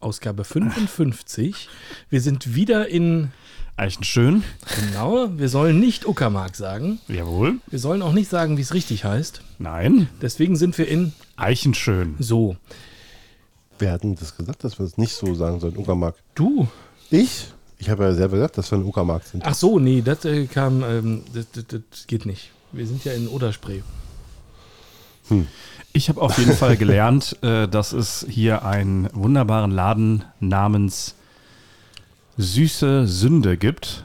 Ausgabe 55. Wir sind wieder in, Eichenschön. genau, wir sollen nicht Uckermark sagen. Jawohl. Wir sollen auch nicht sagen, wie es richtig heißt. Nein. Deswegen sind wir in Eichenschön. so. Wer hat denn das gesagt, dass wir es nicht so sagen sollen, Uckermark? Du? Ich? Ich habe ja selber gesagt, dass wir ein Uckermark sind. Ach so, nee, das äh, kam, ähm, das, das, das geht nicht. Wir sind ja in Oderspree. Ich habe auf jeden Fall gelernt, äh, dass es hier einen wunderbaren Laden namens Süße Sünde gibt.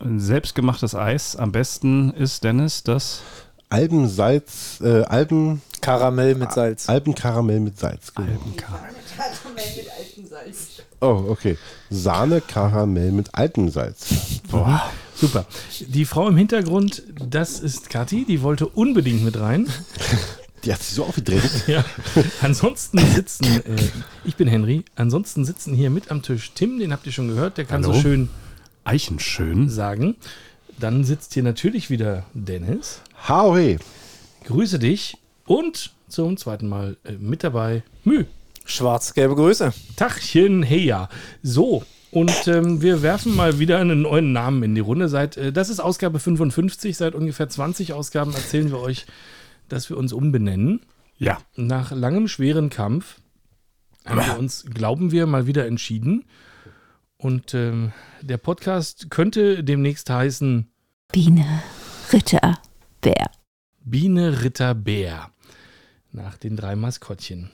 Ein selbstgemachtes Eis. Am besten ist, Dennis, das Albensalz, äh, Alben, Karamell mit Salz. Albenkaramell mit Salz. Genau. Alpenkaramell. Karamell mit altem Salz. Oh, okay. Sahne Karamell mit Alpensalz. Boah. Super. Die Frau im Hintergrund, das ist Kathi, die wollte unbedingt mit rein. Die hat sich so aufgedreht. Ja. Ansonsten sitzen, äh, ich bin Henry, ansonsten sitzen hier mit am Tisch Tim, den habt ihr schon gehört, der kann so Hallo. schön Eichenschön. sagen. Dann sitzt hier natürlich wieder Dennis. Haue. Grüße dich. Und zum zweiten Mal äh, mit dabei Mü. Schwarz-gelbe Grüße. Tachchen, heya. So, und ähm, wir werfen mal wieder einen neuen Namen in die Runde. Seit, äh, das ist Ausgabe 55. Seit ungefähr 20 Ausgaben erzählen wir euch, dass wir uns umbenennen. Ja. Nach langem, schweren Kampf haben wir uns, glauben wir, mal wieder entschieden. Und ähm, der Podcast könnte demnächst heißen Biene, Ritter, Bär. Biene, Ritter, Bär. Nach den drei Maskottchen.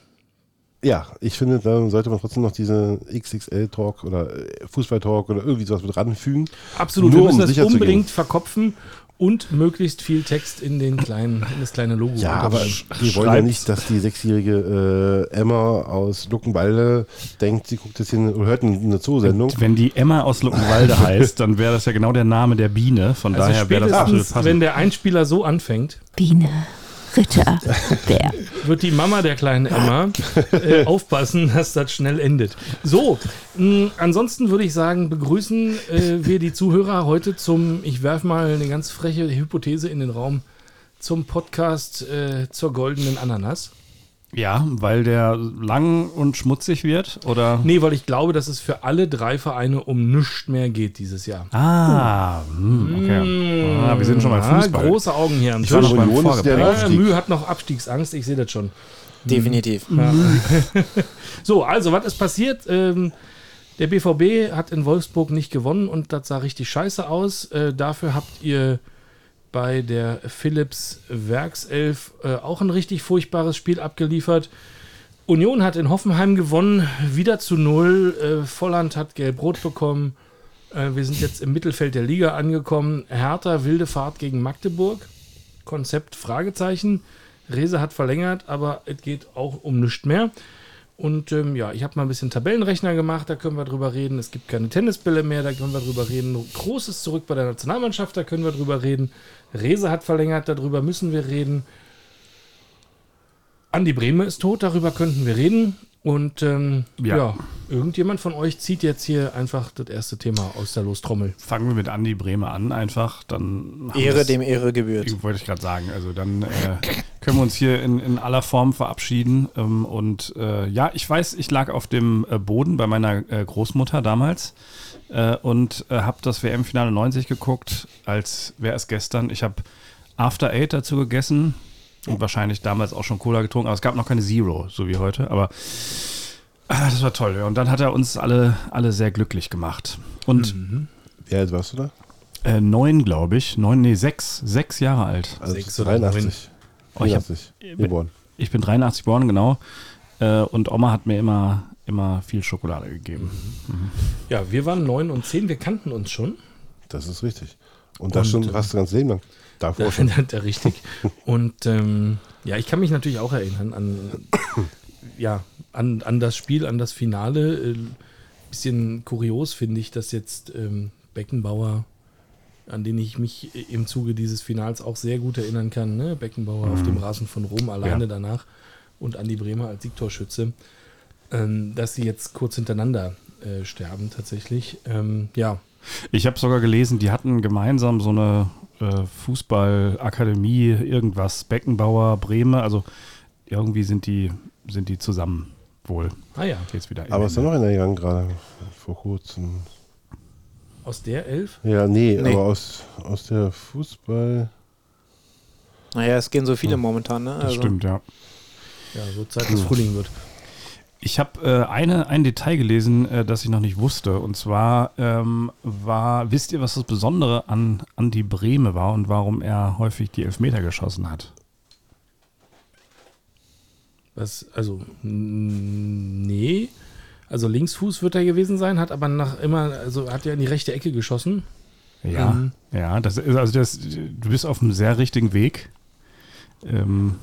Ja, ich finde, da sollte man trotzdem noch diese XXL-Talk oder äh, Fußball-Talk oder irgendwie sowas mit ranfügen. Absolut, Nur wir müssen um das unbedingt verkopfen und möglichst viel Text in, den kleinen, in das kleine Logo. Ja, aber wir wollen ja nicht, dass die sechsjährige äh, Emma aus Luckenwalde denkt, sie guckt jetzt hin oder hört eine Zoosendung. Wenn die Emma aus Luckenwalde heißt, dann wäre das ja genau der Name der Biene. Von also daher wäre das absolut passend. wenn der Einspieler so anfängt, Biene, Ritter, wird die Mama der kleinen Emma äh, aufpassen, dass das schnell endet. So, mh, ansonsten würde ich sagen, begrüßen äh, wir die Zuhörer heute zum, ich werfe mal eine ganz freche Hypothese in den Raum, zum Podcast äh, zur goldenen Ananas. Ja, weil der lang und schmutzig wird, oder? Nee, weil ich glaube, dass es für alle drei Vereine um nichts mehr geht dieses Jahr. Ah, hm, okay. Ah, wir sind schon beim Ah, Fußball. große Augen hier am Ich war noch beim Vorgeplänkel. Ah. Mühe hat noch Abstiegsangst, ich sehe das schon. Definitiv. So, also, was ist passiert? Ähm, der BVB hat in Wolfsburg nicht gewonnen und das sah richtig scheiße aus. Äh, dafür habt ihr bei der Philips Werkself äh, auch ein richtig furchtbares Spiel abgeliefert. Union hat in Hoffenheim gewonnen, wieder zu null. Äh, Volland hat gelb-rot bekommen. Äh, wir sind jetzt im Mittelfeld der Liga angekommen. Hertha, wilde Fahrt gegen Magdeburg. Konzept Fragezeichen. Rese hat verlängert, aber es geht auch um nichts mehr. Und ähm, ja, ich habe mal ein bisschen Tabellenrechner gemacht, da können wir drüber reden. Es gibt keine Tennisbälle mehr, da können wir drüber reden. Großes zurück bei der Nationalmannschaft, da können wir drüber reden. Rese hat verlängert, darüber müssen wir reden. Andi Brehme ist tot, darüber könnten wir reden. Und ähm, ja. Ja. irgendjemand von euch zieht jetzt hier einfach das erste Thema aus der Lostrommel. Fangen wir mit Andi Brehme an, einfach. Dann Ehre dem Ehre gebührt. Wollte ich gerade sagen. Also dann äh, können wir uns hier in, in aller Form verabschieden. Ähm, und äh, ja, ich weiß, ich lag auf dem äh, Boden bei meiner äh, Großmutter damals äh, und äh, habe das WM-Finale 90 geguckt, als wäre es gestern. Ich habe After Eight dazu gegessen und wahrscheinlich damals auch schon Cola getrunken, aber es gab noch keine Zero, so wie heute. Aber ah, das war toll. Und dann hat er uns alle, alle sehr glücklich gemacht. Und Wie alt warst du da? äh, neun, glaube ich. Neun, nee, sechs. Sechs Jahre alt. Also Sechs oder 83. Oh, ich hab- 83 geboren. Ich bin 83 geboren, genau. Äh, und Oma hat mir immer, immer viel Schokolade gegeben. Ja, wir waren neun und zehn, wir kannten uns schon. Das ist richtig. Und das Und, schon äh, fast ganz Leben lang. Davor schon. Ja, der richtig. Und ähm, ja, ich kann mich natürlich auch erinnern an, ja, an, an das Spiel, an das Finale. Äh, bisschen kurios finde ich, dass jetzt ähm, Beckenbauer, an den ich mich im Zuge dieses Finals auch sehr gut erinnern kann, ne? Beckenbauer auf dem Rasen von Rom alleine Ja. danach und Andi Bremer als Siegtorschütze, ähm, dass sie jetzt kurz hintereinander äh, sterben tatsächlich. Ähm, ja, Ich habe sogar gelesen, die hatten gemeinsam so eine äh, Fußballakademie, irgendwas, Beckenbauer, Breme, also irgendwie sind die, sind die zusammen wohl. ah ja, Jetzt wieder. Aber ist da noch einer gegangen gerade vor kurzem? aus der Elf. Ja, nee, Nee. aber aus, aus der Fußball. Naja, es gehen so viele momentan, ne? Das stimmt, ja. Ja, so Zeit, dass Frühling wird. Ich habe äh, eine, ein Detail gelesen, äh, das ich noch nicht wusste. Und zwar ähm, war, wisst ihr, was das Besondere an Andi Brehme war und warum er häufig die Elfmeter geschossen hat? Was, also, nee. Also Linksfuß wird er gewesen sein, hat aber nach immer, also hat er in die rechte Ecke geschossen. Ja, Ähm. ja, das ist, also das, du bist auf einem sehr richtigen Weg. Ähm,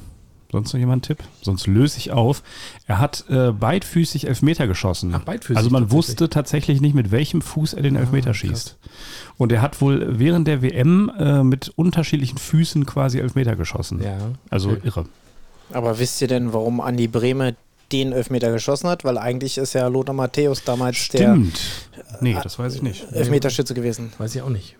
sonst noch jemand einen Tipp? Sonst löse ich auf. Er hat äh, beidfüßig Elfmeter geschossen. Ach, beidfüßig also man tatsächlich. wusste tatsächlich nicht, mit welchem Fuß er den Elfmeter Ah, schießt. Und er hat wohl während der WM äh, mit unterschiedlichen Füßen quasi Elfmeter geschossen. Ja. Also okay. irre. Aber wisst ihr denn, warum Andi Brehme den Elfmeter geschossen hat? Weil eigentlich ist ja Lothar Matthäus damals Stimmt. Nee, das weiß ich nicht. der Elfmeterschütze gewesen. Weiß ich auch nicht.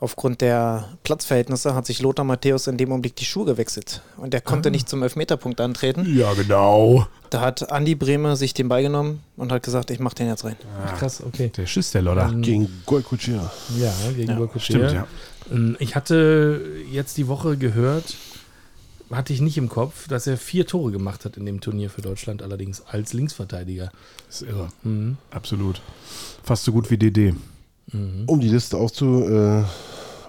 Aufgrund der Platzverhältnisse hat sich Lothar Matthäus in dem Augenblick die Schuhe gewechselt. Und er konnte nicht zum Elfmeterpunkt antreten. Ja, genau. Da hat Andi Brehme sich den Ball genommen und hat gesagt, ich mach den jetzt rein. Ach, krass, okay. Der Schiss der Lodder. Ähm, Gegen Golkutschier. Ja, gegen Ja, Burkut Stimmt, ja. Ähm, Ich hatte jetzt die Woche gehört, hatte ich nicht im Kopf, dass er vier Tore gemacht hat in dem Turnier für Deutschland, allerdings als Linksverteidiger. Das ist irre. Mhm. Absolut. Fast so gut wie DD. Um die Liste aufzu, äh,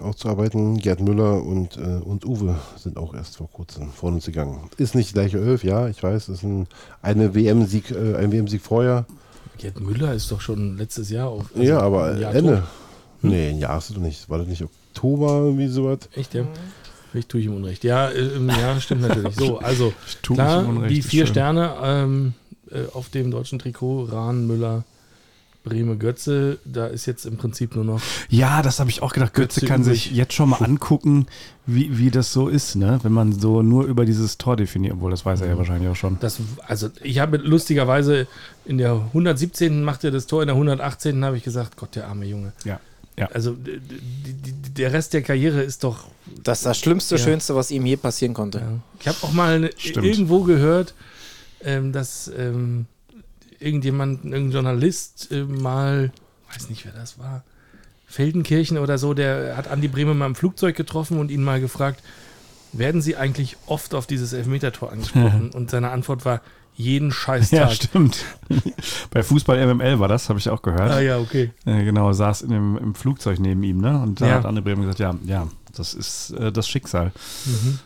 aufzuarbeiten, Gerd Müller und, äh, und Uwe sind auch erst vor kurzem vor uns gegangen. Ist nicht die gleiche Elf, ja, ich weiß, ist ein eine WM-Sieg, äh, ein WM-Sieg vorher. Gerd Müller ist doch schon letztes Jahr auf. also ja, aber Jahr Ende. tot. Nee, ein Jahr ist es doch nicht. War das nicht Oktober, wie sowas? Echt, ja? Ich tue ich ihm Unrecht. Ja, äh, ja, stimmt natürlich. So, also klar, die vier schön. Sterne ähm, äh, auf dem deutschen Trikot, Rahn, Müller, Breme, Götze, da ist jetzt im Prinzip nur noch Ja, das habe ich auch gedacht. Götze Götze kann übrig. sich jetzt schon mal angucken, wie, wie das so ist, ne? wenn man so nur über dieses Tor definiert. Obwohl, das weiß er ja wahrscheinlich auch schon. Das, also ich habe lustigerweise in der 117. macht er das Tor, in der 118. habe ich gesagt, Gott, der arme Junge. Ja. Ja. Also der Rest der Karriere ist doch. Das ist das Schlimmste, Ja. Schönste, was ihm je passieren konnte. Ja. Ich habe auch mal ne- Stimmt. irgendwo gehört, ähm, dass ähm, irgendjemand, irgendein Journalist äh, mal, weiß nicht wer das war, Feldenkirchen oder so, der hat Andi Brehme mal im Flugzeug getroffen und ihn mal gefragt, werden Sie eigentlich oft auf dieses Elfmetertor angesprochen? und seine Antwort war, jeden Scheißtag. Ja, stimmt. Bei Fußball MML war das, habe ich auch gehört. Ah ja, okay. Äh, genau, saß in dem, im Flugzeug neben ihm, ne? Und da Ja. hat Anne Bremen gesagt, ja, ja, das ist äh, das Schicksal.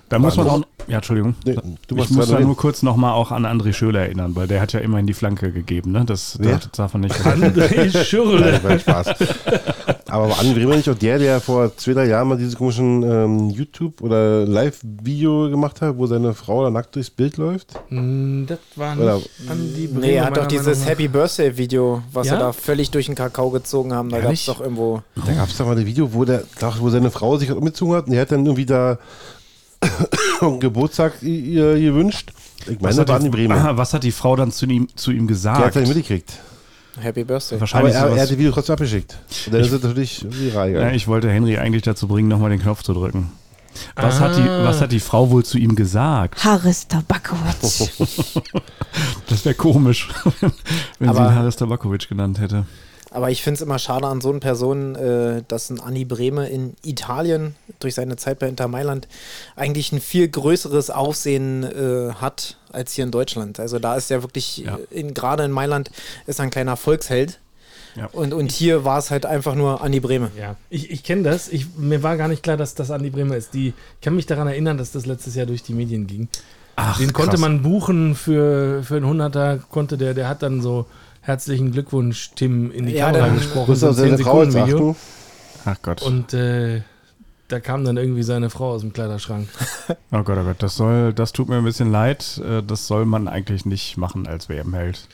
Da muss man auch, ja, Entschuldigung. Nee, du ich muss da nur kurz nochmal auch an André Schöler erinnern, weil der hat ja immerhin die Flanke gegeben, ne? Das, darf man nicht vergessen. André. Nein, war Spaß. Aber war Andi Bremer nicht auch der, der vor zwei, drei Jahren mal dieses komischen ähm, YouTube- oder Live-Video gemacht hat, wo seine Frau da nackt durchs Bild läuft? Mm, Das war Oder- nicht Andi Brehme. Nee, er hat doch dieses. Happy Birthday-Video, was Ja? sie da völlig durch den Kakao gezogen haben. Da gab es doch irgendwo. Da gab es doch mal ein Video, wo, der, wo seine Frau sich halt umgezogen hat und er hat dann irgendwie da einen Geburtstag ihr gewünscht. Ich meine, das war Andi Bremer. Aha, was hat die Frau dann zu ihm, zu ihm Der hat gesagt? nicht mitgekriegt. Happy Birthday. Aber Wahrscheinlich er, er hat das Video trotzdem abgeschickt. Und dann ist es natürlich viral ja, ich wollte Henry eigentlich dazu bringen, nochmal den Knopf zu drücken. Was, hat die, Ah. was hat die Frau wohl zu ihm gesagt? Haris Tabakowitsch. Das wäre komisch, wenn sie Aber- ihn Haris Tabakovic genannt hätte. Aber ich finde es immer schade an so einen Personen, äh, dass ein Anni Brehme in Italien durch seine Zeit bei Inter Mailand eigentlich ein viel größeres Aufsehen äh, hat als hier in Deutschland. Also da ist er wirklich, Ja. äh, in, gerade in Mailand ist er ein kleiner Volksheld. Ja. Und, und hier war es halt einfach nur Anni Brehme. Ja, ich, ich kenne das. Ich, mir war gar nicht klar, dass das Andi Bremer ist. Die, ich kann mich daran erinnern, dass das letztes Jahr durch die Medien ging. Ach, Den konnte krass. man buchen für, für einen Hunderter, konnte der, der hat dann so herzlichen Glückwunsch, Tim, in die Ja, Kamera dann gesprochen. Muss so auch ein seine Frau jetzt 10-Sekunden-Video. achten. Ach Gott. Und äh, da kam dann irgendwie seine Frau aus dem Kleiderschrank. Oh Gott, oh Gott, das soll, das tut mir ein bisschen leid. Äh, Das soll man eigentlich nicht machen als WM-Held.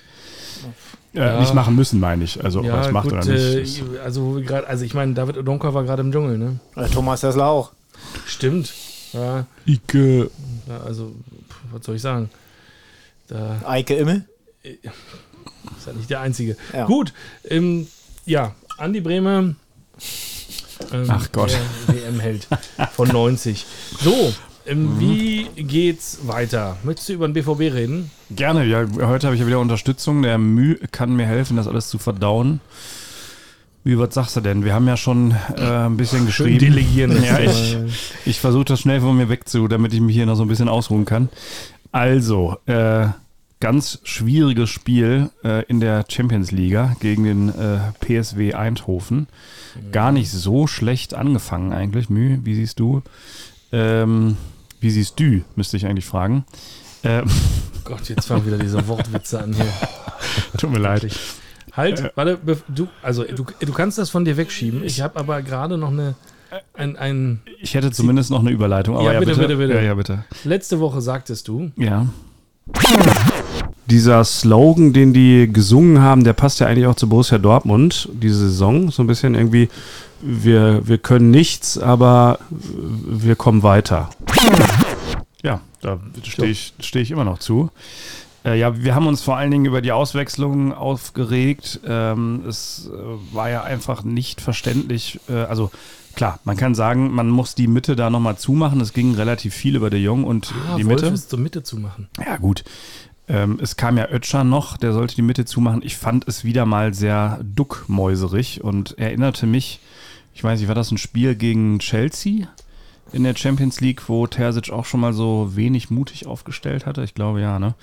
Äh, Nicht machen müssen, meine ich. Also, ob er es macht oder nicht. äh, ist- also, wo wir grad, also ich meine, David Odonka war gerade im Dschungel, ne? Äh, Thomas Hessler auch. Stimmt. Ja, Ike. ja, also, was soll ich sagen? Da Eike Immel. Ist er nicht der Einzige. Ja. Gut, ähm, ja, Andi Brehme. Ähm, Ach Gott. WM-Held von 90. So, ähm, Mhm. wie geht's weiter? Möchtest du über den BVB reden? Gerne, ja, heute habe ich ja wieder Unterstützung. Der Müh kann mir helfen, das alles zu verdauen. Wie, was sagst du denn? Wir haben ja schon äh, ein bisschen geschrieben. delegieren. Ja, ich, ich versuche das schnell von mir wegzu, damit ich mich hier noch so ein bisschen ausruhen kann. Also, äh, ganz schwieriges Spiel äh, in der Champions Liga gegen den äh, PSW Eindhoven. Gar nicht so schlecht angefangen eigentlich. Müh, wie siehst du? Ähm, wie siehst du, müsste ich eigentlich fragen. Ähm, Gott, jetzt fangen wieder diese Wortwitze an hier. tut mir leid. Halt, warte, bef- du, also du, du kannst das von dir wegschieben. Ich habe aber gerade noch eine, ein, ein, Ich hätte zumindest noch eine Überleitung, aber Ja, ja, bitte, bitte, bitte, bitte. Ja, ja, bitte. letzte Woche sagtest du, Ja. Dieser Slogan, den die gesungen haben, der passt ja eigentlich auch zu Borussia Dortmund, diese Saison. So ein bisschen irgendwie, wir, wir können nichts, aber wir kommen weiter. Ja, da stehe ich, steh ich immer noch zu. Äh, ja, wir haben uns vor allen Dingen über die Auswechslungen aufgeregt. Ähm, es äh, war ja einfach nicht verständlich. Äh, also klar, man kann sagen, man muss die Mitte da nochmal zumachen. Es ging relativ viel über De Jong und ah, die Wolf Mitte. ist zur Mitte zu machen. Ja, gut. Ähm, es kam ja Ötscher noch, der sollte die Mitte zumachen. Ich fand es wieder mal sehr duckmäuserig und erinnerte mich, ich weiß nicht, war das ein Spiel gegen Chelsea in der Champions League, wo Terzic auch schon mal so wenig mutig aufgestellt hatte? Ich glaube ja, ne?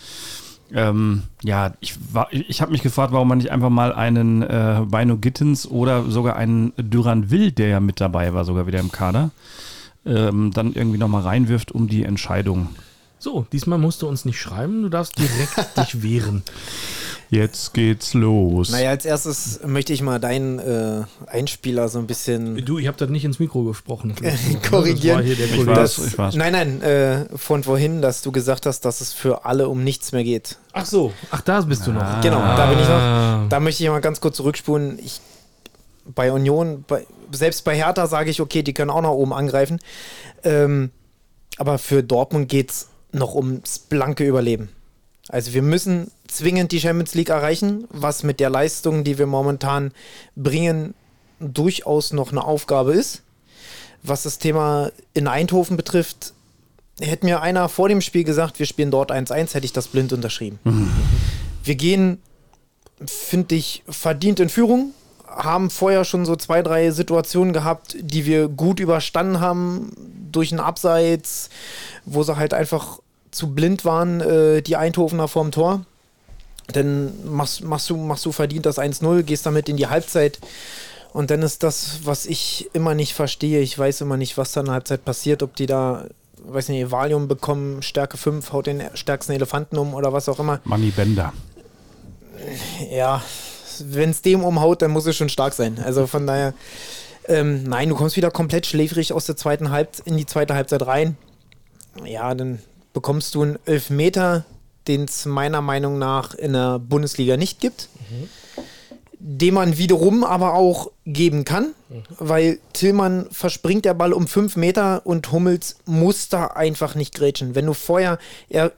Ähm, ja, ich, war- ich habe mich gefragt, warum man nicht einfach mal einen äh, Bino Gittens oder sogar einen Duran Will, der ja mit dabei war, sogar wieder im Kader, ähm, dann irgendwie nochmal reinwirft, um die Entscheidung So, diesmal musst du uns nicht schreiben, du darfst direkt dich wehren. Jetzt geht's los. Naja, als erstes möchte ich mal deinen äh, Einspieler so ein bisschen Du, ich habe das nicht ins Mikro gesprochen. Korrigieren. Ich weiß. Ich weiß. Nein, nein, äh, von vorhin, dass du gesagt hast, dass es für alle um nichts mehr geht. Ach so, ach, da bist du noch. Genau, da bin ich noch. Ah. Da möchte ich mal ganz kurz zurückspulen. Ich, bei Union, bei, selbst bei Hertha sage ich, okay, die können auch nach oben angreifen. Ähm, aber für Dortmund geht es noch ums blanke Überleben. Also wir müssen zwingend die Champions League erreichen, was mit der Leistung, die wir momentan bringen, durchaus noch eine Aufgabe ist. Was das Thema in Eindhoven betrifft, hätte mir einer vor dem Spiel gesagt, wir spielen dort 1-1, hätte ich das blind unterschrieben. Wir gehen, finde ich, verdient in Führung, haben vorher schon so zwei, drei Situationen gehabt, die wir gut überstanden haben, durch ein Abseits, wo sie halt einfach zu blind waren, äh, die Eindhovener vorm Tor. Dann machst, machst, du, machst du verdient das 1-0, gehst damit in die Halbzeit. Und dann ist das, was ich immer nicht verstehe. Ich weiß immer nicht, was da in der Halbzeit passiert, ob die da, weiß nicht, Valium bekommen, Stärke 5, haut den stärksten Elefanten um oder was auch immer. Money Bender. Ja, wenn es dem umhaut, dann muss es schon stark sein. Also von daher, ähm, nein, du kommst wieder komplett schläfrig aus der zweiten Halbzeit in die zweite Halbzeit rein. Ja, dann bekommst du einen Elfmeter, den es meiner Meinung nach in der Bundesliga nicht gibt. Den man wiederum aber auch geben kann, weil Tillmann verspringt der Ball um fünf Meter und Hummels muss da einfach nicht grätschen. Wenn du vorher, er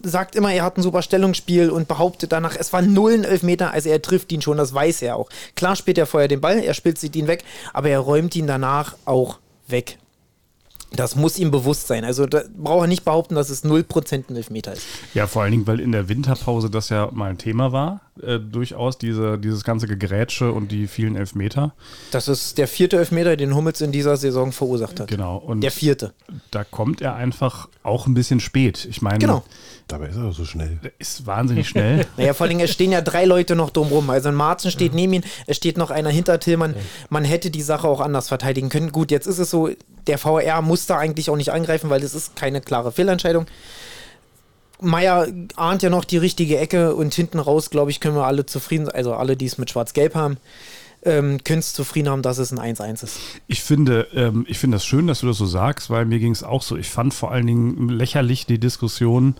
sagt immer, er hat ein super Stellungsspiel und behauptet danach, es war null ein Elfmeter, also er trifft ihn schon, das weiß er auch. Klar spielt er vorher den Ball, er spitzt ihn weg, aber er räumt ihn danach auch weg. Das muss ihm bewusst sein. Also da braucht er nicht behaupten, dass es 0% ein Elfmeter ist. Ja, vor allen Dingen, weil in der Winterpause das ja mal ein Thema war. Äh, durchaus diese, dieses ganze Gegrätsche und die vielen Elfmeter. Das ist der vierte Elfmeter, den Hummels in dieser Saison verursacht hat. Genau. Und Der vierte. da kommt er einfach auch ein bisschen spät. Ich meine, Genau. Dabei ist er doch so schnell. ist wahnsinnig schnell. Naja, vor allem, es stehen ja drei Leute noch drumrum. Also ein Marzen steht neben ihm, es steht noch einer hinter Tillmann. Man hätte die Sache auch anders verteidigen können. Gut, jetzt ist es so, der VR muss da eigentlich auch nicht angreifen, weil es ist keine klare Fehlentscheidung. Meier ahnt ja noch die richtige Ecke und hinten raus, glaube ich, können wir alle zufrieden also alle, die es mit Schwarz-Gelb haben, ähm, können es zufrieden haben, dass es ein 1-1 ist. Ich finde, ähm, ich finde das schön, dass du das so sagst, weil mir ging es auch so. Ich fand vor allen Dingen lächerlich die Diskussion,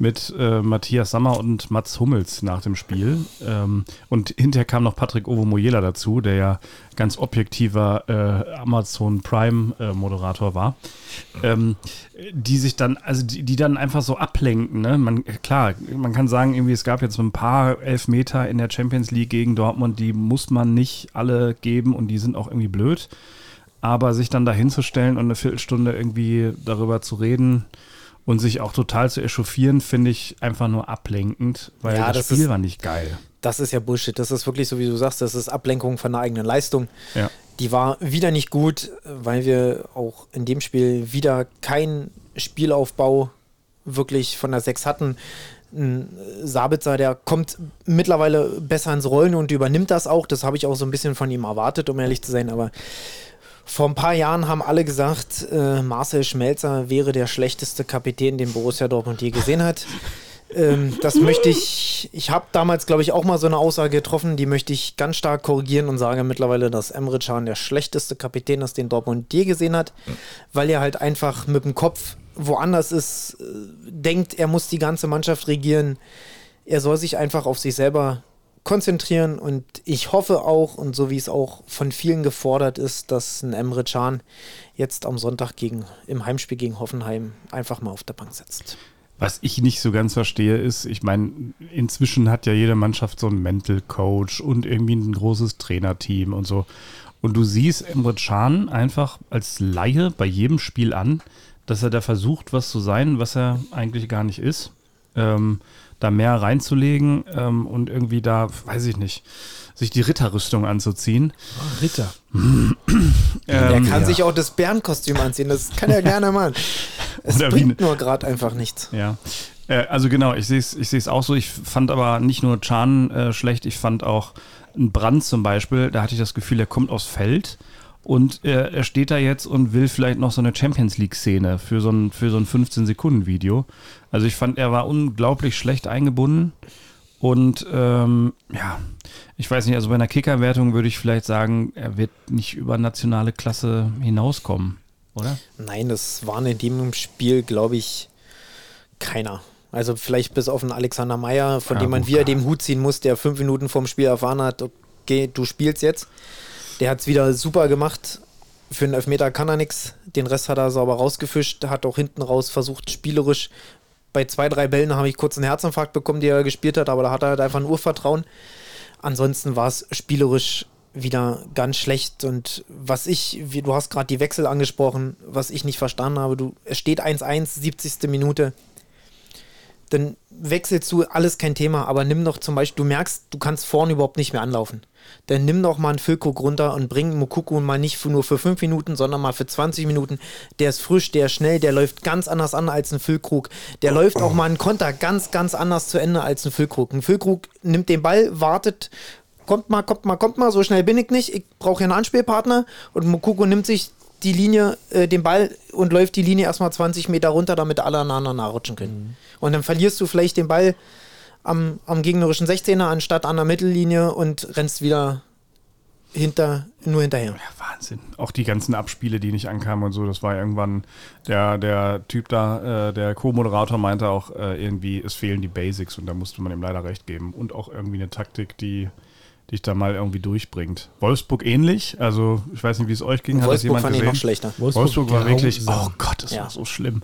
mit äh, Matthias Sammer und Mats Hummels nach dem Spiel. Ähm, und hinterher kam noch Patrick Ovomoyela dazu, der ja ganz objektiver äh, Amazon Prime-Moderator war. Ähm, die sich dann, also die, die dann einfach so ablenken. Ne? Man, klar, man kann sagen, irgendwie, es gab jetzt so ein paar Elfmeter in der Champions League gegen Dortmund, die muss man nicht alle geben und die sind auch irgendwie blöd. Aber sich dann da hinzustellen und eine Viertelstunde irgendwie darüber zu reden, und sich auch total zu echauffieren, finde ich einfach nur ablenkend, weil Ja, das, das Spiel ist- war nicht geil. Das ist ja Bullshit. Das ist wirklich so, wie du sagst, das ist Ablenkung von der eigenen Leistung. Ja. Die war wieder nicht gut, weil wir auch in dem Spiel wieder keinen Spielaufbau wirklich von der Sechs hatten. Ein Sabitzer, der kommt mittlerweile besser ins Rollen und übernimmt das auch. Das habe ich auch so ein bisschen von ihm erwartet, um ehrlich zu sein. Aber vor ein paar Jahren haben alle gesagt, äh, Marcel Schmelzer wäre der schlechteste Kapitän, den Borussia Dortmund je gesehen hat. Ähm, das möchte ich, ich habe damals, glaube ich, auch mal so eine Aussage getroffen, die möchte ich ganz stark korrigieren und sage mittlerweile, dass Emre Can der schlechteste Kapitän ist, den Dortmund je gesehen hat, weil er halt einfach mit dem Kopf woanders ist, äh, denkt, er muss die ganze Mannschaft regieren. Er soll sich einfach auf sich selber konzentrieren und ich hoffe auch, und so wie es auch von vielen gefordert ist, dass ein Emre Can jetzt am Sonntag gegen, im Heimspiel gegen Hoffenheim einfach mal auf der Bank sitzt. Was ich nicht so ganz verstehe, ist, ich meine, inzwischen hat ja jede Mannschaft so einen Mental Coach und irgendwie ein großes Trainerteam und so. Und du siehst Emre Can einfach als Laie bei jedem Spiel an, dass er da versucht, was zu sein, was er eigentlich gar nicht ist. Ähm, da mehr reinzulegen ähm, und irgendwie da, weiß ich nicht, sich die Ritterrüstung anzuziehen. Ritter. Er Ähm, kann ja. sich auch das Bärenkostüm anziehen, das kann er gerne machen. Es Oder bringt nur gerade einfach nichts. Ja. Äh, also genau, ich sehe es ich seh's auch so. Ich fand aber nicht nur Chan äh, schlecht, ich fand auch einen Brand zum Beispiel, da hatte ich das Gefühl, er kommt aufs Feld und er, er steht da jetzt und will vielleicht noch so eine Champions League-Szene für so ein, für so ein 15-Sekunden-Video. Also ich fand, er war unglaublich schlecht eingebunden. Und ähm, ja, ich weiß nicht, also bei einer Kicker-Wertung würde ich vielleicht sagen, er wird nicht über nationale Klasse hinauskommen, oder? Nein, das waren in dem Spiel, glaube ich, keiner. Also vielleicht bis auf einen Alexander Meyer, von Ja, dem man wieder den Hut ziehen muss, der fünf Minuten vorm Spiel erfahren hat, okay, du spielst jetzt. Der hat es wieder super gemacht. Für einen Elfmeter kann er nichts. Den Rest hat er sauber rausgefischt. Hat auch hinten raus versucht, spielerisch. Bei zwei, drei Bällen habe ich kurz einen Herzinfarkt bekommen, die er gespielt hat, aber da hat er halt einfach ein Urvertrauen. Ansonsten war es spielerisch wieder ganz schlecht. Und was ich, wie du hast gerade die Wechsel angesprochen, was ich nicht verstanden habe, du, es steht 1-1, 70. Minute. Dann wechselst du, alles kein Thema, aber nimm doch zum Beispiel, du merkst, du kannst vorne überhaupt nicht mehr anlaufen. Dann nimm doch mal einen Füllkrug runter und bring Mokuku mal nicht nur für 5 Minuten, sondern mal für 20 Minuten. Der ist frisch, der ist schnell, der läuft ganz anders an als ein Füllkrug. Der läuft auch mal einen Konter ganz, ganz anders zu Ende als ein Füllkrug. Ein Füllkrug nimmt den Ball, wartet, kommt mal, kommt mal, kommt mal, so schnell bin ich nicht, ich brauche hier einen Anspielpartner und Mokuko nimmt sich die Linie, äh, den Ball und läuft die Linie erstmal 20 Meter runter, damit alle aneinander nachrutschen können. Und dann verlierst du vielleicht den Ball am, am gegnerischen 16er anstatt an der Mittellinie und rennst wieder hinter, nur hinterher. Ja, Wahnsinn. Auch die ganzen Abspiele, die nicht ankamen und so, das war irgendwann der, der Typ da, äh, der Co-Moderator meinte auch äh, irgendwie, es fehlen die Basics und da musste man ihm leider recht geben. Und auch irgendwie eine Taktik, die dich da mal irgendwie durchbringt. Wolfsburg ähnlich, also ich weiß nicht, wie es euch ging, hat das Wolfsburg jemand fand ich gesehen? noch schlechter. Wolfsburg war wirklich, oh Gott, das Ja. war so schlimm.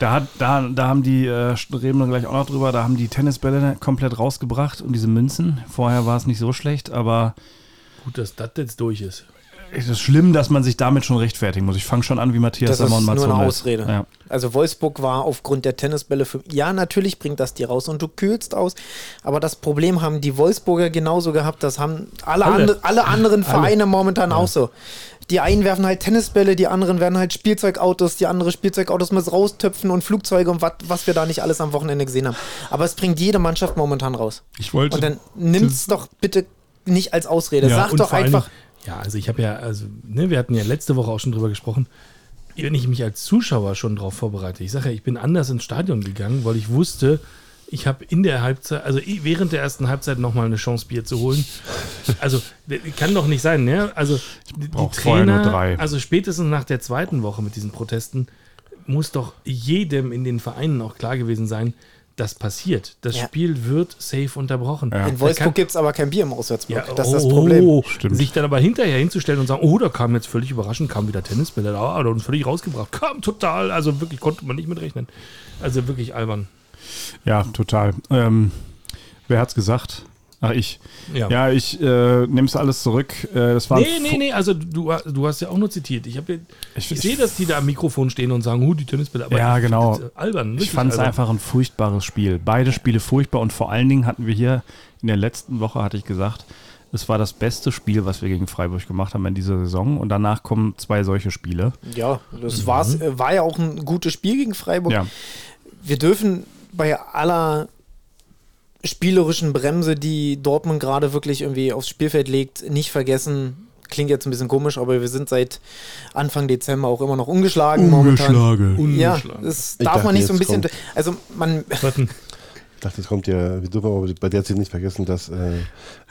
Da, hat, da, da haben die, äh, reden wir gleich auch noch drüber, da haben die Tennisbälle komplett rausgebracht und diese Münzen. Vorher war es nicht so schlecht, aber Gut, dass das jetzt durch ist. Es ist schlimm, dass man sich damit schon rechtfertigen muss. Ich fange schon an wie Matthias Das ist Sammer und Mats nur eine. Ausrede. Ja. Also Wolfsburg war aufgrund der Tennisbälle für. Ja, natürlich bringt das die raus und du kühlst aus. Aber das Problem haben die Wolfsburger genauso gehabt. Das haben alle, Alle. Andre, alle anderen Vereine momentan auch so. Die einen werfen halt Tennisbälle, die anderen werden halt Spielzeugautos, die andere Spielzeugautos mit raustöpfen und Flugzeuge und wat, was wir da nicht alles am Wochenende gesehen haben. Aber es bringt jede Mannschaft momentan raus. Ich wollte. Und dann nimm's doch bitte nicht als Ausrede. Ja, Sag doch einfach. Dingen- Ja, also ich habe ja, also, ne, wir hatten ja letzte Woche auch schon drüber gesprochen. Wenn ich mich als Zuschauer schon darauf vorbereite, ich sage ja, ich bin anders ins Stadion gegangen, weil ich wusste, ich habe in der Halbzeit, also während der ersten Halbzeit nochmal eine Chance, Bier zu holen. Also, kann doch nicht sein, ne? Also, die, Trainer, also spätestens nach der zweiten Woche mit diesen Protesten, muss doch jedem in den Vereinen auch klar gewesen sein, das passiert. Das Ja. Spiel wird safe unterbrochen. Ja. In Wolfsburg gibt es aber kein Bier im Auswärtsblock. Ja, das ist oh, das Problem. Stimmt. Sich dann aber hinterher hinzustellen und sagen, oh, da kam jetzt völlig überraschend, kam wieder Tennisbälle, da hat uns völlig rausgebracht. Kam total, also wirklich konnte man nicht mitrechnen. Also wirklich albern. Ja, total. Ähm, wer hat's gesagt? Ach, ich. Ja. Ja, ich äh, nehme es alles zurück. Äh, das war Nee, nee, nee, also du, du hast ja auch nur zitiert. Ich, ja- Ich- ich, sehe, dass die da am Mikrofon stehen und sagen, huh, die Tennisbälle. Aber Ja, ich, genau. albern. Ich fand es einfach ein furchtbares Spiel. Beide Spiele furchtbar und vor allen Dingen hatten wir hier in der letzten Woche, hatte ich gesagt, es war das beste Spiel, was wir gegen Freiburg gemacht haben in dieser Saison. Und danach kommen zwei solche Spiele. Ja, das war's, äh, war ja auch ein gutes Spiel gegen Freiburg. Ja, Wir dürfen bei aller spielerischen Bremse, die Dortmund gerade wirklich irgendwie aufs Spielfeld legt, nicht vergessen. Klingt jetzt ein bisschen komisch, aber wir sind seit Anfang Dezember auch immer noch ungeschlagen, momentan. Ja, Ungeschlagen. das Ich darf dachte, man nicht so ein bisschen. kommt- Also man, Warten. Ich dachte, es kommt ja, wir dürfen aber bei der Zeit nicht vergessen, dass äh,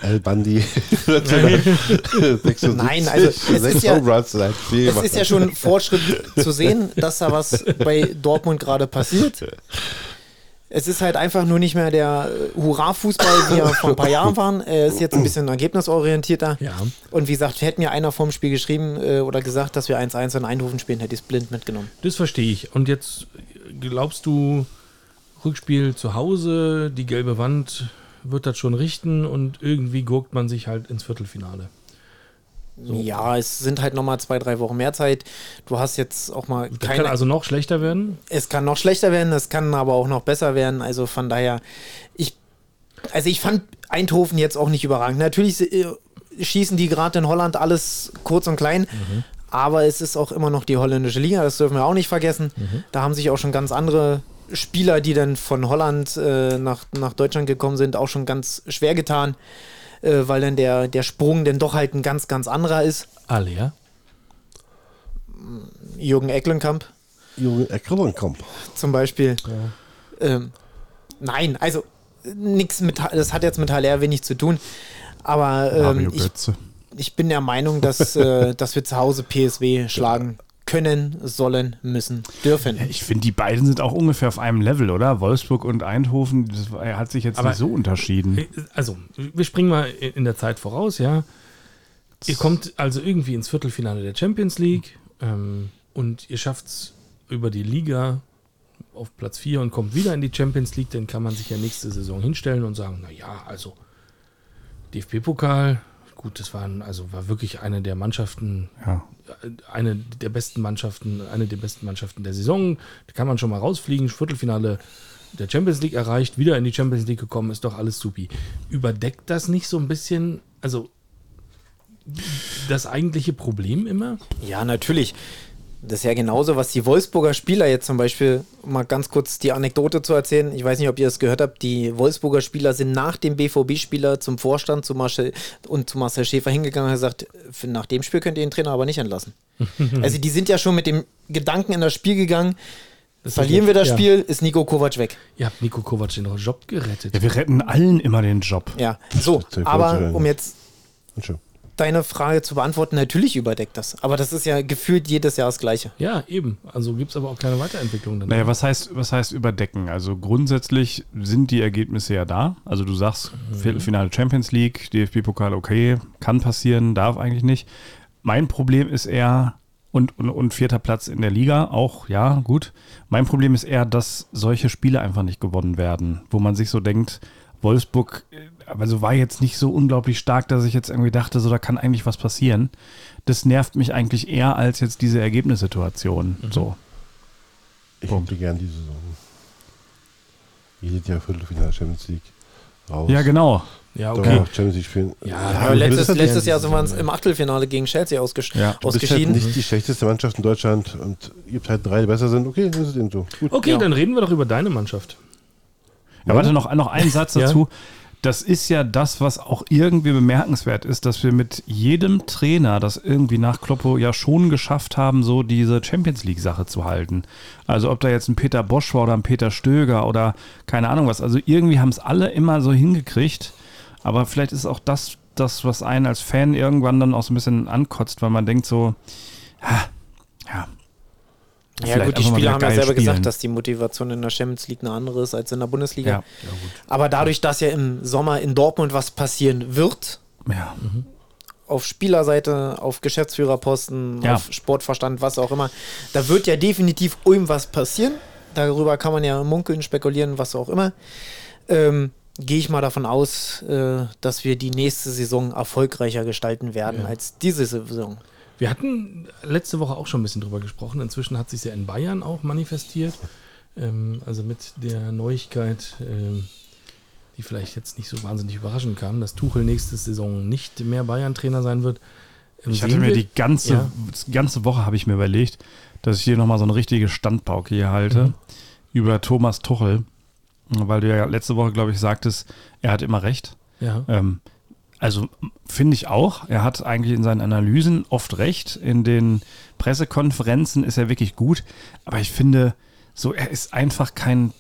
Al Bundy 76 Nein, also es ist ja- es ist ja schon Fortschritt zu sehen, dass da was bei Dortmund gerade passiert. Es ist halt einfach nur nicht mehr der äh, Hurra-Fußball, wie er vor ein paar Jahren waren. Er ist jetzt ein bisschen ergebnisorientierter. Ja. Und wie gesagt, hätte mir einer vorm Spiel geschrieben äh, oder gesagt, dass wir 1-1 in Eindhoven spielen, hätte ich es blind mitgenommen. Das verstehe ich. Und jetzt glaubst du, Rückspiel zu Hause, die gelbe Wand wird das schon richten und irgendwie gurkt man sich halt ins Viertelfinale. Ja, es sind halt nochmal zwei, drei Wochen mehr Zeit. Du hast jetzt auch mal Das keine. kann also noch schlechter werden. es kann noch schlechter werden, es kann aber auch noch besser werden. Also von daher, ich. Also ich fand Eindhoven jetzt auch nicht überragend. Natürlich äh, schießen die gerade in Holland alles kurz und klein. Aber es ist auch immer noch die holländische Liga, das dürfen wir auch nicht vergessen. Da haben sich auch schon ganz andere Spieler, die dann von Holland äh, nach, nach Deutschland gekommen sind, auch schon ganz schwer getan, äh, weil dann der, der Sprung dann doch halt ein ganz, ganz anderer ist. Alle, ja? Jürgen Ecklenkamp Junge Ecklenkamp. zum Beispiel. Ähm, nein, also nichts mit, das hat jetzt mit HLR wenig zu tun. Aber ähm, ich, ich bin der Meinung, dass, äh, dass wir zu Hause PSW schlagen können, sollen, müssen, dürfen. Ich finde, die beiden sind auch ungefähr auf einem Level, oder? Wolfsburg und Eindhoven, das hat sich jetzt Aber- nicht so unterschieden. Also, wir springen mal in der Zeit voraus, ja. Ihr kommt also irgendwie ins Viertelfinale der Champions League ähm, und ihr schafft es über die Liga auf Platz 4 und kommt wieder in die Champions League, dann kann man sich ja nächste Saison hinstellen und sagen, naja, also DFB-Pokal, gut, das waren, also war wirklich eine der Mannschaften, Ja. eine der besten Mannschaften, eine der besten Mannschaften der Saison. Da kann man schon mal rausfliegen. Viertelfinale der Champions League erreicht, wieder in die Champions League gekommen, ist doch alles supi. Überdeckt das nicht so ein bisschen, also das eigentliche Problem immer? Ja, natürlich. Das ist ja genauso, was die Wolfsburger Spieler jetzt zum Beispiel, um mal ganz kurz die Anekdote zu erzählen. Ich weiß nicht, ob ihr das gehört habt. Die Wolfsburger Spieler sind nach dem BVB-Spieler zum Vorstand zu Marcel, und zu Marcel Schäfer hingegangen und gesagt, für, nach dem Spiel könnt ihr den Trainer aber nicht entlassen. also die sind ja schon mit dem Gedanken in das Spiel gegangen, verlieren wir das Ja. Spiel, ist Nico Kovac weg. Ihr habt Nico Kovac den Job gerettet. Ja, wir retten allen immer den Job. Ja, so, aber um jetzt. Deine Frage zu beantworten, natürlich überdeckt das. Aber das ist ja gefühlt jedes Jahr das Gleiche. Ja, eben. Also gibt es aber auch keine Weiterentwicklung. Dann. Naja, was heißt, was heißt überdecken? Also grundsätzlich sind die Ergebnisse ja da. Also du sagst, Viertelfinale Champions League, DFB-Pokal, okay, kann passieren, darf eigentlich nicht. Mein Problem ist eher, und, und, und vierter Platz in der Liga, auch, ja, gut. Mein Problem ist eher, dass solche Spiele einfach nicht gewonnen werden, wo man sich so denkt, Wolfsburg, äh, also war jetzt nicht so unglaublich stark, dass ich jetzt irgendwie dachte, so da kann eigentlich was passieren. Das nervt mich eigentlich eher als jetzt diese Ergebnissituation. So. Ich Punkt. hätte gern die Saison. Jedes Jahr Viertelfinale Champions League raus. Ja, genau. ja, Dann okay. auch Champions League spielen. Ja, Aber aber letztes, ist letztes Jahr die sind wir uns Saison, im Achtelfinale gegen Chelsea ausges Ja. Du bist halt ausgeschieden. nicht die schlechteste Mannschaft in Deutschland und ihr habt halt drei, die besser sind. Okay, das ist eben so. Gut. Okay, Ja. dann reden wir doch über deine Mannschaft. Ja, warte, noch, noch einen Satz Ja. dazu. Das ist ja das, was auch irgendwie bemerkenswert ist, dass wir mit jedem Trainer das irgendwie nach Kloppo ja schon geschafft haben, so diese Champions League-Sache zu halten. Also ob da jetzt ein Peter Bosch war oder ein Peter Stöger oder keine Ahnung was. Also irgendwie haben es alle immer so hingekriegt. Aber vielleicht ist auch das, das, was einen als Fan irgendwann dann auch so ein bisschen ankotzt, weil man denkt so, ja, ja, Ja Vielleicht gut, die Spieler haben ja selber spielen. gesagt, dass die Motivation in der Champions League eine andere ist als in der Bundesliga. Ja. Aber dadurch, dass ja im Sommer in Dortmund was passieren wird, Ja. auf Spielerseite, auf Geschäftsführerposten, Ja. auf Sportverstand, was auch immer, da wird ja definitiv irgendwas passieren. Darüber kann man ja munkeln, spekulieren, was auch immer. Ähm, Gehe ich mal davon aus, äh, dass wir die nächste Saison erfolgreicher gestalten werden Ja. als diese Saison. Wir hatten letzte Woche auch schon ein bisschen drüber gesprochen. Inzwischen hat sich ja in Bayern auch manifestiert. Ähm, also mit der Neuigkeit, ähm, die vielleicht jetzt nicht so wahnsinnig überraschend kam, dass Tuchel nächste Saison nicht mehr Bayern-Trainer sein wird. Ähm, Ich hatte mir die ganze, Ja. die ganze Woche habe ich mir überlegt, dass ich hier nochmal so eine richtige Standpauke hier halte über Thomas Tuchel, weil du ja letzte Woche, glaube ich, sagtest, er hat immer recht. Ja. Ähm, also finde ich auch. Er hat eigentlich in seinen Analysen oft recht. In den Pressekonferenzen ist er wirklich gut. Aber ich finde, so er ist einfach kein,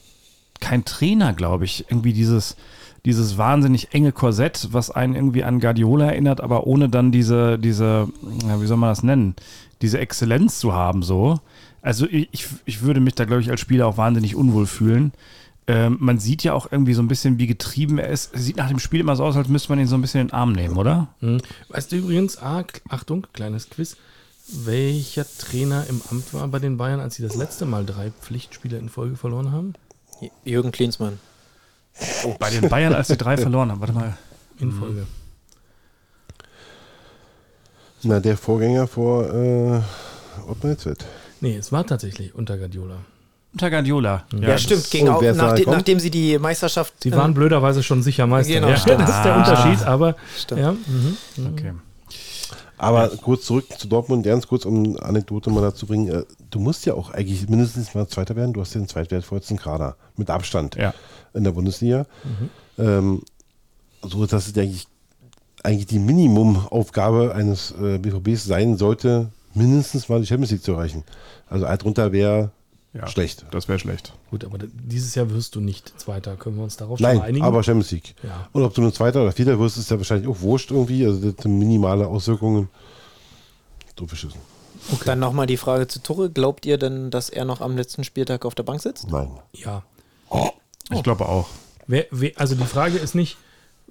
kein Trainer, glaube ich. Irgendwie dieses, dieses wahnsinnig enge Korsett, was einen irgendwie an Guardiola erinnert, aber ohne dann diese, diese, ja, wie soll man das nennen, diese Exzellenz zu haben, so. Also ich, ich würde mich da, glaube ich, als Spieler auch wahnsinnig unwohl fühlen. Ähm, man sieht ja auch irgendwie so ein bisschen, wie getrieben er ist. Es sieht nach dem Spiel immer so aus, als müsste man ihn so ein bisschen in den Arm nehmen, oder? Hm. Weißt du übrigens, ah, Achtung, kleines Quiz, welcher Trainer im Amt war bei den Bayern, als sie das letzte Mal drei Pflichtspiele in Folge verloren haben? Jürgen Klinsmann. Bei den Bayern, als die drei verloren haben. Warte mal. In Folge. Na, der Vorgänger vor äh, Ottmar Hitzfeld. Nee, es war tatsächlich unter Guardiola. Unter Guardiola. Ja, stimmt. Ging Und auch, gekommen? nachdem sie die Meisterschaft. Sie waren blöderweise schon sicher Meister. Genau, ja, stimmt. das ist der Ah. Unterschied, aber Stimmt. ja, mhm. Okay. Aber kurz zurück zu Dortmund, ganz kurz, um eine Anekdote mal dazu bringen. Äh, Du musst ja auch eigentlich mindestens mal Zweiter werden. Du hast den zweitwertvollsten Kader mit Abstand Ja. in der Bundesliga. Ähm, so dass es eigentlich, eigentlich die Minimumaufgabe eines äh, BVBs sein sollte, mindestens mal die Champions League zu erreichen. Also alt runter wäre Ja. schlecht. Das wäre schlecht. gut, aber dieses Jahr wirst du nicht Zweiter. Können wir uns darauf schon Nein, mal einigen? aber Champions League. Ja. Und ob du nur Zweiter oder Vierter wirst, ist ja wahrscheinlich auch wurscht irgendwie. Also das sind minimale Auswirkungen. So beschissen. Dann nochmal die Frage zu Tuchel. Glaubt ihr denn, dass er noch am letzten Spieltag auf der Bank sitzt? Nein. ja. Ich glaube auch. Wer, wer, also die Frage ist nicht,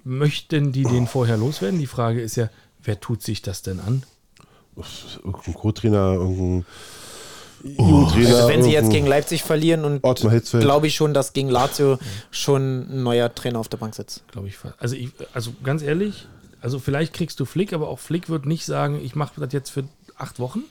möchten die den vorher loswerden? Die Frage ist ja, wer tut sich das denn an? Irgendein Co-Trainer, irgendein Jugendtrainer. Also wenn sie jetzt gegen Leipzig verlieren und glaube ich schon, dass gegen Lazio schon ein neuer Trainer auf der Bank sitzt. Glaube ich. fast. Also, ich, also ganz ehrlich, also vielleicht kriegst du Flick, aber auch Flick wird nicht sagen, ich mache das jetzt für acht Wochen.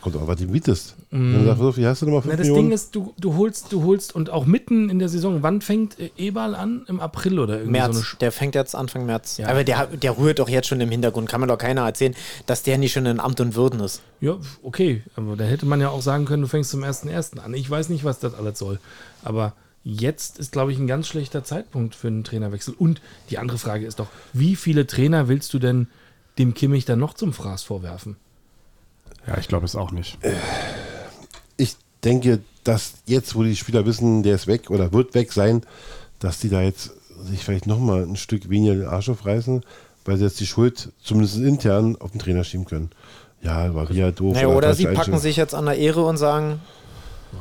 Kommt auch, was du mietest. Wenn du sagst, so, wie hast du nochmal 5 Na, das Millionen? Ding ist, du, du holst, du holst und auch mitten in der Saison, wann fängt äh, Eberl an? Im April oder irgendwie März, so eine Sch- der fängt jetzt Anfang März. Ja. Aber der, der rührt doch jetzt schon im Hintergrund. Kann mir doch keiner erzählen, dass der nicht schon in Amt und Würden ist. Ja, okay, aber da hätte man ja auch sagen können, du fängst zum 1.1. an. Ich weiß nicht, was das alles soll. Aber jetzt ist, glaube ich, ein ganz schlechter Zeitpunkt für einen Trainerwechsel. Und die andere Frage ist doch, wie viele Trainer willst du denn dem Kimmich dann noch zum Fraß vorwerfen? Ja, ich glaube es auch nicht. Ich denke, dass jetzt, wo die Spieler wissen, der ist weg oder wird weg sein, dass die da jetzt sich vielleicht nochmal ein Stück weniger den Arsch aufreißen, weil sie jetzt die Schuld zumindest intern auf den Trainer schieben können. Ja, war wieder doof. Naja, oder falsche sie packen sich jetzt an der Ehre und sagen,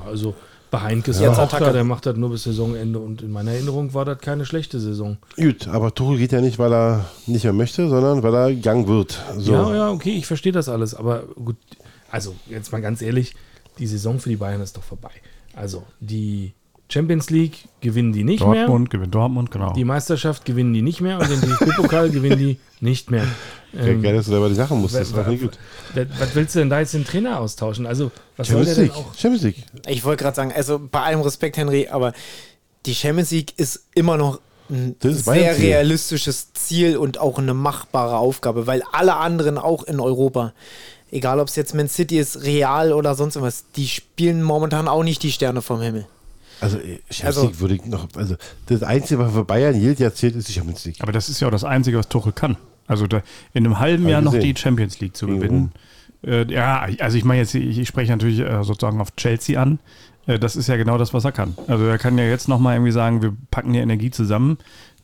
also bei Heinkes Jetzt war auch Attacke. da, der macht das nur bis Saisonende. Und in meiner Erinnerung war das keine schlechte Saison. Gut, aber Tuchel geht ja nicht, weil er nicht mehr möchte, sondern weil er gegangen wird. So. Ja, ja, okay, ich verstehe das alles. Aber gut, also jetzt mal ganz ehrlich, die Saison für die Bayern ist doch vorbei. Also die Champions League gewinnen die nicht mehr. Dortmund gewinnt Dortmund, genau. Die Meisterschaft gewinnen die nicht mehr und den DFB-Pokal gewinnen die nicht mehr. Geil, Ähm, geil, dass du selber die Sachen musst. Das wa- war nicht gut. wa- was willst du denn da jetzt den Trainer austauschen? Also, was soll Champions der denn League. auch? Champions League. ich wollte gerade sagen, also bei allem Respekt, Henry, aber die Champions League ist immer noch ein ist sehr Ziel. realistisches Ziel und auch eine machbare Aufgabe, weil alle anderen auch in Europa, egal ob es jetzt Man City ist, Real oder sonst irgendwas, die spielen momentan auch nicht die Sterne vom Himmel. Also, äh, Champions Also- League würde ich noch. Also, das Einzige, was für Bayern jedes Jahr zählt, ist die Champions League. Aber das ist ja auch das Einzige, was Tuchel kann. Also da, in einem halben Hab Jahr noch die Champions League zu gewinnen. Äh, ja, also ich meine jetzt, ich, ich spreche natürlich äh, sozusagen auf Chelsea an. Äh, das ist ja genau das, was er kann. Also er kann ja jetzt nochmal irgendwie sagen, wir packen hier Energie zusammen.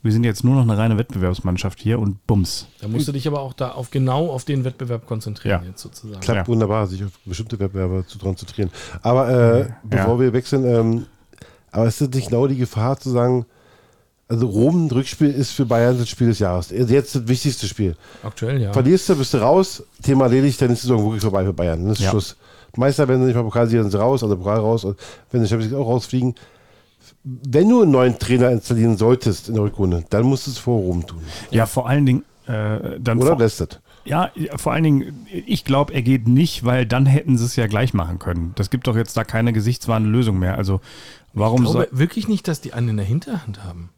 wir sind jetzt nur noch eine reine Wettbewerbsmannschaft hier und bums. Da musst du dich aber auch da auf genau auf den Wettbewerb konzentrieren, Ja. jetzt sozusagen. Klappt Ja. wunderbar, sich auf bestimmte Wettbewerber zu konzentrieren. Aber äh, bevor wir wechseln, ähm, aber ist das nicht genau die Gefahr zu sagen, also Rom, Rückspiel ist für Bayern das Spiel des Jahres. Jetzt das wichtigste Spiel. Aktuell, ja. Verlierst du, bist du raus, Thema erledigt, dann ist die Saison wirklich vorbei für Bayern. Dann ist Ja. Schluss. Meister werden sie nicht mal Pokalsieger, sind sie raus, also Pokal raus. Und wenn sie Champions League auch rausfliegen, wenn du einen neuen Trainer installieren solltest in der Rückrunde, dann musst du es vor Rom tun. Ja, vor allen Dingen, äh, dann Oder lässt das? ja, vor allen Dingen, ich glaube, er geht nicht, weil dann hätten sie es ja gleich machen können. Das gibt doch jetzt da keine gesichtswahrende Lösung mehr. Also warum Ich glaube soll. wirklich nicht, dass die einen in der Hinterhand haben.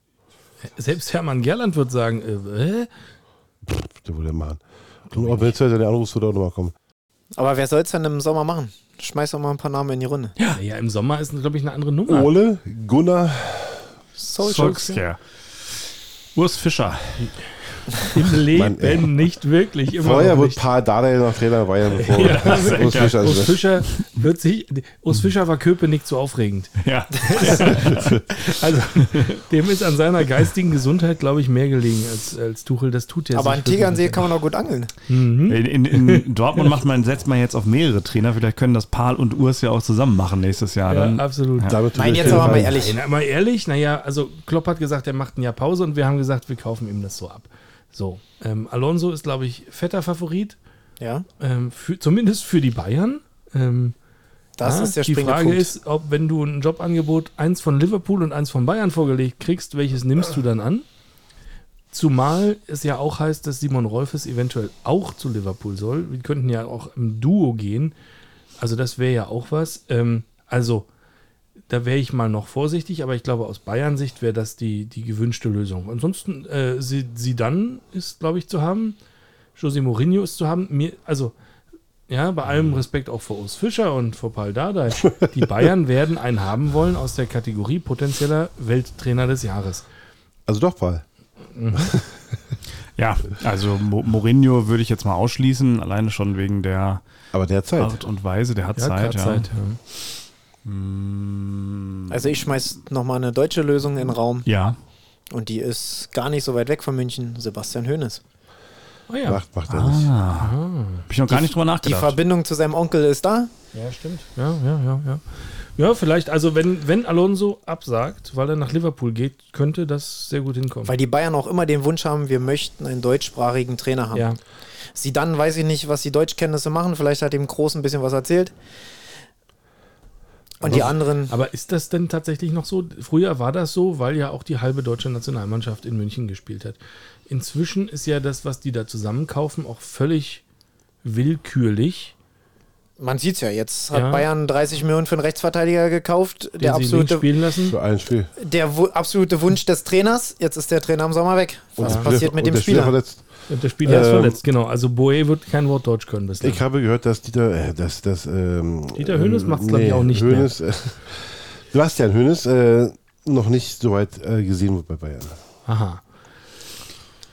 Selbst Hermann Gerland wird sagen, äh, äh? Der würde machen. Und auch wenn jetzt der Anruf würde auch nochmal kommen. Aber wer soll es denn im Sommer machen? Schmeiß doch mal ein paar Namen in die Runde. ja, ja, im Sommer ist, glaube ich, eine andere Nummer. Ole, Gunnar, Solskjaer. Urs Fischer. Im Leben Mann, ey. nicht wirklich. Immer vorher wird nicht. Paar Dardai noch Trainer Bayern, bevor Ja, Urs Fischer Urs ist. Fischer wird sich. Urs Fischer war Köpenick zu aufregend. Ja. Also, dem ist an seiner geistigen Gesundheit, glaube ich, mehr gelegen als, als Tuchel. Das tut er Aber sich an Tegernsee kann man auch gut angeln. Mhm. In, in, in Dortmund macht man, setzt man jetzt auf mehrere Trainer. Vielleicht können das Paul und Urs ja auch zusammen machen nächstes Jahr. Ja, Dann, absolut. Damit tut Nein, jetzt aber mal ehrlich. Na, mal ehrlich, naja, also Klopp hat gesagt, er macht ein Jahr Pause und wir haben gesagt, wir kaufen ihm das so ab. So, ähm, Alonso ist, glaube ich, fetter Favorit, Ja, ähm, für, zumindest für die Bayern. Ähm, das ja, ist der die Frage Punkt. ist, ob wenn du ein Jobangebot eins von Liverpool und eins von Bayern vorgelegt kriegst, welches nimmst du dann an? Zumal es ja auch heißt, dass Simon Rolfes eventuell auch zu Liverpool soll. Wir könnten ja auch im Duo gehen. Also das wäre ja auch was. Ähm, also da wäre ich mal noch vorsichtig, aber ich glaube, aus Bayern-Sicht wäre das die, die gewünschte Lösung. Ansonsten, äh, sie, sie dann ist, glaube ich, zu haben. José Mourinho ist zu haben. Mir, also, ja, bei allem Respekt auch vor Urs Fischer und vor Paul Dardai. Die Bayern werden einen haben wollen aus der Kategorie potenzieller Welttrainer des Jahres. Also doch, Paul. ja, also Mo Mourinho würde ich jetzt mal ausschließen, alleine schon wegen der Aber der. Art und Weise. Der hat Ja, Zeit. Ja. Zeit, ja. Mm, Also ich schmeiß nochmal eine deutsche Lösung in den Raum. ja. Und die ist gar nicht so weit weg von München. Sebastian Hoeneß. Oh ja. Macht, macht er nicht. Ah, Hab ich noch gar nicht drüber Die nachgedacht. Verbindung zu seinem Onkel ist da. Ja, stimmt. Ja, ja, ja, ja. Ja, vielleicht, also wenn, wenn Alonso absagt, weil er nach Liverpool geht, könnte das sehr gut hinkommen. Weil die Bayern auch immer den Wunsch haben, wir möchten einen deutschsprachigen Trainer haben. ja, Sie dann weiß ich nicht, was die Deutschkenntnisse machen. Vielleicht hat dem Groß ein bisschen was erzählt. Und die anderen, aber ist das denn tatsächlich noch so? Früher war das so, weil ja auch die halbe deutsche Nationalmannschaft in München gespielt hat. Inzwischen ist ja das, was die da zusammenkaufen, auch völlig willkürlich. man sieht es ja, jetzt hat Ja. Bayern 30 Millionen für einen Rechtsverteidiger gekauft. Den Der absolute, spielen lassen. Für ein Spiel. der absolute Wunsch des Trainers. Jetzt ist der Trainer im Sommer weg. Was der passiert Spieler- mit dem der Spieler? verletzt. Der Spieler ist Ähm, verletzt, genau. Also Boe wird kein Wort Deutsch können bislang. Ich habe gehört, dass Dieter, äh, dass das, ähm, Dieter Hoeneß ähm, macht's, glaub ich, auch nicht mehr. Hoeneß, Äh, Sebastian Hoeneß äh, noch nicht so weit äh, gesehen wird bei Bayern. Aha.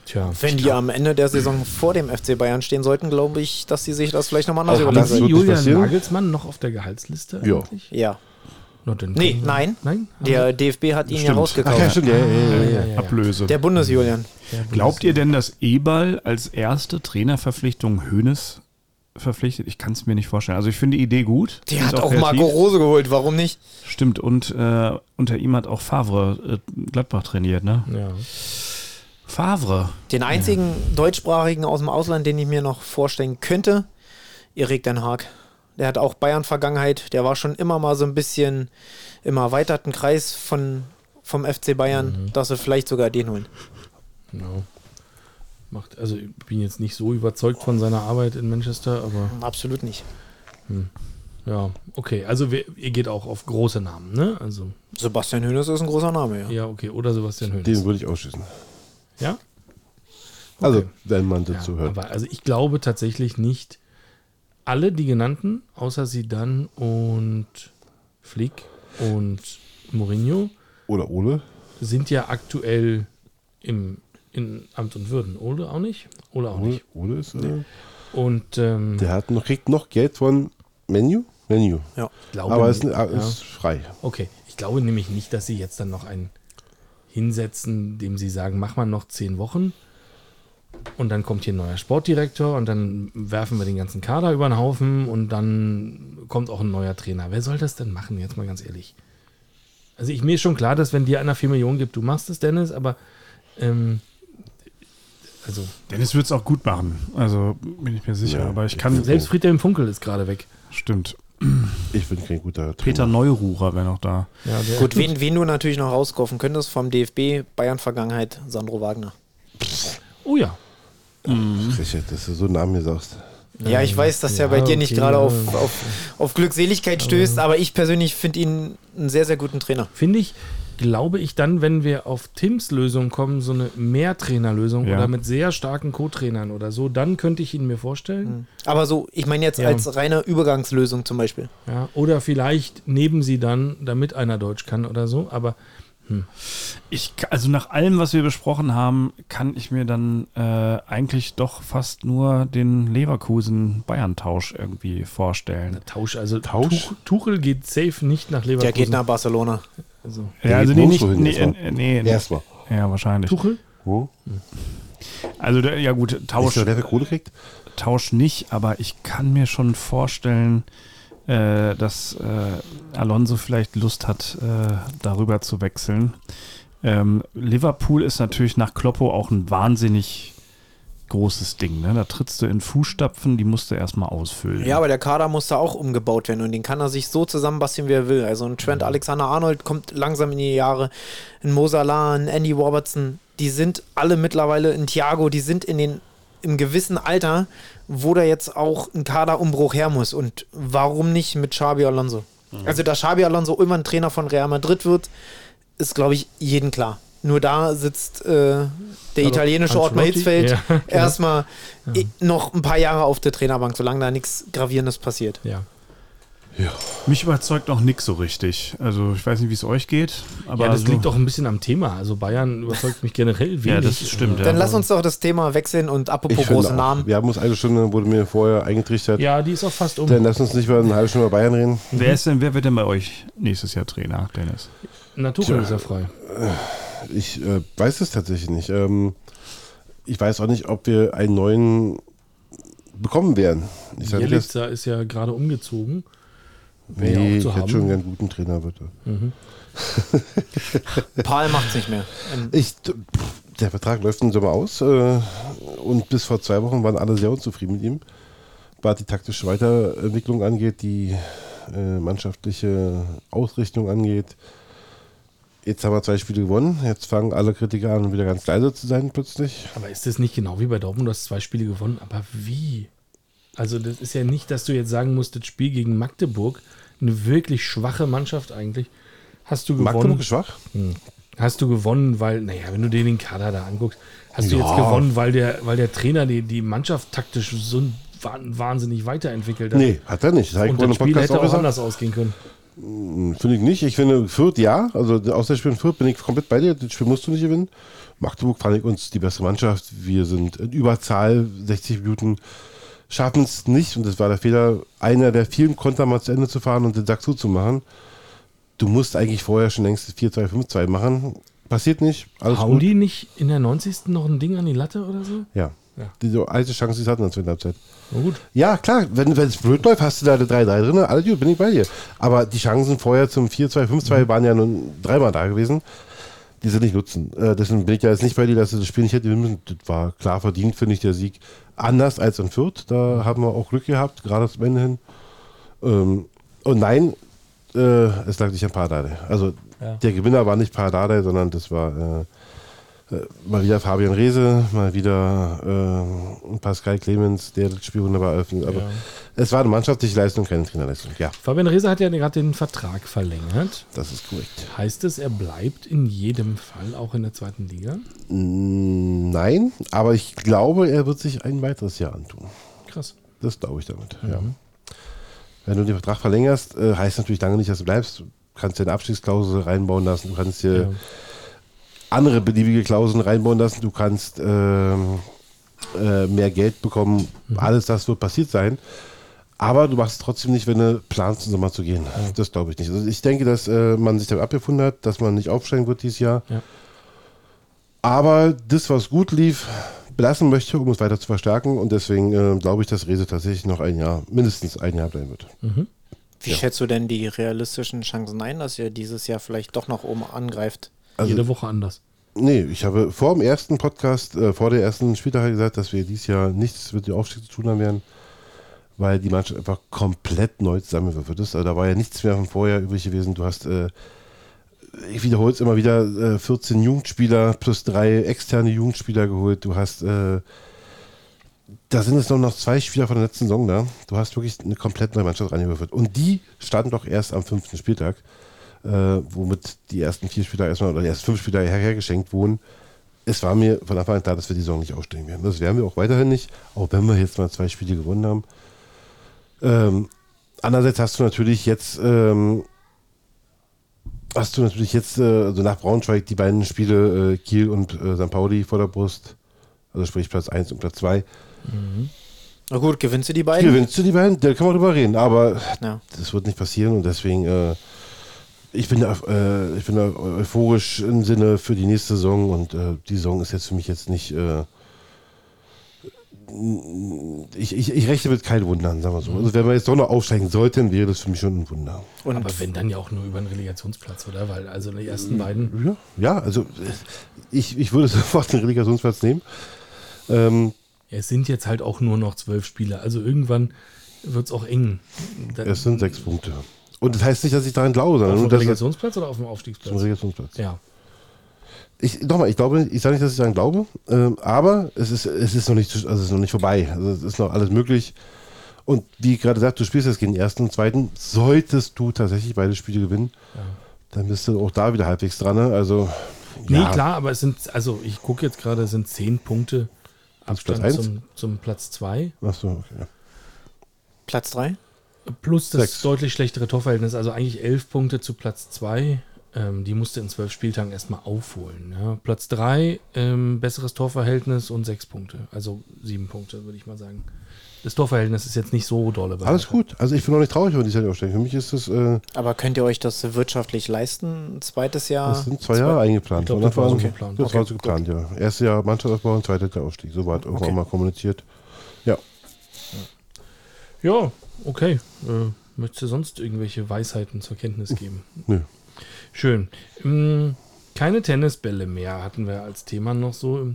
Tja. Wenn die am Ende der Saison vor dem FC Bayern stehen sollten, glaube ich, dass sie sich das vielleicht nochmal anders überlegen nicht Julian passieren. Nagelsmann noch auf der Gehaltsliste Ja. eigentlich? Ja, Na, Nee, nein. Nein? der DFB hat ihn ja Stimmt. rausgekauft. Ach ja, stimmt. Ja, ja, ja, ja, ja. ja, ja. Ablöse. Der Bundes-Julian. Der Glaubt ihr denn, dass Eberl als erste Trainerverpflichtung Hoeneß verpflichtet? Ich kann es mir nicht vorstellen. Also ich finde die Idee gut. Der hat auch kreativ. Marco Rose geholt, warum nicht? Stimmt, und äh, unter ihm hat auch Favre äh, Gladbach trainiert, ne? Ja. Favre. Den einzigen deutschsprachigen aus dem Ausland, den ich mir noch vorstellen könnte, Erik Den Haag. Der hat auch Bayern-Vergangenheit. Der war schon immer mal so ein bisschen im erweiterten Kreis von, vom FC Bayern, dass sie vielleicht sogar den holen. Genau. Macht, also ich bin jetzt nicht so überzeugt von seiner Arbeit in Manchester, aber Absolut nicht. ja, okay. Also wir, ihr geht auch auf große Namen, ne? Also, Sebastian Hoeneß ist ein großer Name, ja. ja, okay. Oder Sebastian Hoeneß. Den würde ich ausschließen. Ja? Also, Okay. wenn man Ja, dazu hört. aber also ich glaube tatsächlich nicht alle die genannten, außer Sidan und Flick und Mourinho, Oder Ole. sind ja aktuell im in Amt und Würden. Ole auch nicht? Ole auch Ole, nicht. Ole ist, äh, Und ähm, der hat noch, kriegt noch Geld von Menu. Menu. glaube Aber ist, nicht- äh, ja. ist frei. Okay, ich glaube nämlich nicht, dass sie jetzt dann noch einen hinsetzen, dem sie sagen, mach mal noch zehn Wochen und dann kommt hier ein neuer Sportdirektor und dann werfen wir den ganzen Kader über den Haufen und dann kommt auch ein neuer Trainer. Wer soll das denn machen, jetzt mal ganz ehrlich? Also ich mir ist schon klar, dass wenn dir einer 4 Millionen gibt, du machst es, Dennis, aber ähm, also Dennis wird es auch gut machen. Also bin ich mir sicher. Ja, aber ich kann. selbst Friedhelm Funkel ist gerade weg. Stimmt. Ich bin kein guter Peter Neururer wäre noch da. Ja, der- Gut, wen, wen du natürlich noch rauskaufen könntest vom DFB, Bayern-Vergangenheit, Sandro Wagner. Oh ja. Richard, dass du so einen Namen mir sagst. Ja, ich weiß, dass er bei Ja, dir nicht okay, gerade ja. auf, auf, auf Glückseligkeit stößt, aber ich persönlich finde ihn einen sehr, sehr guten Trainer. Finde ich, glaube ich dann, wenn wir auf Tims Lösung kommen, so eine Mehrtrainerlösung Ja. oder mit sehr starken Co-Trainern oder so, dann könnte ich ihn mir vorstellen. Aber so, ich meine jetzt Ja. als reine Übergangslösung zum Beispiel. Ja, oder vielleicht neben sie dann, damit einer Deutsch kann oder so. Aber Ich, also nach allem, was wir besprochen haben, kann ich mir dann äh, eigentlich doch fast nur den Leverkusen-Bayern-Tausch irgendwie vorstellen. Tausch, also Tausch? Tuch, Tuchel geht safe nicht nach Leverkusen. Der geht nach Barcelona. also, Ja, also geht nee, nicht, nee, erstmal. äh, nee, nee, Erstmal. ja, wahrscheinlich. Tuchel? Hm? Also der, ja gut, Tausch, nur der, der Kohle kriegt? Tausch nicht, aber ich kann mir schon vorstellen, äh, dass äh, Alonso vielleicht Lust hat, äh, darüber zu wechseln. Ähm, Liverpool ist natürlich nach Kloppo auch ein wahnsinnig großes Ding. Ne? Da trittst du in Fußstapfen, die musst du erstmal ausfüllen. Ja, aber der Kader muss da auch umgebaut werden und den kann er sich so zusammenbasteln, wie er will. Also ein Trent Alexander-Arnold kommt langsam in die Jahre, ein Mo Salah, ein Andy Robertson, die sind alle mittlerweile, ein Thiago, die sind in den im gewissen Alter, wo da jetzt auch ein Kaderumbruch her muss. Und warum nicht mit Xabi Alonso? Also, dass Xabi Alonso irgendwann Trainer von Real Madrid wird, ist, glaube ich, jedem klar. Nur da sitzt äh, der italienische Ottmar? Hitzfeld Ja, erstmal i- noch ein paar Jahre auf der Trainerbank, solange da nichts Gravierendes passiert. Ja. Mich überzeugt auch nix so richtig. Also ich weiß nicht, wie es euch geht, aber ja, das so, liegt auch ein bisschen am Thema. Also Bayern überzeugt mich generell wenig. Ja, das stimmt, ja. Dann lass uns doch das Thema wechseln und apropos große auch, Namen. Wir haben uns eine Stunde, wurde mir vorher eingetrichtert. Ja, die ist auch fast um. Dann lass uns nicht mal eine halbe Stunde über Bayern reden. Wer ist denn, wer wird denn bei euch nächstes Jahr Trainer, Dennis? Na, Tuchel Tja. ist ja frei. Ich äh, weiß es tatsächlich nicht. Ähm, ich weiß auch nicht, ob wir einen neuen bekommen werden. Jelitzer ist ja gerade umgezogen. Wäre nee, ich hätte schon einen guten Trainer, bitte. Paul macht's nicht mehr. Ähm, Ich, der Vertrag läuft im Sommer aus äh, und bis vor zwei Wochen waren alle sehr unzufrieden mit ihm. Was die taktische Weiterentwicklung angeht, die äh, mannschaftliche Ausrichtung angeht. Jetzt haben wir zwei Spiele gewonnen. Jetzt fangen alle Kritiker an, wieder ganz leise zu sein plötzlich. Aber ist das nicht genau wie bei Dortmund? Du hast zwei Spiele gewonnen, aber wie? Also, das ist ja nicht, dass du jetzt sagen musst, das Spiel gegen Magdeburg, eine wirklich schwache Mannschaft eigentlich, hast du gewonnen. Magdeburg ist schwach. Hast du gewonnen, weil, naja, wenn du dir den Kader da anguckst, hast du Ja. jetzt gewonnen, weil der, weil der Trainer die, die Mannschaft taktisch so wah- wahnsinnig weiterentwickelt hat. Nee, hat er nicht. Das Und das Spiel hätte auch auch anders ausgehen können. Finde ich nicht. Ich finde, Fürth ja. Also aus der Spiel in Fürth bin ich komplett bei dir. Das Spiel musst du nicht gewinnen. Magdeburg fand ich uns die bessere Mannschaft. Wir sind in Überzahl, 60 Minuten, schaffen es nicht. Und das war der Fehler, einer der vielen Konter mal zu Ende zu fahren und den Sack zuzumachen. Du musst eigentlich vorher schon längst 4-2-5-2 machen. Passiert nicht. Alles Hauen die nicht in der 90. noch ein Ding an die Latte oder so? Ja. Ja. Diese alte Chance, die sie hatten in der zweiten Halbzeit. Na gut. Ja, klar, wenn es blöd läuft, hast du da eine 3-3 drin, alles gut, bin ich bei dir. Aber die Chancen vorher zum 4-2-5-2 waren ja nun dreimal da gewesen. Die sie nicht nutzen. Äh, deswegen bin ich ja jetzt nicht bei dir, dass sie das Spiel nicht hätte müssen. Das war klar verdient, finde ich, der Sieg. Anders als in Fürth. Da haben wir auch Glück gehabt, gerade zum Ende hin. Ähm, und nein, äh, es lag nicht an Pardade. Also Ja. der Gewinner war nicht Pardade, sondern das war äh, mal wieder Fabian Reese, mal wieder äh, Pascal Clemens, der das Spiel wunderbar eröffnet. Aber Ja. es war eine mannschaftliche Leistung, keine Trainerleistung. Ja, Fabian Reese hat ja gerade den Vertrag verlängert. das ist korrekt. Heißt es, er bleibt in jedem Fall auch in der zweiten Liga? Nein, aber ich glaube, er wird sich ein weiteres Jahr antun. Krass. Das glaube ich damit. Ja. Wenn du den Vertrag verlängerst, äh, heißt natürlich lange nicht, dass du bleibst. Du kannst dir eine Abstiegsklausel reinbauen lassen, du kannst dir Ja. Andere beliebige Klauseln reinbauen lassen, du kannst ähm, äh, mehr Geld bekommen. Alles das wird passiert sein. Aber du machst es trotzdem nicht, wenn du planst, im Sommer zu gehen. Das glaube ich nicht. Also ich denke, dass äh, man sich damit abgefunden hat, dass man nicht aufsteigen wird dieses Jahr. Ja. aber das, was gut lief, belassen möchte, um es weiter zu verstärken. Und deswegen äh, glaube ich, dass Rese tatsächlich noch ein Jahr, mindestens ein Jahr bleiben wird. Wie Ja. schätzt du denn die realistischen Chancen ein, dass ihr dieses Jahr vielleicht doch noch oben angreift? Also- Jede Woche anders. Nee, ich habe vor dem ersten Podcast, äh, vor der ersten Spieltag gesagt, dass wir dieses Jahr nichts mit dem Aufstieg zu tun haben werden, weil die Mannschaft einfach komplett neu zusammengewürfelt ist. Also da war ja nichts mehr von vorher übrig gewesen. Du hast, äh, ich wiederhole es immer wieder, äh, 14 Jugendspieler plus drei externe Jugendspieler geholt. Du hast, äh, da sind es noch, noch zwei Spieler von der letzten Saison da. Du hast wirklich eine komplett neue Mannschaft reingewürfelt. Und die standen doch erst am fünften Spieltag äh, womit die ersten vier Spieler erstmal oder die ersten fünf Spieler her hergeschenkt wurden. Es war mir von Anfang an klar, dass wir die Saison nicht aussteigen werden. Das werden wir auch weiterhin nicht, auch wenn wir jetzt mal zwei Spiele gewonnen haben. Ähm, andererseits hast du natürlich jetzt, ähm, hast du natürlich jetzt, äh, also nach Braunschweig, die beiden Spiele äh, Kiel und äh, St. Pauli vor der Brust. Also sprich Platz 1 und Platz 2. Na gut, gewinnst du die beiden? Gewinnst du die beiden? Da kann man drüber reden, aber Ja. das wird nicht passieren und deswegen, äh, ich bin, da, äh, ich bin da euphorisch im Sinne für die nächste Saison und äh, die Saison ist jetzt für mich jetzt nicht. Äh, ich, ich, ich rechne mit keinen Wundern, sagen wir so. Also wenn wir jetzt doch noch aufsteigen sollten, wäre das für mich schon ein Wunder. Und Aber wenn dann ja auch nur über einen Relegationsplatz, oder? Weil also die ersten beiden. Ja, ja also äh, ich, ich würde sofort den Relegationsplatz nehmen. Ähm, Ja, es sind jetzt halt auch nur noch zwölf Spieler. Also irgendwann wird es auch eng. Dann, es sind sechs Punkte. Und das heißt nicht, dass ich daran glaube, auf sondern dem nur, dass es Relegationsplatz oder auf dem zum Aufstiegsplatz? Relegationsplatz. Ja. Ich, nochmal, ich glaube, ich sage nicht, dass ich daran glaube, ähm, aber es ist, es ist noch nicht, also es ist noch nicht vorbei. Also es ist noch alles möglich. Und wie gerade gesagt, du spielst jetzt gegen den ersten und zweiten, solltest du tatsächlich beide Spiele gewinnen, dann bist du auch da wieder halbwegs dran. Ne? Also, Nee, ja, klar, aber es sind, also ich gucke jetzt gerade, es sind zehn Punkte Abstand Platz eins? zum, zum Platz zwei Achso, okay. ja. Platz 3? Plus das Sechs. deutlich schlechtere Torverhältnis, also eigentlich elf Punkte zu Platz zwei. Ähm, die musste in zwölf Spieltagen erstmal aufholen. Ja. Platz drei, ähm, besseres Torverhältnis und sechs Punkte. Also sieben Punkte, würde ich mal sagen. Das Torverhältnis ist jetzt nicht so dolle. bei Alles gut. Also ich bin noch nicht traurig über die Zeit aufsteigen. Für mich ist das, äh, Aber könnt ihr euch das wirtschaftlich leisten? Ein zweites Jahr? das sind zwei Jahre eingeplant. Ich glaub, das war so an- geplant. Das Okay, war so geplant, ja. Erstes Jahr Mannschaftsaufbau und zweites Jahr Aufstieg. So war es irgendwann Okay. mal kommuniziert. Ja. Ja, okay. Äh, möchtest du sonst irgendwelche Weisheiten zur Kenntnis geben? Nö. Schön. Ähm, keine Tennisbälle mehr hatten wir als Thema noch so.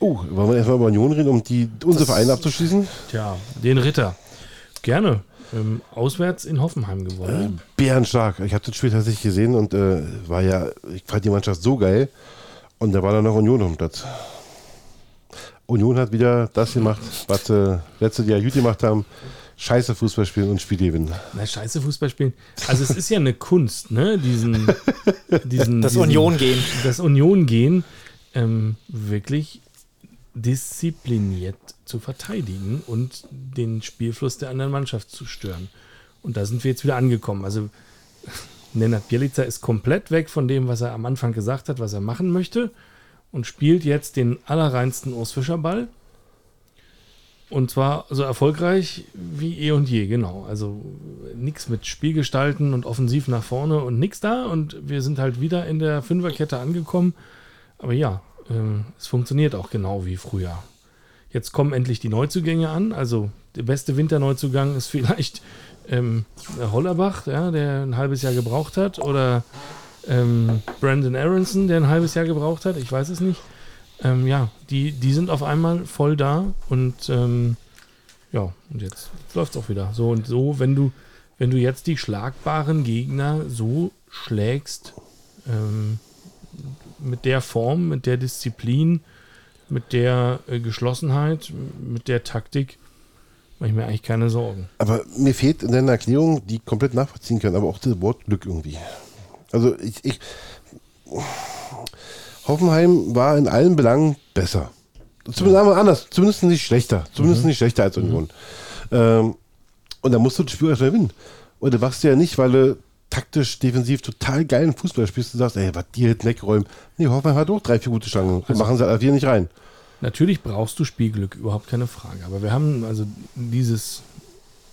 Oh, wollen wir erstmal über Union reden, um die, unsere Vereine abzuschließen? Tja, den Ritter. Gerne. Ähm, auswärts in Hoffenheim gewonnen. Bärenstark. Ich habe das Spiel tatsächlich gesehen und äh, war ja, ich fand die Mannschaft so geil. Und da war dann noch Union auf dem Platz. Union hat wieder das gemacht, was sie letztes Jahr gut gemacht haben. Scheiße Fußball spielen und Spiele gewinnen. Na, scheiße Fußball spielen. Also es ist ja eine Kunst, ne? Diesen, diesen Das diesen, Union gehen. Das Union gehen ähm, wirklich diszipliniert zu verteidigen und den Spielfluss der anderen Mannschaft zu stören. Und da sind wir jetzt wieder angekommen. Also Nenad Bielica ist komplett weg von dem, was er am Anfang gesagt hat, was er machen möchte und spielt jetzt den allerreinsten Urs Fischer Ball. Und zwar so erfolgreich wie eh und je, genau. Also nichts mit Spielgestalten und offensiv nach vorne und nichts da. Und wir sind halt wieder in der Fünferkette angekommen. Aber ja, ähm, es funktioniert auch genau wie früher. Jetzt kommen endlich die Neuzugänge an. Also der beste Winterneuzugang ist vielleicht ähm, Hollerbach, ja, der ein halbes Jahr gebraucht hat. Oder ähm, Brandon Aronson, der ein halbes Jahr gebraucht hat. Ich weiß es nicht. Ähm, ja, die, die sind auf einmal voll da und ähm, ja, und jetzt läuft es auch wieder. So und so, wenn du, wenn du jetzt die schlagbaren Gegner so schlägst, ähm, mit der Form, mit der Disziplin, mit der äh, Geschlossenheit, mit der Taktik, mache ich mir eigentlich keine Sorgen. Aber mir fehlt in deiner Erklärung, die komplett nachvollziehen kann, aber auch das Wort Glück irgendwie. Also ich, ich Hoffenheim war in allen Belangen besser. Zumindest wir anders, zumindest nicht schlechter. Zumindest nicht schlechter als Union. Ähm, und da musst du das Spiel erstmal gewinnen. Und du machst ja nicht, weil du taktisch, defensiv total geilen Fußball spielst und sagst, ey, was die hinten wegräumen. Nee, Hoffenheim hat auch drei, vier gute Chancen. Und machen sie alle vier nicht rein. Natürlich brauchst du Spielglück, überhaupt keine Frage. Aber wir haben also dieses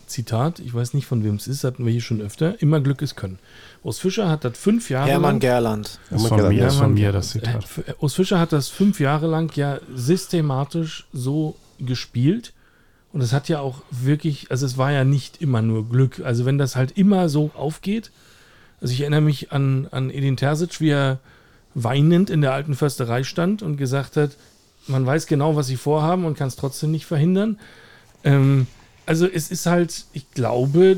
Zitat, ich weiß nicht von wem es ist, hatten wir hier schon öfter, immer Glück ist Können. Urs Fischer hat das fünf Jahre Hermann lang... Gerland. Das ist von kann- mir, ist von Hermann mir das Gerland. Zitat. Äh, Urs Fischer hat das fünf Jahre lang ja systematisch so gespielt und es hat ja auch wirklich, also es war ja nicht immer nur Glück. Also wenn das halt immer so aufgeht, also ich erinnere mich an, an Edin Terzic, wie er weinend in der alten Försterei stand und gesagt hat, man weiß genau, was sie vorhaben und kann es trotzdem nicht verhindern. Ähm, also es ist halt, ich glaube,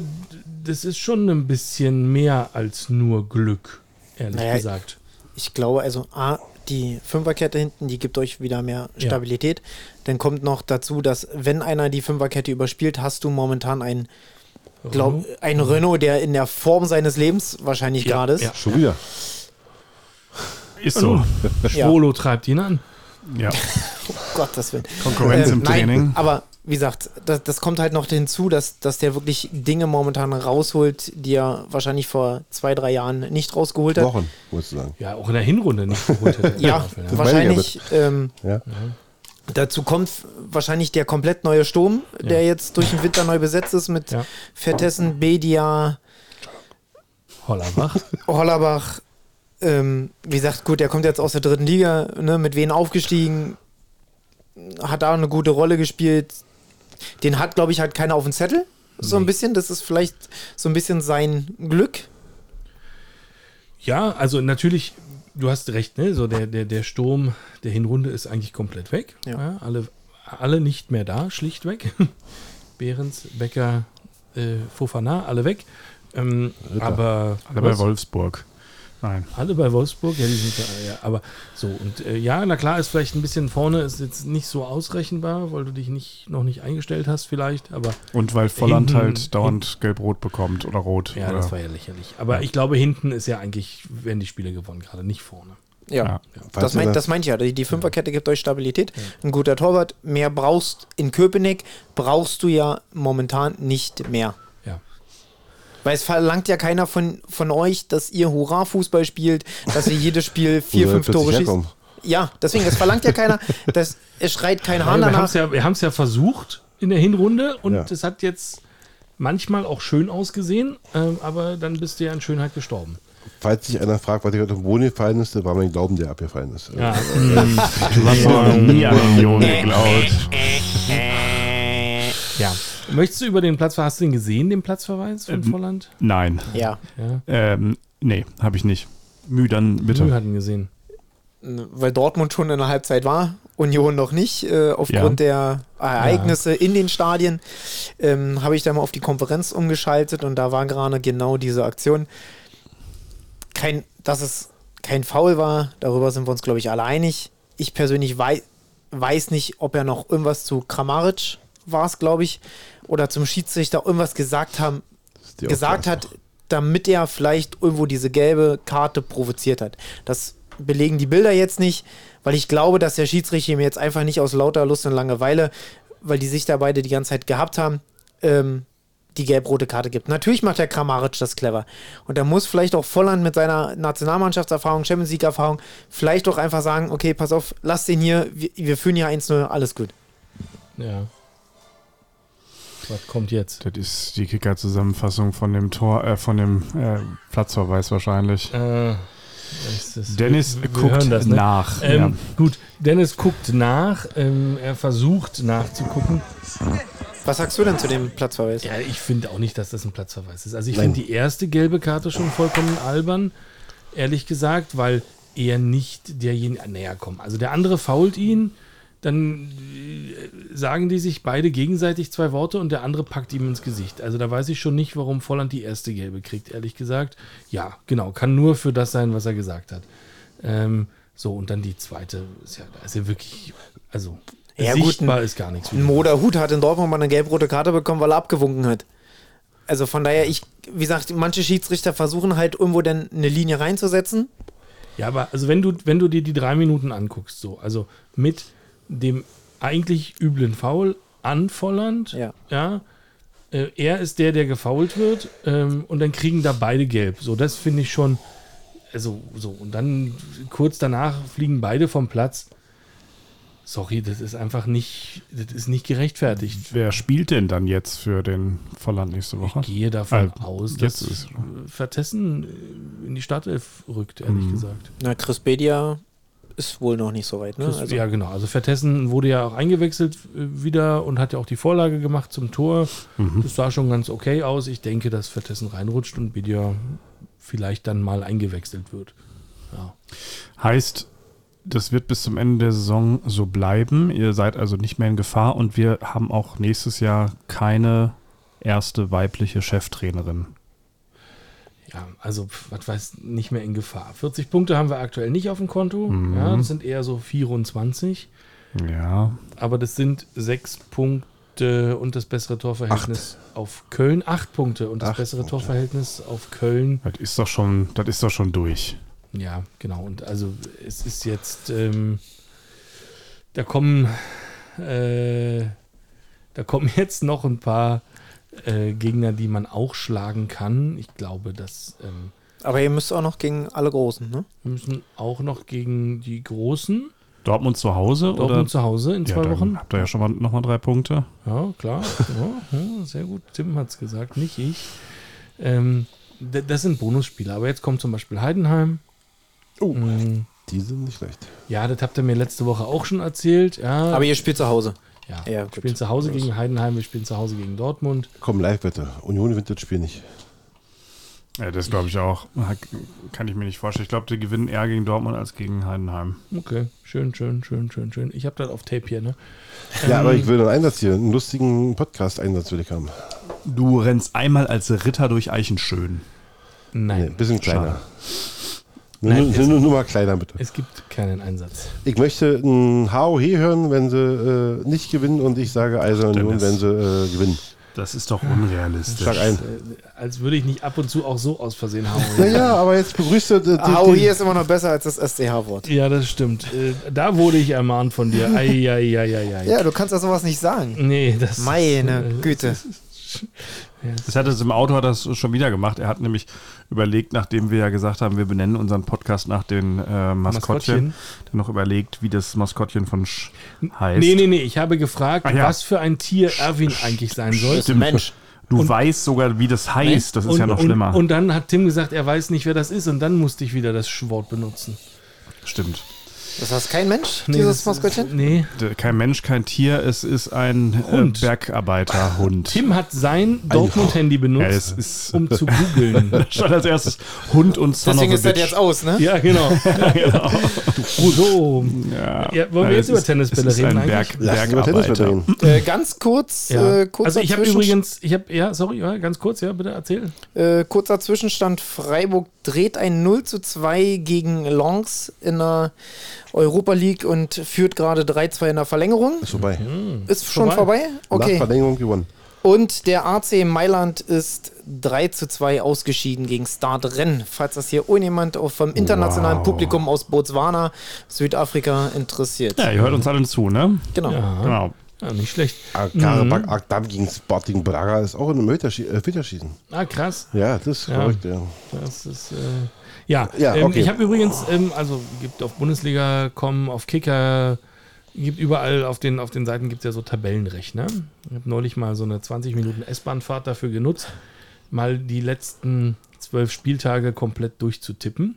das ist schon ein bisschen mehr als nur Glück, ehrlich Naja, gesagt. Ich glaube, also A, die Fünferkette hinten, die gibt euch wieder mehr Ja. Stabilität. Dann kommt noch dazu, dass wenn einer die Fünferkette überspielt, hast du momentan einen, glaub, einen Renault, der in der Form seines Lebens wahrscheinlich Ja, gerade ist. ja. Schon wieder. Ist so. Ja. Schwolo treibt ihn an. Ja. Gottes Willen. Konkurrenz Äh, im nein, Training. aber wie gesagt, das, das kommt halt noch hinzu, dass, dass der wirklich Dinge momentan rausholt, die er wahrscheinlich vor zwei, drei Jahren nicht rausgeholt hat. Wochen, musst du sagen. Ja, auch in der Hinrunde nicht geholt hätte. Ja, Das wahrscheinlich. Ähm, Ja. dazu kommt wahrscheinlich der komplett neue Sturm, der jetzt durch den Winter neu besetzt ist mit Ja. Vertessen, Bedia, Hollerbach. Hollerbach. Ähm, wie gesagt, gut, der kommt jetzt aus der dritten Liga, ne, mit wen aufgestiegen, hat da eine gute Rolle gespielt. Den hat, glaube ich, halt keiner auf dem Zettel. So ein bisschen. Das ist vielleicht so ein bisschen sein Glück. Ja, also natürlich, du hast recht, ne? So der, der, der Sturm der Hinrunde ist eigentlich komplett weg. Ja. alle, alle nicht mehr da, schlichtweg. Behrens, Becker, äh, Fofana, alle weg. Ähm, aber Alle bei? Wolfsburg. Nein. Alle bei Wolfsburg, ja, die sind da, ja, aber so und äh, ja, na klar, ist vielleicht ein bisschen vorne, ist jetzt nicht so ausrechenbar, weil du dich nicht noch nicht eingestellt hast, vielleicht, aber Und weil Volland Hinten- halt dauernd gelb-rot bekommt oder rot. ja, oder das war ja lächerlich. Aber ich glaube, hinten ist ja eigentlich, werden die Spiele gewonnen, gerade nicht vorne. Ja. Ja. Das, meint, das meint ja, die, die Fünferkette gibt euch Stabilität. Ein guter Torwart, mehr brauchst in Köpenick, brauchst du ja momentan nicht mehr. Ja. Weil es verlangt ja keiner von, von euch, dass ihr Hurra-Fußball spielt, dass ihr jedes Spiel vier, fünf Tore schießt. herkommen? Ja, deswegen, es verlangt ja keiner, dass, es schreit kein Hahn wir haben danach. es ja, wir ja versucht in der Hinrunde und Ja. es hat jetzt manchmal auch schön ausgesehen, ähm, aber dann bist du ja an Schönheit gestorben. Falls sich einer fragt, was dir den Boden gefallen ist, dann war mein Glauben, der abgefallen ist. Ja, Du hast noch nie an Union geglaubt. Ja. Möchtest du über den Platz, hast du den gesehen, den Platzverweis von Ähm, Volland? Nein. Ja, Ja, Ähm, nee, habe ich nicht. Müh, dann bitte. wir hatten gesehen. weil Dortmund schon in der Halbzeit war, Union noch nicht, äh, aufgrund der Ereignisse in den Stadien, ähm, habe ich da mal auf die Konferenz umgeschaltet und da war gerade genau diese Aktion. Kein, dass es kein Foul war, darüber sind wir uns, glaube ich, alle einig. Ich persönlich wei weiß nicht, ob er noch irgendwas zu Kramaric war es, glaube ich, oder zum Schiedsrichter irgendwas gesagt haben, gesagt hat, damit er vielleicht irgendwo diese gelbe Karte provoziert hat. Das belegen die Bilder jetzt nicht, weil ich glaube, dass der Schiedsrichter ihm jetzt einfach nicht aus lauter Lust und Langeweile, weil die sich da beide die ganze Zeit gehabt haben, ähm, die gelb-rote Karte gibt. Natürlich macht der Kramaric das clever. Und da muss vielleicht auch Volland mit seiner Nationalmannschaftserfahrung, Champions League-Erfahrung, vielleicht doch einfach sagen, okay, pass auf, lass den hier, wir, wir führen hier 1-0, alles gut. Ja. Was kommt jetzt? Das ist die Kicker-Zusammenfassung von dem Tor, äh, von dem äh, Platzverweis wahrscheinlich. Äh, ist das- Dennis wir- wir guckt das, ne? nach. Ähm, Gut, Dennis guckt nach, ähm, er versucht nachzugucken. Was sagst du denn zu dem Platzverweis? Ja, ich finde auch nicht, dass das ein Platzverweis ist. Also ich finde die erste gelbe Karte schon vollkommen albern, ehrlich gesagt, weil er nicht derjenige, naja, komm, also der andere fault ihn, dann äh, sagen die sich beide gegenseitig zwei Worte und der andere packt ihm ins Gesicht. Also da weiß ich schon nicht, warum Volland die erste gelbe kriegt, ehrlich gesagt. Ja, genau, kann nur für das sein, was er gesagt hat. Ähm, so, und dann die zweite, ist ja, ist ja wirklich, also Ja, gut, sichtbar ist gar nichts. Ein Moder Hut hat in Dortmund mal eine gelb-rote Karte bekommen, weil er abgewunken hat. Also von daher, ich, wie gesagt, manche Schiedsrichter versuchen halt irgendwo dann eine Linie reinzusetzen. Ja, aber also wenn du, wenn du dir die drei Minuten anguckst, so, also mit dem eigentlich üblen Foul an Volland, Ja. ja äh, er ist der, der gefoult wird, ähm, und dann kriegen da beide gelb. So, das finde ich schon, also so, und dann kurz danach fliegen beide vom Platz. sorry, das ist einfach nicht, das ist nicht gerechtfertigt. Wer spielt denn dann jetzt für den Volland nächste Woche? Ich gehe davon Ah, aus, dass ist- Vertessen äh, in die Startelf rückt, ehrlich Mhm. gesagt. Na, Chris Bedia ist wohl noch nicht so weit, ne? Das, Also, ja, genau. Also Vertessen wurde ja auch eingewechselt äh, wieder und hat ja auch die Vorlage gemacht zum Tor. Mhm. Das sah schon ganz okay aus. Ich denke, dass Vertessen reinrutscht und Bidia vielleicht dann mal eingewechselt wird. Ja. Heißt, das wird bis zum Ende der Saison so bleiben. Ihr seid also nicht mehr in Gefahr und wir haben auch nächstes Jahr keine erste weibliche Cheftrainerin. Ja, also, was weiß, nicht mehr in Gefahr. 40 Punkte haben wir aktuell nicht auf dem Konto. Mhm. Ja, das sind eher so 24. Ja, Aber das sind sechs Punkte und das bessere Torverhältnis auf Köln. Acht Punkte und das Acht bessere Punkte. Torverhältnis auf Köln. das ist doch schon, das ist doch schon durch. Ja, genau. Und also es ist jetzt, ähm, da kommen, äh, da kommen jetzt noch ein paar äh, Gegner, die man auch schlagen kann. Ich glaube, dass ähm, aber ihr müsst auch noch gegen alle Großen, ne? wir müssen auch noch gegen die Großen Dortmund zu Hause Dortmund oder? zu Hause in Ja, zwei dann Wochen. Habt ihr ja schon mal nochmal drei Punkte. Ja, klar. Ja, ja, sehr gut. Tim hat es gesagt, nicht ich. Ähm, d- das sind Bonusspiele. Aber jetzt kommt zum Beispiel Heidenheim. Oh. Mm, Die sind nicht schlecht. Ja, das habt ihr mir letzte Woche auch schon erzählt. Ja, Aber ihr spielt zu Hause. Ja, ja, wir spielen zu Hause gegen Heidenheim, wir spielen zu Hause gegen Dortmund. Komm, Live-Wette. Union gewinnt das Spiel nicht. Ja, das glaube ich auch. Kann ich mir nicht vorstellen. Ich glaube, die gewinnen eher gegen Dortmund als gegen Heidenheim. Okay, schön, schön, schön, schön, schön. Ich habe das auf Tape hier, ne? Ja, aber Ähm, ich will einen Einsatz hier. Einen lustigen Podcast-Einsatz will ich haben. Du rennst einmal als Ritter durch Eichenschön. Nee, Nein, ein bisschen kleiner. Nur, Nein, nur, es- nur, nur mal kleiner, bitte. es gibt keinen Einsatz. Ich möchte ein HOH hören, wenn sie äh, nicht gewinnen und ich sage Eisern Union, wenn sie äh, gewinnen. Das ist doch unrealistisch. Schlag ein. Äh, als würde ich nicht ab und zu auch so aus Versehen hauen. Naja, aber jetzt begrüßt du die, Hau die, hier ist immer noch besser als das SCH-Wort. Ja, das stimmt. Äh, Da wurde ich ermahnt von dir. Eieieiei. Ja, du kannst ja sowas nicht sagen. Nee, das Meine äh, Güte. Das hat es im Auto hat das schon wieder gemacht. Er hat nämlich überlegt, nachdem wir ja gesagt haben, wir benennen unseren Podcast nach den äh, Maskottchen, Maskottchen. dann noch überlegt, wie das Maskottchen von Sch heißt. Nee, nee, nee. Ich habe gefragt, Ah, ja. was für ein Tier Erwin eigentlich sein soll. Stimmt. Mensch. Du Und- weißt sogar, wie das heißt. Das ist und, ja noch und, schlimmer. Und dann hat Tim gesagt, er weiß nicht, wer das ist. Und dann musste ich wieder das Wort benutzen. Stimmt. Das heißt kein Mensch, Nee, dieses ist- Maskottchen? Nee. Kein Mensch, kein Tier. Es ist ein äh, Hund. Bergarbeiterhund. Tim hat sein Dortmund-Handy Ja, es benutzt, ist um zu googeln. schon als erstes Hund und Son Deswegen ist das jetzt aus, ne? ja, genau. So. Ja. Ja, wollen wir Ja, jetzt über Tennisbälle reden ein? Berg, uns über reden. Äh, ganz kurz, Ja. äh, kurzer also ich habe übrigens, ich habe, ja, sorry, ja, ganz kurz, ja, bitte erzähl. Äh, kurzer Zwischenstand: Freiburg dreht ein 0 zu 2 gegen Lens in der Europa League und führt gerade 3-2 in der Verlängerung. Ist vorbei. Ist schon vorbei. vorbei? Nach Okay. Verlängerung gewonnen. Und der AC Mailand ist 3 zu 2 ausgeschieden gegen Start Rennes. Falls das hier irgendjemand vom internationalen Wow. Publikum aus Botswana, Südafrika interessiert. Ja, ihr hört uns alle zu, ne? Genau. Ja, Genau. Ja nicht schlecht. Karabakh Agdam gegen Sporting Braga ist auch in einem Elfmeterschie- äh. Ah, krass. Ja, das ist Ja. verrückt, ja. Das ist, äh, ja, Ja, ähm, okay. ich habe übrigens, ähm, also gibt auf Bundesliga.com, auf Kicker, gibt überall auf den, auf den Seiten gibt es ja so Tabellenrechner. Ich habe neulich mal so eine 20 Minuten S-Bahn-Fahrt dafür genutzt, mal die letzten zwölf Spieltage komplett durchzutippen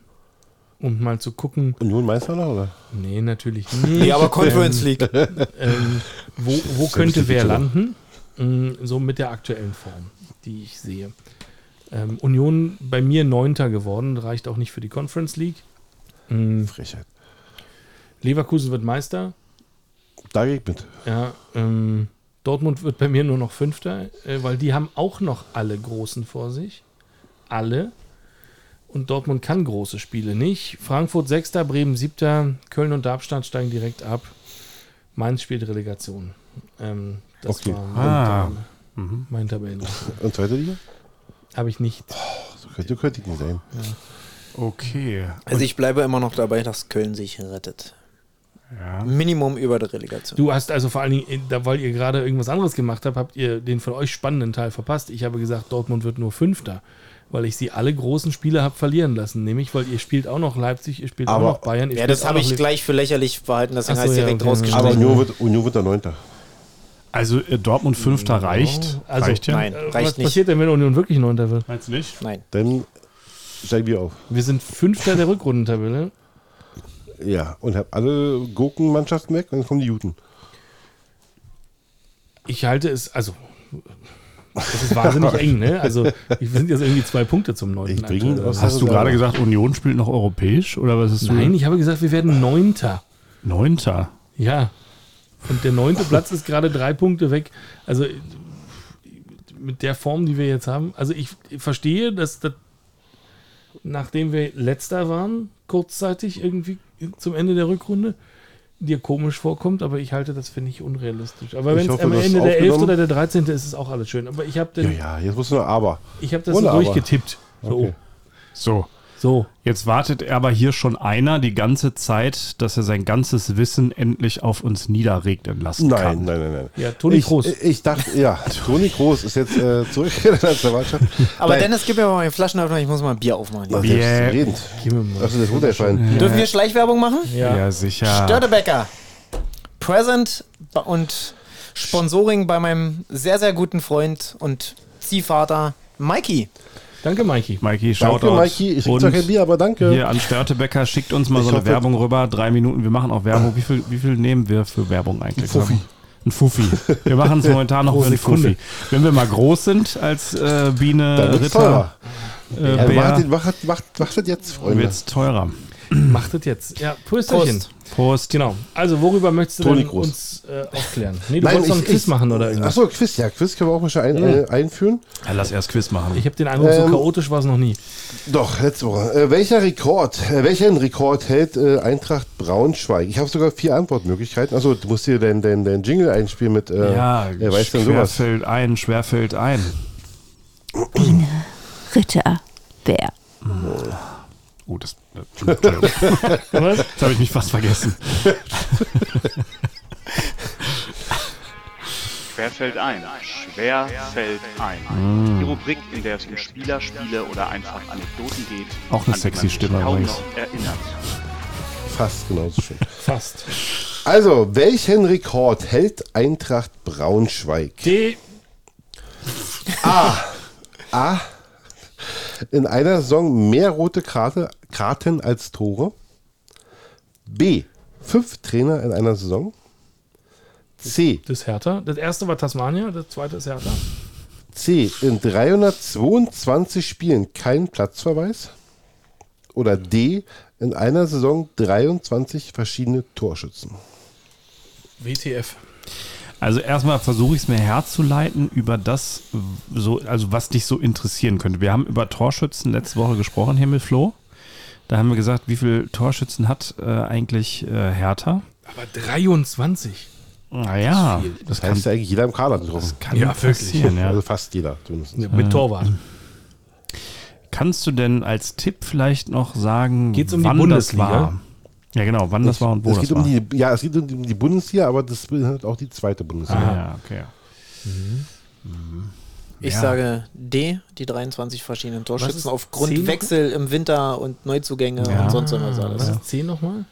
und mal zu gucken, Union Meister noch, oder? nee, natürlich nicht. Nee, aber Conference League. ähm, wo, wo könnte wer landen? Mm, So mit der aktuellen Form, die ich sehe. Ähm, Union bei mir Neunter geworden, reicht auch nicht für die Conference League. Mm, Frechheit. Leverkusen wird Meister. Da gehe ich mit. Ja, ähm, Dortmund wird bei mir nur noch Fünfter, äh, weil die haben auch noch alle Großen vor sich. Alle. Und Dortmund kann große Spiele nicht. Frankfurt Sechster, Bremen Siebter, Köln und Darmstadt steigen direkt ab. Mainz spielt Relegation. Ähm, das Okay. war mein, Ah. Tabellen- Mhm. mein Tabellen. Und zweite Liga? Habe ich nicht. So könnte, könnte ich nicht sein. Okay. Also ich bleibe immer noch dabei, dass Köln sich rettet. Ja. Minimum über der Relegation. Du hast also vor allen Dingen, äh, da weil ihr gerade irgendwas anderes gemacht habt, habt ihr den von euch spannenden Teil verpasst. Ich habe gesagt, Dortmund wird nur Fünfter. Weil ich sie alle großen Spiele habe verlieren lassen. Nämlich, weil ihr spielt auch noch Leipzig, ihr spielt Aber- auch noch Bayern. Ihr Ja, das habe ich gleich für lächerlich verhalten, deswegen so, heißt ja, direkt okay. Aber rausgestrichen. Union wird, Union wird der Neunter. Also äh, Dortmund Fünfter reicht. Also, reicht ja. Nein, Äh, reicht Was nicht. passiert denn, wenn Union wirklich Neunter wird? Meinst du nicht? Nein. Dann steigen wir auf. Wir sind Fünfter der Rückrundentabelle. Ja, und hab alle Gurkenmannschaften weg und dann kommen die Juten. Ich halte es, also, das ist wahnsinnig eng, ne? Also, wir sind jetzt irgendwie zwei Punkte zum neunten. Aktuell. aus- Hast du Also, gerade gesagt, Union spielt noch europäisch oder was ist Nein, ich habe gesagt, wir werden Neunter. Neunter. Ja. Und der neunte Platz ist gerade drei Punkte weg. Also mit der Form, die wir jetzt haben. Also ich verstehe, dass das, nachdem wir letzter waren, kurzzeitig irgendwie zum Ende der Rückrunde, dir komisch vorkommt, aber ich halte das für nicht unrealistisch. Aber wenn es am Ende der 11. aufgenommen. oder der 13. ist, ist es auch alles schön. Aber ich habe Ja, den- ja, jetzt musst du noch aber. ich hab das so aber. durchgetippt. So, Okay. So. So. Jetzt wartet aber hier schon einer die ganze Zeit, dass er sein ganzes Wissen endlich auf uns niederregnen lassen Nein, kann. nein, nein, nein. Ja, Toni ich, Kroos. Ich dachte, ja, Toni Kroos ist jetzt äh, zurück in der Nationalmannschaft. Aber Nein. Dennis, gib mir mal meinen Flaschenöffner, ich muss mal ein Bier aufmachen. Ach, Bier. mal. Achso, das runterfallen. Dürfen wir Schleichwerbung machen? Ja. Ja, sicher. Störtebecker. Present und Sponsoring bei meinem sehr, sehr guten Freund und Ziehvater Mikey. Danke, Mikey. Mikey, Danke, Shoutout. Mikey. Ich krieg zwar kein Bier, aber danke. Hier an Störtebecker, schickt uns mal Ich so eine hoffe- Werbung rüber. Drei Minuten, wir machen auch Werbung. Wie viel, wie viel nehmen wir für Werbung eigentlich? Ein Fuffi. Ein Fuffi. Wir machen es momentan noch für ein Sekunde. Fuffi. Wenn wir mal groß sind als äh, Biene, Ritter, teurer. äh, Ja, macht, Bär, macht, macht, macht das jetzt, Freunde. wird es teurer. Macht das jetzt. Ja, Prösterchen. Prost. Prost. Genau. Also, worüber möchtest du denn uns äh, aufklären? Nee, du wolltest noch einen Quiz machen oder irgendwas. Achso, Quiz, ja, Quiz können wir auch mal schon ein, äh, einführen. Ja, lass erst Quiz machen. Ich habe den Eindruck, so Ähm, chaotisch war es noch nie. Doch, letzte Woche. Äh, welcher Rekord, äh, welchen Rekord hält äh, Eintracht Braunschweig? Ich habe sogar vier Antwortmöglichkeiten. Achso, du musst hier deinen dein, dein Jingle einspielen mit, äh, ja, wer weiß denn sowas? ein, schwerfällt ein. Biene, Ritter, Bär. Oh, das, Entschuldigung. Was? Jetzt habe ich mich fast vergessen. Schwer fällt ein. Schwer fällt ein. Die Rubrik, in der es um Spieler, Spiele oder einfach Anekdoten geht. Auch eine an die sexy Stimme übrigens. erinnert. Fast genauso schön. Fast. Also, welchen Rekord hält Eintracht Braunschweig? D. A. In einer Saison mehr rote Karte, Karten als Tore. B. Fünf Trainer in einer Saison. C. Das ist Hertha. Das erste war Tasmania, das zweite ist Hertha. C. In 322 Spielen kein Platzverweis. Oder D. In einer Saison 23 verschiedene Torschützen. WTF. Also erstmal versuche ich es mir herzuleiten über das, so, also was dich so interessieren könnte. Wir haben über Torschützen letzte Woche gesprochen Flo. Da haben wir gesagt, wie viele Torschützen hat äh, eigentlich äh, Hertha? Aber 23. Naja, Das heißt ja eigentlich jeder im Kader getroffen. kann Ja, passieren. Ja. Also fast jeder. Zumindest. Ja, mit Torwart. Kannst du denn als Tipp vielleicht noch sagen, Geht's um die wann Bundesliga? das war? Ja, genau, wann das war und wo es das geht war. um die, ja, es geht um die, um die Bundesliga, aber das beinhaltet auch die zweite Bundesliga. ah, ja, okay. Ich Ja. sage D, die 23 verschiedenen Torschützen aufgrund? Wechsel im Winter und Neuzugänge Ja. und sonst was alles. Was ist 10 nochmal?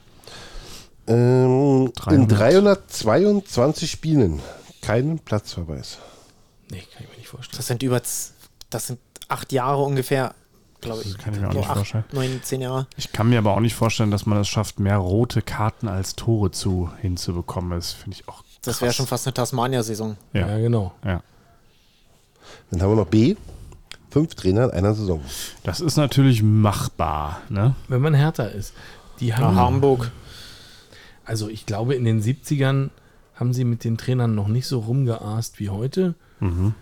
Ähm, in 300. 322 Spielen keinen Platzverweis. Nee, kann ich mir nicht vorstellen. Das sind über, das sind acht Jahre ungefähr, glaube ich. Das kann ich mir auch nicht acht, vorstellen. Neun, zehn Jahre. Ich kann mir aber auch nicht vorstellen, dass man es schafft, mehr rote Karten als Tore zu hinzubekommen. Das finde ich auch Das wäre krass. schon fast eine Tasmania-Saison. Ja, Ja, genau. ja. Dann haben wir noch B. Fünf Trainer in einer Saison. Das ist natürlich machbar. Ne? Wenn man Hertha ist. Die haben, Hamburg. also ich glaube, in den 70ern haben sie mit den Trainern noch nicht so rumgeaßt wie heute. Mhm.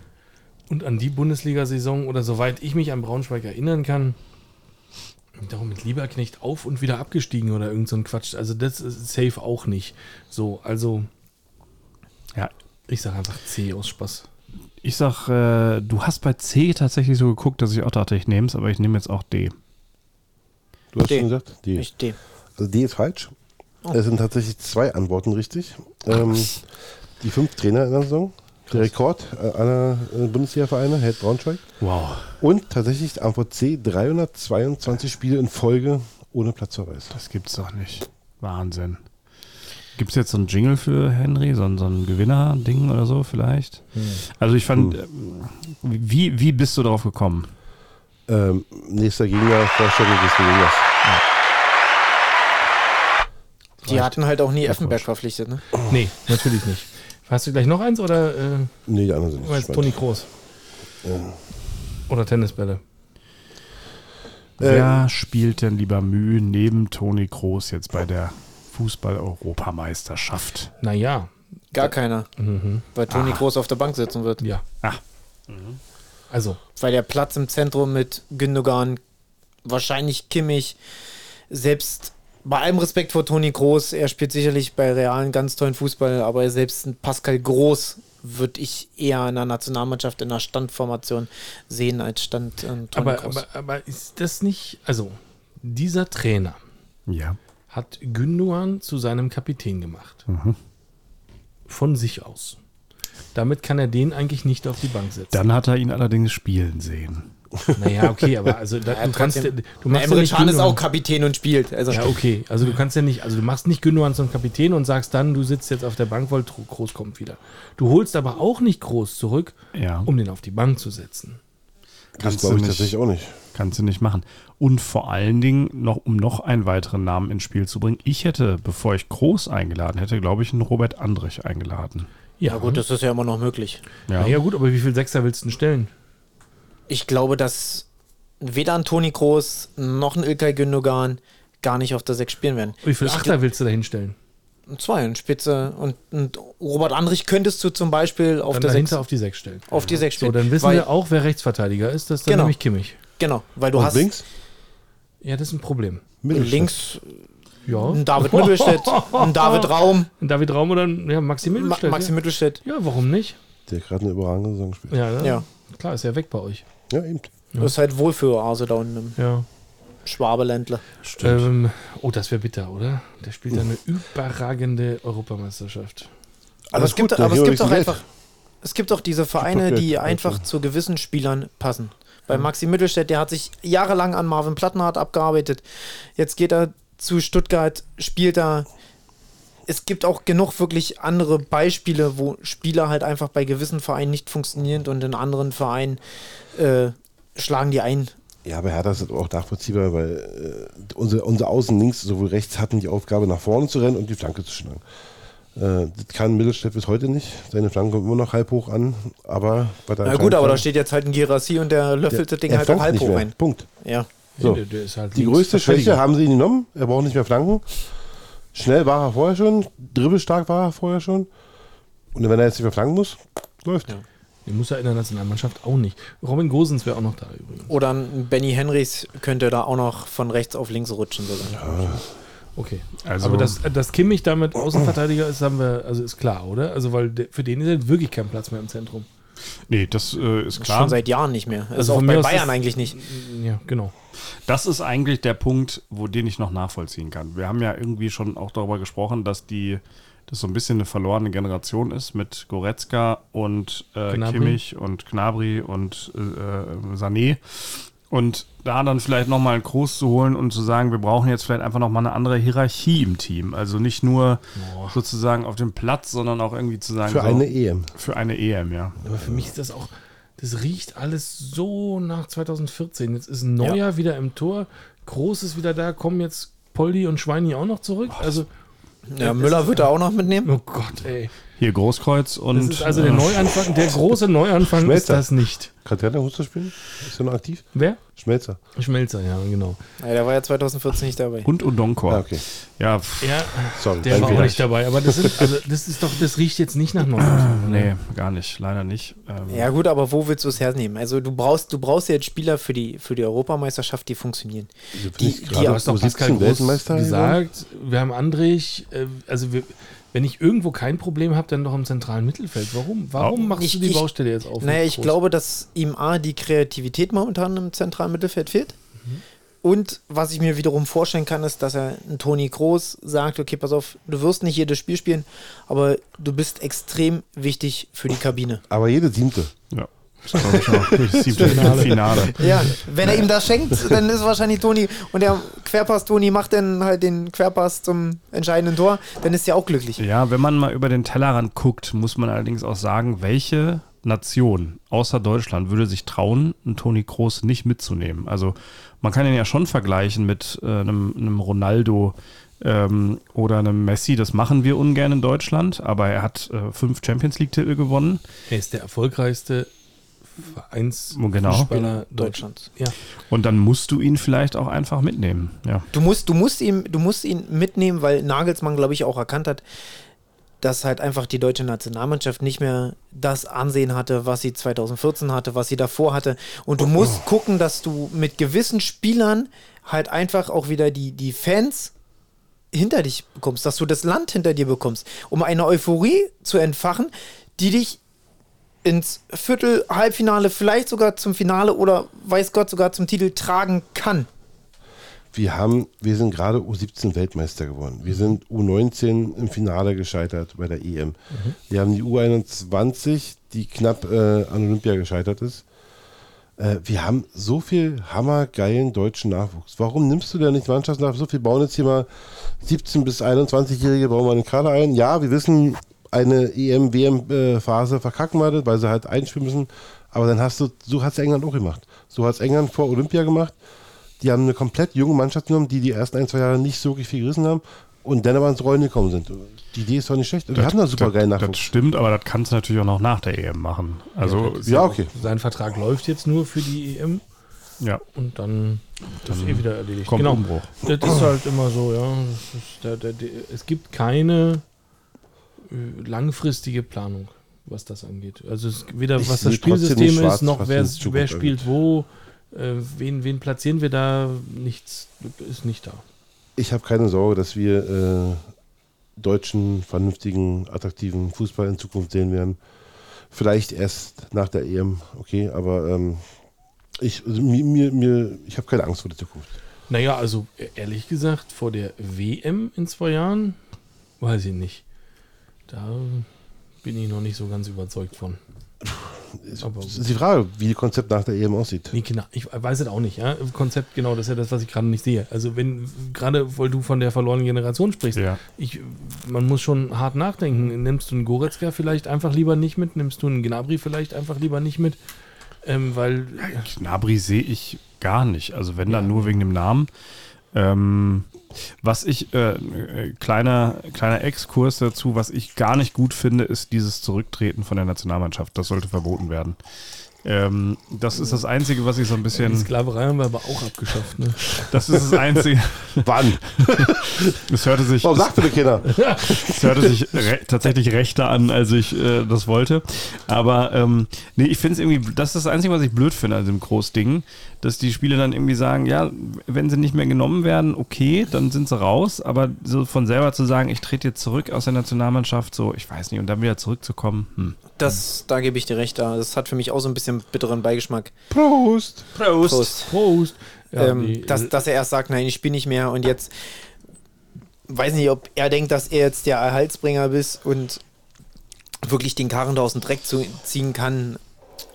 Und an die Bundesliga-Saison oder soweit ich mich an Braunschweig erinnern kann, darum mit Lieberknecht auf und wieder abgestiegen oder irgend so ein Quatsch. Also das ist safe auch nicht. So, also Ja, ich sage einfach C aus Spaß. Ich sag, äh, du hast bei C tatsächlich so geguckt, dass ich auch dachte, ich nehme es, aber ich nehme jetzt auch D. Du hast D. schon gesagt? D. Ich D. Also D ist falsch. Oh. Es sind tatsächlich zwei Antworten richtig. Ähm, die fünf Trainer in der Saison. Der Rekord äh, aller äh, Bundesliga-Vereine hält Braunschweig. Wow. Und tatsächlich am VC 322 Spiele in Folge ohne Platzverweis. Das gibt's doch nicht. Wahnsinn. Gibt es jetzt so einen Jingle für Henry, so ein, so ein Gewinner-Ding oder so vielleicht? Also ich fand, ähm, wie, wie bist du darauf gekommen? Ähm, nächster Gegner, Vorstellung des Gegners. Die hatten halt auch nie Effenberg verpflichtet, ne? Nee, natürlich nicht. Hast du gleich noch eins oder äh, Nee, die anderen sind nicht Toni. Kroos? Oder Tennisbälle? Wer spielt denn lieber Mühe neben Toni Kroos jetzt bei der Fußball-Europameisterschaft? Naja, Gar keiner. mhm. Weil Toni Groß auf der Bank sitzen wird. ja. Ah. Also, Weil der Platz im Zentrum mit Gündogan, wahrscheinlich Kimmich, selbst bei allem Respekt vor Toni Groß, er spielt sicherlich bei Real einen ganz tollen Fußball, aber selbst ein Pascal Groß würde ich eher in der Nationalmannschaft in der Standformation sehen als Stand ähm, Toni aber, aber, aber ist das nicht, also dieser Trainer Ja. Hat Gündogan zu seinem Kapitän gemacht. Mhm. Von sich aus. Damit kann er den eigentlich nicht auf die Bank setzen. Dann hat er ihn allerdings spielen sehen. naja, okay, aber also da, Ja, du kannst ja, trotzdem. du machst ja Emre nicht ist auch Kapitän und spielt. Also Ja, okay. Also du kannst ja nicht, also du machst nicht Gündogan zum Kapitän und sagst dann, du sitzt jetzt auf der Bank, weil Groß kommt wieder. Du holst aber auch nicht Groß zurück, Ja. um den auf die Bank zu setzen. Das Kannst glaube du ich nicht. tatsächlich auch nicht. Kannst du nicht machen. Und vor allen Dingen, noch, um noch einen weiteren Namen ins Spiel zu bringen, ich hätte, bevor ich Groß eingeladen hätte, glaube ich, einen Robert Andrich eingeladen. Ja, ja gut, das ist ja immer noch möglich. Ja. Ja gut, aber wie viel Sechser willst du denn stellen? Ich glaube, dass weder ein Toni Kroos noch ein Ilkay Gündogan gar nicht auf der 6 spielen werden. Wie viel Achter willst du da hinstellen? Zwei, ein Spitze. Und, und Robert Andrich könntest du zum Beispiel auf Dann der dahinter 6 auf die Sechs stellen. auf die 6 So, spielen. dann wissen weil, wir auch, wer Rechtsverteidiger ist. Das ist dann Genau. nämlich Kimmich. Genau, weil du Und hast links? Ja, das ist ein Problem. Links Ja. ein David Mittelstädt, ein David Raum, Ein David Raum oder ein ja, Maxi Ma Mittelstädt. Maxi ja. Mittelstädt. ja, warum nicht? Der gerade eine überragende Saison spielt. Ja, ne? Ja. klar, ist ja weg bei euch. Ja, eben. Das ist halt Wohlfühloase da unten im Ja. Schwabeländler. Ähm, oh, das wäre bitter, oder? Der spielt eine überragende Europameisterschaft. Aber es gibt, gut, aber es gibt doch wenigstens einfach, es gibt doch diese Vereine, die einfach zu gewissen Spielern passen. Bei Maxi Mittelstädt, der hat sich jahrelang an Marvin Plattenhardt abgearbeitet. Jetzt geht er zu Stuttgart, spielt da. Es gibt auch genug wirklich andere Beispiele, wo Spieler halt einfach bei gewissen Vereinen nicht funktionieren und in anderen Vereinen äh, schlagen die ein. Ja, aber Hertha ist auch nachvollziehbar, weil äh, unsere, unsere Außen links sowohl rechts hatten die Aufgabe, nach vorne zu rennen und die Flanke zu schlagen. Äh, das kann Mittelstädt bis heute nicht. Seine Flanke kommt immer noch halb hoch an, aber bei der Na gut, aber da steht jetzt halt ein Girassi und der löffelt das Ding halt auch halb nicht hoch mehr. ein. Punkt. Ja. So. Der, der ist halt Die größte Schwäche haben sie ihn genommen. Er braucht nicht mehr flanken. Schnell war er vorher schon, dribbelstark war er vorher schon. Und wenn er jetzt nicht mehr flanken muss, läuft. Ja. Den muss er in der Nationalmannschaft auch nicht. Robin Gosens wäre auch noch da übrigens. Oder ein Benny Henrys könnte da auch noch von rechts auf links rutschen. Sogar. Okay. Also- Aber dass, dass Kimmich damit Außenverteidiger ist, haben wir, also ist klar, oder? Also, weil der, für den ist halt wirklich kein Platz mehr im Zentrum. Nee, das äh, ist Das klar. Schon seit Jahren nicht mehr. Also, Also auch bei Bayern ist- eigentlich nicht. Ja, genau. Das ist eigentlich der Punkt, wo den ich noch nachvollziehen kann. Wir haben ja irgendwie schon auch darüber gesprochen, dass die das so ein bisschen eine verlorene Generation ist mit Goretzka und äh. Kimmich und Knabri und äh, äh, Sané. Und da dann vielleicht nochmal einen Groß zu holen und zu sagen, wir brauchen jetzt vielleicht einfach nochmal eine andere Hierarchie im Team. Also nicht nur sozusagen auf dem Platz, sondern auch irgendwie zu sagen, Für so, eine EM. für eine EM, ja. Aber für mich ist das auch, das riecht alles so nach 2014. Jetzt ist ein Neuer wieder im Tor, Groß ist wieder da, kommen jetzt Poldi und Schweini auch noch zurück. Also, Ja, Müller wird er auch noch mitnehmen. oh Gott, ey. Hier Großkreuz und Das ist also der äh, Neuanfang, der große Neuanfang ist Schmelzer. das nicht. Kann der noch Fußball spielen? Ist er noch aktiv? Wer? Schmelzer. Schmelzer, ja, genau. Ja, der war ja 2014 nicht dabei. und Odonkor. Ah, okay. Ja, pff, Ja, Sorry. der war auch nicht dabei, aber das, sind, also, das ist doch, das riecht jetzt nicht nach Neuanfang. nee, gar nicht, leider nicht. Ähm, Ja gut, aber wo willst du es hernehmen? Also du brauchst, du brauchst ja jetzt Spieler für die, für die Europameisterschaft, die funktionieren. Also Die- ich die- gerade Du hast doch U17 Pascal Groß gesagt, wir haben Andrich, äh, also wir, wenn ich irgendwo kein Problem habe, dann doch im zentralen Mittelfeld. Warum? Warum machst Ich- du die ich- Baustelle jetzt auf? Naja, ich Groß? glaube, dass ihm A, die Kreativität momentan im zentralen Mittelfeld fehlt. Und was ich mir wiederum vorstellen kann, ist, dass er ein Toni Kroos sagt, okay, pass auf, du wirst nicht jedes Spiel spielen, aber du bist extrem wichtig für die Kabine. Aber jede siebte. Ja. Das glaube ich auch. Das siebte Finale. Finale. Ja, wenn er ihm das schenkt, dann ist wahrscheinlich Toni und der Querpass Toni macht dann halt den Querpass zum entscheidenden Tor, dann ist er auch glücklich. Ja, wenn man mal über den Tellerrand guckt, muss man allerdings auch sagen, welche Nation außer Deutschland würde sich trauen, einen Toni Kroos nicht mitzunehmen. Also man kann ihn ja schon vergleichen mit äh, einem, einem Ronaldo ähm, oder einem Messi. Das machen wir ungern in Deutschland, aber er hat äh, fünf Champions League-Titel gewonnen. Er ist der erfolgreichste Vereinsfußballer Genau. Deutschlands. Ja. Und dann musst du ihn vielleicht auch einfach mitnehmen. Ja. Du musst, du musst ihn, du musst ihn mitnehmen, weil Nagelsmann, glaube ich, auch erkannt hat, dass halt einfach die deutsche Nationalmannschaft nicht mehr das Ansehen hatte, was sie 2014 hatte, was sie davor hatte. Und du musst gucken, dass du mit gewissen Spielern halt einfach auch wieder die, die Fans hinter dich bekommst, dass du das Land hinter dir bekommst, um eine Euphorie zu entfachen, die dich ins Viertel, Halbfinale, vielleicht sogar zum Finale oder weiß Gott sogar zum Titel tragen kann. Wir haben, wir sind gerade U17 Weltmeister geworden. Wir sind U19 im Finale gescheitert bei der EM. Wir haben die U21, die knapp äh, an Olympia gescheitert ist. Äh, wir haben so viel hammergeilen deutschen Nachwuchs. Warum nimmst du denn nicht Mannschaftsnachwuchs? So viel bauen jetzt hier mal 17- bis 21-Jährige bauen wir in den Kader ein. Ja, wir wissen, eine EM-WM-Phase verkacken wir das, weil sie halt einspielen müssen. Aber dann hast du, so hat es England auch gemacht. So hat es England vor Olympia gemacht. Die haben eine komplett junge Mannschaft genommen, die die ersten ein, zwei Jahre nicht so wirklich viel gerissen haben und dann aber ins Rollen gekommen sind. Die Idee ist doch nicht schlecht. Die hatten da super geil das, das Nachwuchs. stimmt, aber das kannst du natürlich auch noch nach der EM machen. Also, Ja, okay. Sein Vertrag läuft jetzt nur für die EM ja, und dann, das ist eh wieder erledigt. kommt genau. Umbruch. Das ist halt immer so, ja. Das ist der, der, der, es gibt keine äh, langfristige Planung, was das angeht. Also es, weder Ich was das Spielsystem schwarz, ist, noch wer, wer spielt wo, äh, wen, wen platzieren wir da, nichts ist nicht da. Ich habe keine Sorge, dass wir äh, deutschen, vernünftigen, attraktiven Fußball in Zukunft sehen werden. Vielleicht erst nach der EM, okay, aber ähm, ich, also mir, mir, mir, ich habe keine Angst vor der Zukunft. Naja, also e- ehrlich gesagt, vor der WM in zwei Jahren, weiß ich nicht. Da bin ich noch nicht so ganz überzeugt von. Aber Es ist die Frage, wie das Konzept nach der EM aussieht. Nee, genau, ich weiß es auch nicht, ja. Konzept, genau, das ist ja das, was ich gerade nicht sehe. Also wenn, gerade weil du von der verlorenen Generation sprichst, Ja. ich, man muss schon hart nachdenken. Nimmst du einen Goretzka vielleicht einfach lieber nicht mit? Nimmst du einen Gnabry vielleicht einfach lieber nicht mit? Ähm, weil, Gnabry sehe ich gar nicht. Also wenn dann nur wegen dem Namen. Ähm, was ich, äh, äh, kleiner, kleiner Exkurs dazu, was ich gar nicht gut finde, ist dieses Zurücktreten von der Nationalmannschaft. Das sollte verboten werden. Ähm, das ist das Einzige, was ich so ein die bisschen. Sklaverei haben wir aber auch abgeschafft, ne? Das ist das Einzige. Wann? Es hörte sich. Warum sagt bitte Kinder? Es hörte sich re tatsächlich rechter an, als ich äh, das wollte. Aber ähm, nee, ich finde es irgendwie, das ist das Einzige, was ich blöd finde an dem Großding, dass die Spiele dann irgendwie sagen, ja, wenn sie nicht mehr genommen werden, okay, dann sind sie raus. Aber so von selber zu sagen, ich trete jetzt zurück aus der Nationalmannschaft, so, ich weiß nicht, und dann wieder zurückzukommen, hm. Das, da gebe ich dir recht. da. Das hat für mich auch so ein bisschen bitteren Beigeschmack. Prost! Prost. Prost! Ja, ähm, dass, dass er erst sagt, nein, ich spiele nicht mehr und jetzt weiß nicht, ob er denkt, dass er jetzt der Erhaltsbringer ist und wirklich den Karren da aus dem Dreck zu, ziehen kann.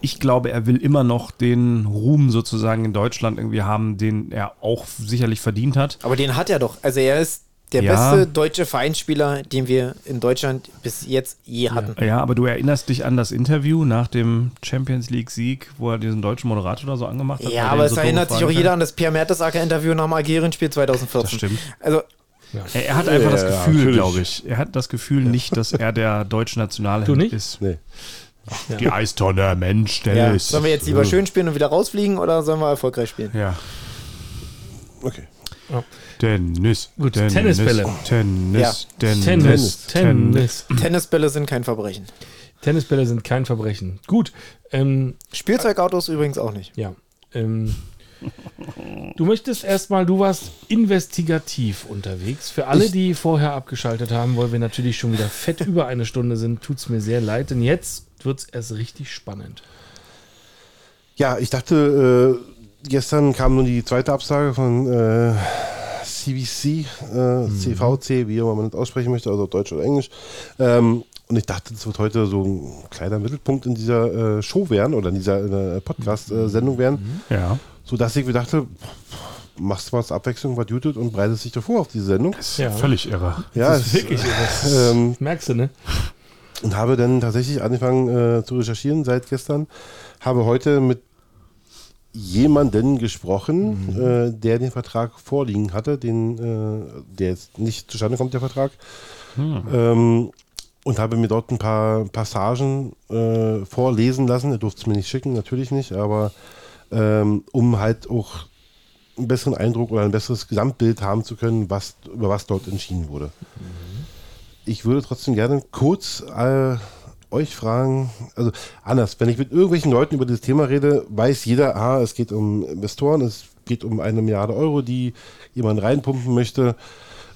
Ich glaube, er will immer noch den Ruhm sozusagen in Deutschland irgendwie haben, den er auch sicherlich verdient hat. Aber den hat er doch. Also er ist der Ja. beste deutsche Vereinsspieler, den wir in Deutschland bis jetzt je hatten. Ja, aber du erinnerst dich an das Interview nach dem Champions League-Sieg, wo er diesen deutschen Moderator da so angemacht hat? Ja, aber es so erinnert sich auch jeder stellt? an das Pierre Mertesacker-Interview nach dem Algerien-Spiel 2014. Das stimmt. Also, Er, er hat einfach Ja, das ja, Gefühl, glaube ich. Er hat das Gefühl nicht, dass er der deutsche Nationalheld ist. Nee. Die Eistonne, Mensch, ja. Dennis. Sollen wir jetzt lieber schön spielen und wieder rausfliegen oder sollen wir erfolgreich spielen? Ja, Okay. Dennis. Gut, Dennis, Tennisbälle. Tennis, Ja. Dennis. Tennis, Tennis. Tennisbälle sind kein Verbrechen. Tennisbälle sind kein Verbrechen. Gut, ähm, Spielzeugautos übrigens auch nicht. ja. Ähm, du möchtest erstmal, du warst investigativ unterwegs. Für alle, die vorher abgeschaltet haben, weil wir natürlich schon wieder fett über eine Stunde sind, tut es mir sehr leid, denn jetzt wird es erst richtig spannend. Ja, ich dachte, äh, gestern kam nun die zweite Absage von äh, CVC, äh, CVC, wie auch immer man das aussprechen möchte, also Deutsch oder Englisch. Ähm, und ich dachte, das wird heute so ein kleiner Mittelpunkt in dieser äh, Show werden oder in dieser äh, Podcast-Sendung werden, Ja. sodass ich mir dachte, machst du mal als Abwechslung was YouTube und bereitest dich davor auf diese Sendung. Ja. Völlig irre. Ja, Das ist wirklich irre. ähm, Merkst du, ne? Und habe dann tatsächlich angefangen äh, zu recherchieren seit gestern. Habe heute mit jemanden gesprochen, äh, der den Vertrag vorliegen hatte, den, äh, der jetzt nicht zustande kommt, der Vertrag. Ähm, und habe mir dort ein paar Passagen äh, vorlesen lassen. Er durfte es mir nicht schicken, natürlich nicht, aber ähm, um halt auch einen besseren Eindruck oder ein besseres Gesamtbild haben zu können, was, über was dort entschieden wurde. Ich würde trotzdem gerne kurz äh, euch fragen, also anders, wenn ich mit irgendwelchen Leuten über dieses Thema rede, weiß jeder, ah, es geht um Investoren, es geht um eine Milliarde Euro, die jemand reinpumpen möchte,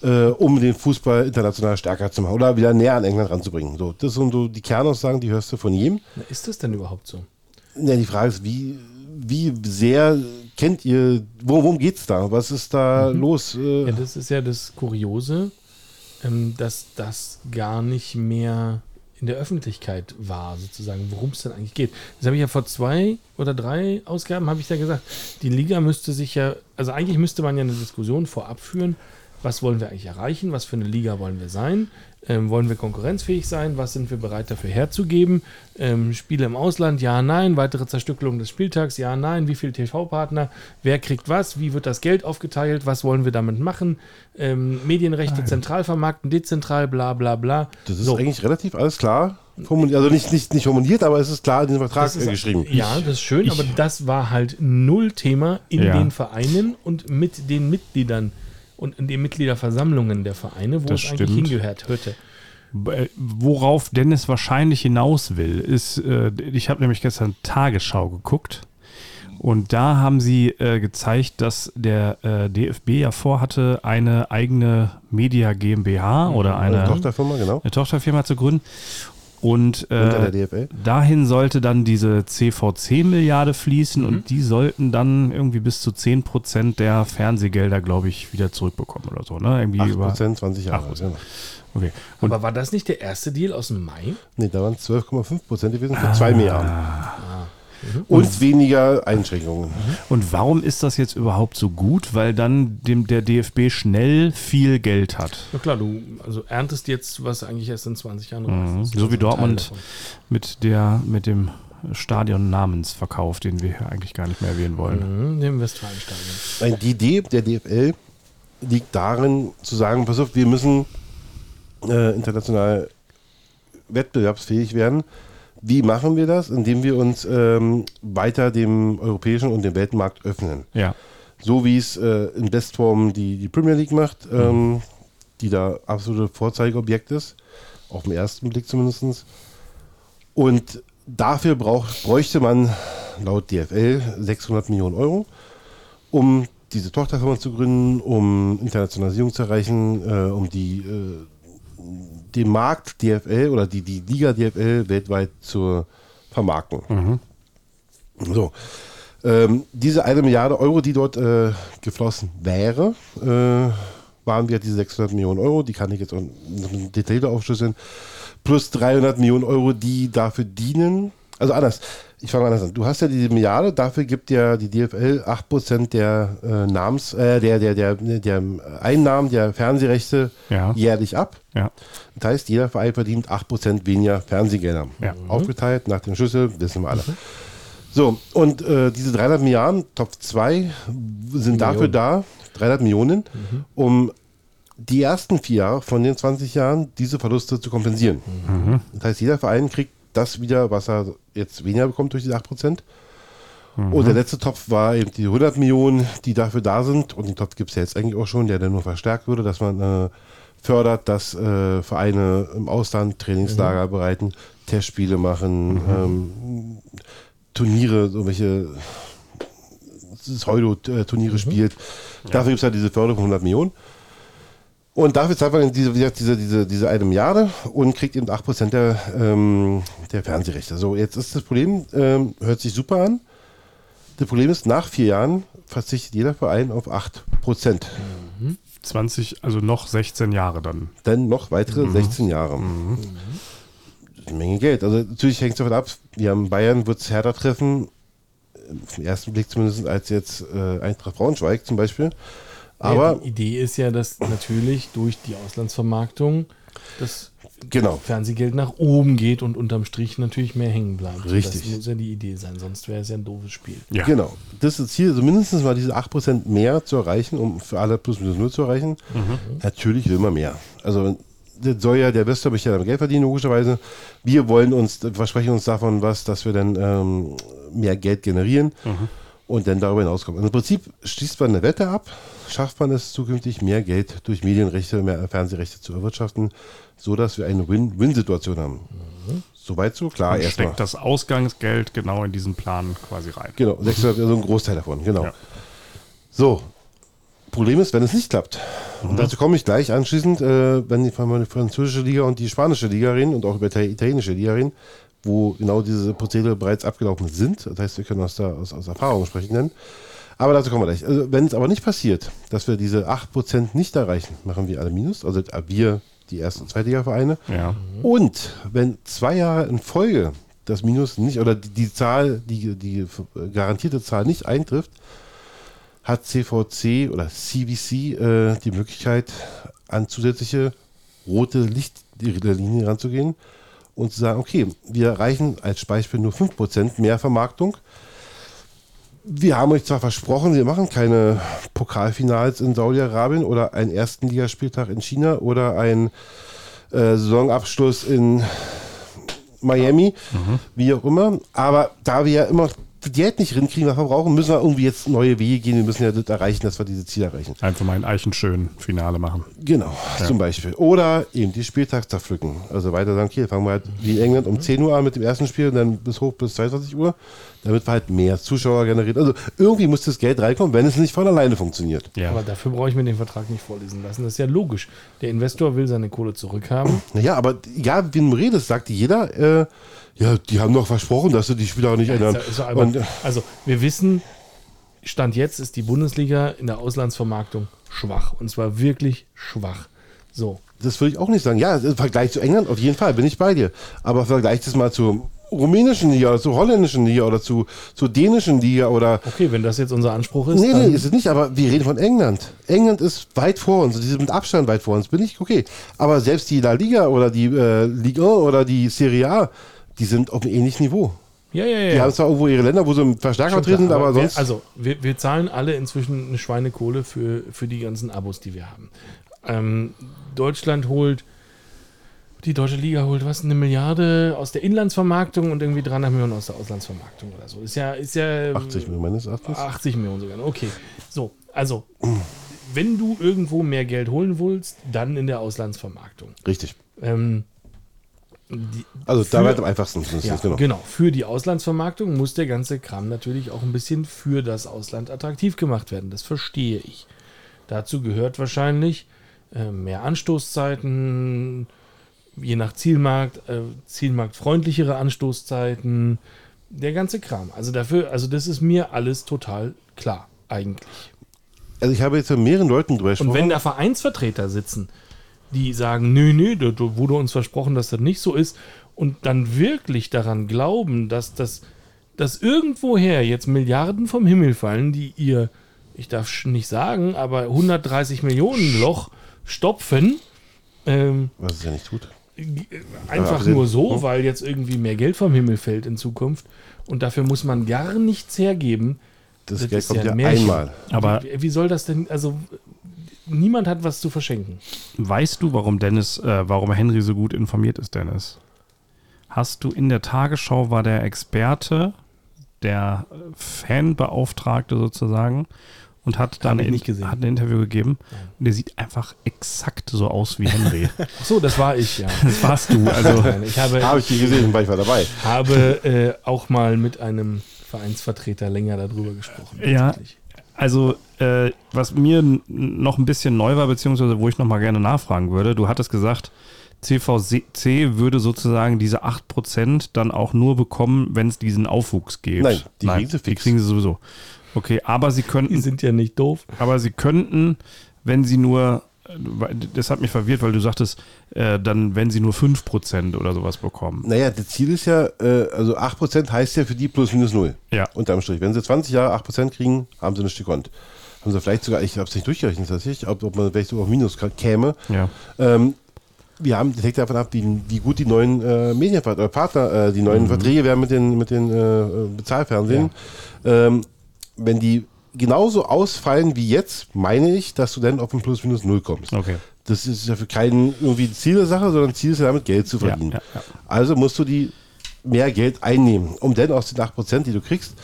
äh, um den Fußball international stärker zu machen oder wieder näher an England ranzubringen. So, das sind so die Kernaussagen, die hörst du von jedem. Na, Ist das denn überhaupt so? Ja, die Frage ist, wie, wie sehr kennt ihr, wo, worum geht's da? Was ist da los? Äh, Ja, das ist ja das Kuriose, dass das gar nicht mehr in der Öffentlichkeit war, sozusagen, worum es denn eigentlich geht. Das habe ich ja vor zwei oder drei Ausgaben, habe ich ja gesagt, die Liga müsste sich ja, also eigentlich müsste man ja eine Diskussion vorab führen, was wollen wir eigentlich erreichen, was für eine Liga wollen wir sein, ähm, wollen wir konkurrenzfähig sein, was sind wir bereit dafür herzugeben, ähm, Spiele im Ausland, ja, nein, weitere Zerstückelung des Spieltags, ja, nein, wie viele TV-Partner, wer kriegt was, wie wird das Geld aufgeteilt, was wollen wir damit machen, ähm, Medienrechte zentral vermarkten, dezentral, bla bla bla. das ist So. eigentlich relativ alles klar formuliert, also nicht, nicht, nicht formuliert, aber es ist klar in den Vertrag ist, äh, geschrieben. Ja, das ist schön, aber das war halt null Thema in Ja. den Vereinen und mit den Mitgliedern und in den Mitgliederversammlungen der Vereine, wo Das es eigentlich stimmt. hingehört hörte. Worauf Dennis wahrscheinlich hinaus will, ist, äh, ich habe nämlich gestern Tagesschau geguckt und da haben sie äh, gezeigt, dass der äh, DFB ja vorhatte, eine eigene Media GmbH oder eine, Eine Tochterfirma, genau. eine Tochterfirma zu gründen. Und, äh, Unter der DFL. dahin sollte dann diese CVC-Milliarde fließen und die sollten dann irgendwie bis zu 10% der Fernsehgelder, glaube ich, wieder zurückbekommen oder so. Ne? Irgendwie 8 über, Prozent, 20 Jahre. 8%. Genau. okay. Und Aber war das nicht der erste Deal aus dem Mai? Nee, da waren es 12,5 Prozent gewesen für zwei Milliarden. Ah. Und weniger Einschränkungen. Und warum ist das jetzt überhaupt so gut? Weil dann dem, der DFB schnell viel Geld hat. Na klar, du also erntest jetzt, was eigentlich erst in 20 Jahren Mhm. ist. So wie Also Dortmund mit, der, mit dem Stadion-Namensverkauf, den wir hier eigentlich gar nicht mehr erwähnen wollen. Mhm, dem Westfalenstadion. Nein, Die Idee der DFL liegt darin, zu sagen, pass auf, wir müssen äh, international wettbewerbsfähig werden. Wie machen wir das? Indem wir uns ähm, weiter dem europäischen und dem Weltmarkt öffnen. Ja. So wie es äh, in Bestform die, die Premier League macht, ähm, die da absolute Vorzeigeobjekt ist, auf den ersten Blick zumindest. Und dafür braucht, bräuchte man laut DFL 600 Millionen Euro, um diese Tochterfirma zu gründen, um Internationalisierung zu erreichen, äh, um die, äh, den Markt DFL oder die, die Liga DFL weltweit zu vermarkten. So. Ähm, diese eine Milliarde Euro, die dort äh, geflossen wäre, äh, waren wir diese 600 Millionen Euro, die kann ich jetzt detaillierter aufschlüsseln, plus 300 Millionen Euro, die dafür dienen. Also anders, ich fange anders an. Du hast ja diese Milliarde, dafür gibt ja die DFL 8% der äh, Namens, äh, der, der, der, der Einnahmen der Fernsehrechte Ja. jährlich ab. Ja. Das heißt, jeder Verein verdient 8% weniger Fernsehgelder. Ja. Aufgeteilt nach dem Schlüssel, wissen wir alle. So, und äh, diese 300 Milliarden, Top 2, sind dafür da, 300 Millionen, um die ersten vier Jahre von den 20 Jahren diese Verluste zu kompensieren. Das heißt, jeder Verein kriegt das wieder, was er jetzt weniger bekommt durch die 8%. Und der letzte Topf war eben die 100 Millionen, die dafür da sind. Und den Topf gibt es ja jetzt eigentlich auch schon, der dann nur verstärkt würde, dass man äh, fördert, dass äh, Vereine im Ausland Trainingslager bereiten, Testspiele machen, ähm, Turniere, so welche Pseudo-Turniere spielt. Dafür gibt es ja diese Förderung von 100 Millionen. Und dafür zahlt man diese, wie gesagt, diese, diese, diese eine Milliarde und kriegt eben 8% der, ähm, der Fernsehrechte. So, jetzt ist das Problem, ähm, hört sich super an. Das Problem ist, nach vier Jahren verzichtet jeder Verein auf 8 Prozent. 20, also noch 16 Jahre dann. Dann noch weitere 16 Jahre. Ist eine Menge Geld. Also natürlich hängt es davon ab, wir haben Bayern, wird es härter treffen, den ersten Blick zumindest, als jetzt äh, Eintracht Braunschweig zum Beispiel. Aber ja, die Idee ist ja, dass natürlich durch die Auslandsvermarktung das Genau. Fernsehgeld nach oben geht und unterm Strich natürlich mehr hängen bleibt. Richtig. Das muss ja die Idee sein, sonst wäre es ja ein doofes Spiel. Ja. Genau. Das ist Ziel, also mindestens mal diese 8% mehr zu erreichen, um für alle plus minus null zu erreichen. Natürlich will man mehr. Also das soll ja der Investor möchte ja damit Geld verdienen, logischerweise. Wir wollen uns, versprechen uns davon was, dass wir dann ähm, mehr Geld generieren und dann darüber hinauskommen. Also Im Prinzip schließt man eine Wette ab, schafft man es zukünftig mehr Geld durch Medienrechte, mehr Fernsehrechte zu erwirtschaften, sodass wir eine Win-Win-Situation haben. Soweit so, klar, erstmal. steckt das Ausgangsgeld genau in diesen Plan quasi rein. Genau, 600, also ein Großteil davon, genau. Ja. So, Problem ist, wenn es nicht klappt. Und dazu komme ich gleich anschließend, äh, wenn wir über die französische Liga und die spanische Liga reden und auch über die italienische Liga reden, wo genau diese Prozedere bereits abgelaufen sind. Das heißt, wir können aus, der, aus, aus Erfahrung sprechen. Dann. Aber dazu kommen wir gleich. Also, wenn es aber nicht passiert, dass wir diese 8% nicht erreichen, machen wir alle Minus. Also wir, die erste und zweite Liga-Vereine. Ja. Und wenn zwei Jahre in Folge das Minus nicht oder die, die Zahl, die, die garantierte Zahl nicht eintrifft, hat CVC oder CVC äh, die Möglichkeit, an zusätzliche rote Lichtlinien ranzugehen und zu sagen, okay, wir erreichen als Beispiel nur 5% mehr Vermarktung. Wir haben euch zwar versprochen, wir machen keine Pokalfinals in Saudi-Arabien oder einen ersten Ligaspieltag in China oder einen äh, Saisonabschluss in Miami, wie auch immer. Aber da wir ja immer Geld nicht rinkriegen, was wir brauchen, müssen wir irgendwie jetzt neue Wege gehen. Wir müssen ja das erreichen, dass wir diese Ziele erreichen. Einfach mal ein Eichenschön Finale machen. Genau, zum Beispiel. Oder eben die Spieltag zerpflücken. Also weiter sagen, okay, fangen wir halt wie in England um 10 Uhr an mit dem ersten Spiel und dann bis hoch bis 22 Uhr, damit wir halt mehr Zuschauer generieren. Also irgendwie muss das Geld reinkommen, wenn es nicht von alleine funktioniert. Ja. Aber dafür brauche ich mir den Vertrag nicht vorlesen lassen. Das ist ja logisch. Der Investor will seine Kohle zurückhaben. Naja, aber egal, wie du redest, sagt jeder, äh, ja, die haben doch versprochen, dass sie die Spieler auch nicht ändern. Und, äh, also, wir wissen, Stand jetzt ist die Bundesliga in der Auslandsvermarktung schwach. Und zwar wirklich schwach. So. das würde ich auch nicht sagen. Ja, im Vergleich zu England auf jeden Fall, bin ich bei dir. Aber vergleich das mal zur rumänischen Liga oder zur holländischen Liga oder zu, zur dänischen Liga oder Okay, wenn das jetzt unser Anspruch ist, Nee, nee, ist es nicht, aber wir reden von England. England ist weit vor uns, die sind mit Abstand weit vor uns, bin ich okay. Aber selbst die La Liga oder die äh, Ligue 1 oder die Serie A, die sind auf einem ähnlichen Niveau. ja, ja, ja. Die haben zwar irgendwo ihre Länder, wo sie Schon vertreten sind, aber wir, sonst. Also, wir, wir zahlen alle inzwischen eine Schweinekohle für, für die ganzen Abos, die wir haben. Ähm, Deutschland holt, die deutsche Liga holt was, eine Milliarde aus der Inlandsvermarktung und irgendwie 300 Millionen aus der Auslandsvermarktung oder so. Ist ja, ist ja 80 Millionen meines Erachtens. 80 Millionen sogar. Okay. So, also, wenn du irgendwo mehr Geld holen willst, dann in der Auslandsvermarktung. Richtig. Ähm, die, Also da weit am einfachsten. Ja, genau. genau. Für die Auslandsvermarktung muss der ganze Kram natürlich auch ein bisschen für das Ausland attraktiv gemacht werden. Das verstehe ich. Dazu gehört wahrscheinlich äh, mehr Anstoßzeiten, je nach Zielmarkt, äh, zielmarktfreundlichere Anstoßzeiten, der ganze Kram. Also dafür, also das ist mir alles total klar, eigentlich. Also ich habe jetzt mit mehreren Leuten drüber Und gesprochen. wenn da Vereinsvertreter sitzen, die sagen, nö, nö, da wurde uns versprochen, dass das nicht so ist, und dann wirklich daran glauben, dass das, dass irgendwoher jetzt Milliarden vom Himmel fallen, die ihr, ich darf nicht sagen, aber 130 Millionen Loch stopfen, ähm, was es ja nicht tut. einfach abgesehen- nur so, weil jetzt irgendwie mehr Geld vom Himmel fällt in Zukunft und dafür muss man gar nichts hergeben. Das, Das Geld ist kommt ja ja, ein einmal. Aber wie, wie soll das denn, also niemand hat was zu verschenken. weißt du, warum Dennis, äh, warum Henry so gut informiert ist, Dennis? Hast du in der Tagesschau war der Experte, der Fanbeauftragte sozusagen und hat dann ich in, nicht gesehen. hat ein Interview gegeben und der sieht einfach exakt so aus wie Henry. Ach so, das war ich, ja. das warst du. Also Nein, ich habe, Habe ich die gesehen, weil ich war dabei. habe äh, auch mal mit einem Vereinsvertreter länger darüber gesprochen. Ja. Also, äh, was mir noch ein bisschen neu war, beziehungsweise wo ich noch mal gerne nachfragen würde, du hattest gesagt, CVC würde sozusagen diese 8% dann auch nur bekommen, wenn es diesen Aufwuchs gibt. Nein, die kriegen sie die kriegen sie sowieso. Okay, aber sie Die könnten, sind ja nicht doof. aber sie könnten, wenn sie nur, das hat mich verwirrt, weil du sagtest, äh, dann, wenn sie nur 5% oder sowas bekommen. Naja, das Ziel ist ja, äh, also 8% heißt ja für die plus minus null. Ja. Unterm Strich. Wenn sie 20 Jahre 8% kriegen, haben sie ein Stück Grund. Haben sie vielleicht sogar, ich habe es nicht durchgerechnet, tatsächlich, ob, ob man vielleicht sogar auf Minus käme. Ja. Ähm, wir haben, das hängt davon ab, wie, wie gut die neuen äh, Medienpartner, Partner, äh, die neuen Verträge werden mit den, mit den äh, Bezahlfernsehen. Ähm, wenn die genauso ausfallen wie jetzt, meine ich, dass du dann auf ein Plus minus null kommst. Okay. Das ist ja für keinen irgendwie Ziel der Sache, sondern Ziel ist ja damit Geld zu Ja, verdienen. ja, ja. Also musst du die mehr Geld einnehmen, um dann aus den 8%, die du kriegst,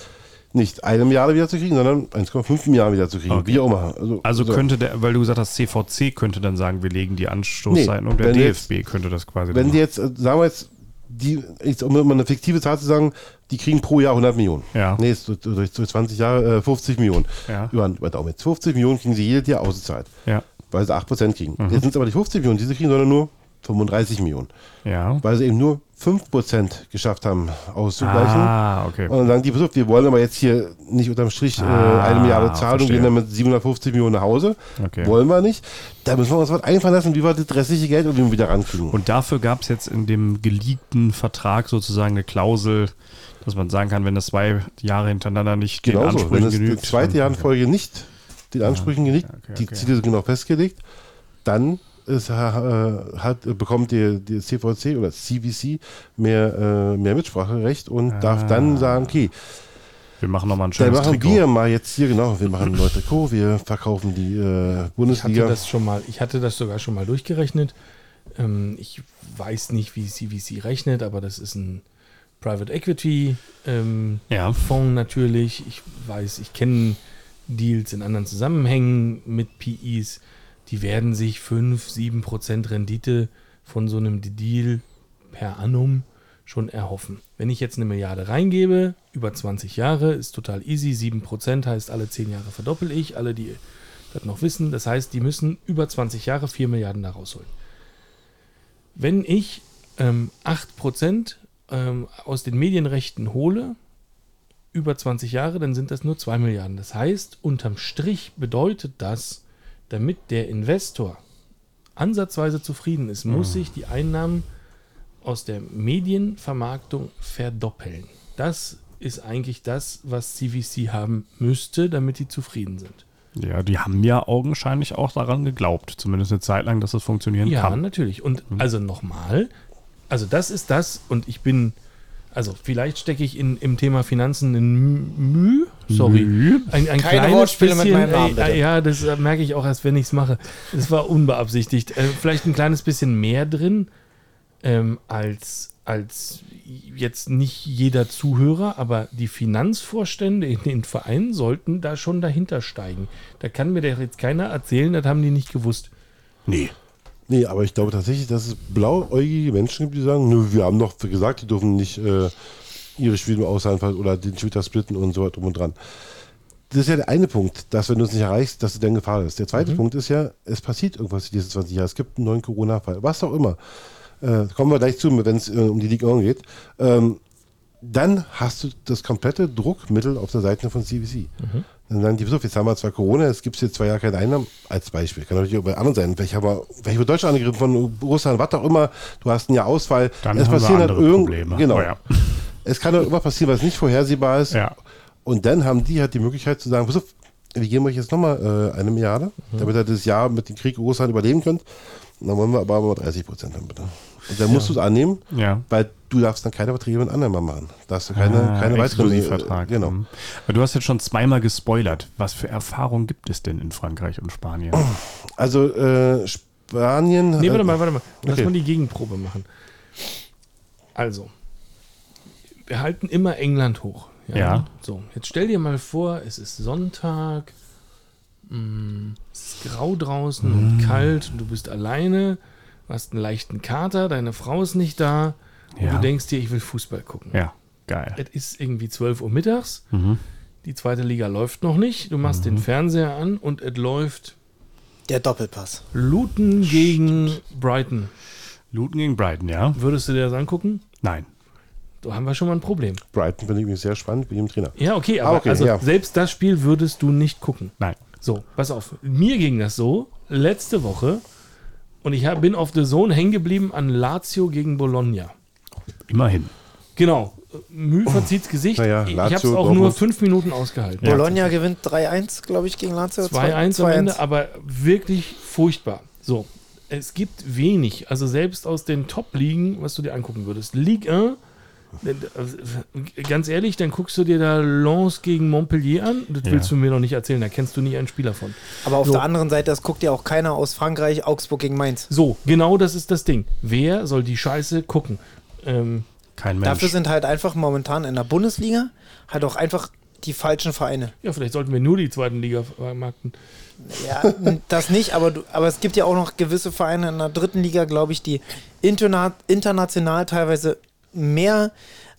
nicht eine Milliarde wieder zu kriegen, sondern 1,5 Milliarden wieder zu kriegen. Okay. Wie auch immer. Also, Also so. könnte der, weil du gesagt hast, CVC könnte dann sagen, wir legen die Anstoßzeiten Nee, und der wenn jetzt- DFB könnte das quasi wenn die jetzt, äh, sagen wir jetzt, die, um mal eine fiktive Zahl zu sagen, die kriegen pro Jahr 100 Millionen. Ja. Nee, ist durch, durch, durch 20 Jahre äh, 50 Millionen. Ja. Über, über. Jetzt 50 Millionen kriegen sie jedes Jahr ausgezahlt, Ja. weil sie 8% kriegen. Mhm. Jetzt sind es aber nicht 50 Millionen, die sie kriegen, sondern nur 35 Millionen. Ja. Weil sie eben nur 5% geschafft haben auszugleichen. Ah, okay. Und dann sagen die, pass wir wollen aber jetzt hier nicht unterm Strich äh, Ah, eine Milliarde zahlen und verstehe. gehen dann mit 750 Millionen nach Hause. Okay. Wollen wir nicht. Da müssen wir uns was einfallen lassen, wie wir das restliche Geld irgendwie wieder rankriegen. Und dafür gab es jetzt in dem geleakten Vertrag sozusagen eine Klausel, dass man sagen kann, wenn das zwei Jahre hintereinander nicht den Genauso, Ansprüchen wenn es genügt. das zweite Jahr in Folge nicht den Ansprüchen genügt, okay, die okay. Ziele sind genau festgelegt, dann ist, hat, bekommt die, die CVC oder CVC mehr, äh, mehr Mitspracherecht und darf dann sagen, okay, Wir machen nochmal ein dann schönes machen Trikot. wir mal jetzt hier, genau, wir machen ein neues Trikot, wir verkaufen die äh, Ich hatte Bundesliga. das schon mal, ich hatte das sogar schon mal durchgerechnet. Ähm, ich weiß nicht, wie CVC rechnet, aber das ist ein Private Equity ähm, Ja. Fonds natürlich. Ich weiß, ich kenne Deals in anderen Zusammenhängen mit PIs. Die werden sich 5, 7 Prozent Rendite von so einem Deal per annum schon erhoffen. Wenn ich jetzt eine Milliarde reingebe, über 20 Jahre, ist total easy. 7 Prozent heißt, alle 10 Jahre verdoppel ich. Alle, die das noch wissen, das heißt, die müssen über 20 Jahre 4 Milliarden da rausholen. Wenn ich ähm, 8 Prozent ähm, aus den Medienrechten hole, über 20 Jahre, dann sind das nur 2 Milliarden. Das heißt, unterm Strich bedeutet das, damit der Investor ansatzweise zufrieden ist, muss sich die Einnahmen aus der Medienvermarktung verdoppeln. Das ist eigentlich das, was CVC haben müsste, damit die zufrieden sind. Ja, die haben ja augenscheinlich auch daran geglaubt, zumindest eine Zeit lang, dass das funktionieren Ja, kann. natürlich. Und also nochmal, also das ist das und ich bin, also vielleicht stecke ich in, im Thema Finanzen in Mühe, sorry. Ein, ein Keine kleines Wortspiele mit bisschen, meinem Namen, bitte. Ja, das merke ich auch erst, wenn ich es mache. Es war unbeabsichtigt. Äh, vielleicht ein kleines bisschen mehr drin ähm, als, als jetzt nicht jeder Zuhörer, aber die Finanzvorstände in den Vereinen sollten da schon dahinter steigen. Da kann mir doch jetzt keiner erzählen, das haben die nicht gewusst. Nee. Nee, aber ich glaube tatsächlich, dass es blauäugige Menschen gibt, die sagen, nö, wir haben doch gesagt, die dürfen nicht äh, ihre Spiele Ausland oder den Twitter splitten und so weiter drum und dran. Das ist ja der eine Punkt, dass wenn du es nicht erreichst, dass du dann Gefahr ist. Der zweite Punkt ist ja, es passiert irgendwas in diesen 20 Jahren. Es gibt einen neuen Corona-Fall, was auch immer. Äh, kommen wir gleich zu, wenn es äh, um die Liga 1 geht. Ähm, dann hast du das komplette Druckmittel auf der Seite von CVC. Dann sagen die, auf, jetzt haben wir zwar Corona, es gibt jetzt zwei Jahre keine Einnahmen, als Beispiel. Kann natürlich auch bei anderen sein. Vielleicht haben wir, vielleicht wird Deutschland angegriffen von Russland, was auch immer. Du hast ein Jahr Ausfall. Dann es passieren halt irgend- Probleme. Genau. Oh ja. Es kann doch immer passieren, was nicht vorhersehbar ist. Ja. Und dann haben die halt die Möglichkeit zu sagen, pass auf, wir geben euch jetzt nochmal äh, eine Milliarde, damit ihr das Jahr mit dem Krieg in Russland überleben könnt. Und dann wollen wir aber mal 30 Prozent haben, bitte. Und dann musst du es annehmen, Ja. weil du darfst dann keine Verträge mit anderen mehr machen. Da hast du keine, Ah, keine weiteren. Äh, genau. Mhm. Aber Du hast jetzt schon zweimal gespoilert. Was für Erfahrungen gibt es denn in Frankreich und Spanien? Also äh, Spanien. Nee, warte äh, mal, warte mal. Lass okay. mal die Gegenprobe machen. Also, wir halten immer England hoch. Ja. So, jetzt stell dir mal vor, es ist Sonntag, mh, es ist grau draußen und kalt und du bist alleine, hast einen leichten Kater, deine Frau ist nicht da und Ja. du denkst dir, ich will Fußball gucken. Ja, geil. Es ist irgendwie 12 Uhr mittags, Mhm. die zweite Liga läuft noch nicht, du machst den Fernseher an und es läuft Der Doppelpass. Luton gegen Brighton. Luton gegen Brighton, ja? Würdest du dir das angucken? Nein. Da haben wir schon mal ein Problem. Brighton finde ich sehr spannend mit dem Trainer. Ja, okay, aber Ah, okay, also ja. selbst das Spiel würdest du nicht gucken. Nein. So, pass auf. Mir ging das so letzte Woche und ich hab, bin auf The Zone hängen geblieben an Lazio gegen Bologna. Immerhin. Genau. Mühe verzieht's Gesicht. Naja, ich habe es auch nur fünf Minuten ausgehalten. Ja. Bologna gewinnt 3-1, glaube ich, gegen Lazio. 2-1 am Ende, aber wirklich furchtbar. So, es gibt wenig, also selbst aus den Top-Ligen, was du dir angucken würdest. Ligue 1, äh, ganz ehrlich, dann guckst du dir da Lens gegen Montpellier an. Das Ja. willst du mir noch nicht erzählen, da kennst du nie einen Spieler von. Aber auf So. der anderen Seite, das guckt ja auch keiner aus Frankreich, Augsburg gegen Mainz. So, genau das ist das Ding. Wer soll die Scheiße gucken? Ähm, Kein Mensch. Dafür sind halt einfach momentan in der Bundesliga halt auch einfach die falschen Vereine. ja, vielleicht sollten wir nur die zweiten Liga vermarkten. Ja, das nicht, aber, du, aber es gibt ja auch noch gewisse Vereine in der dritten Liga, glaube ich, die interna international teilweise mehr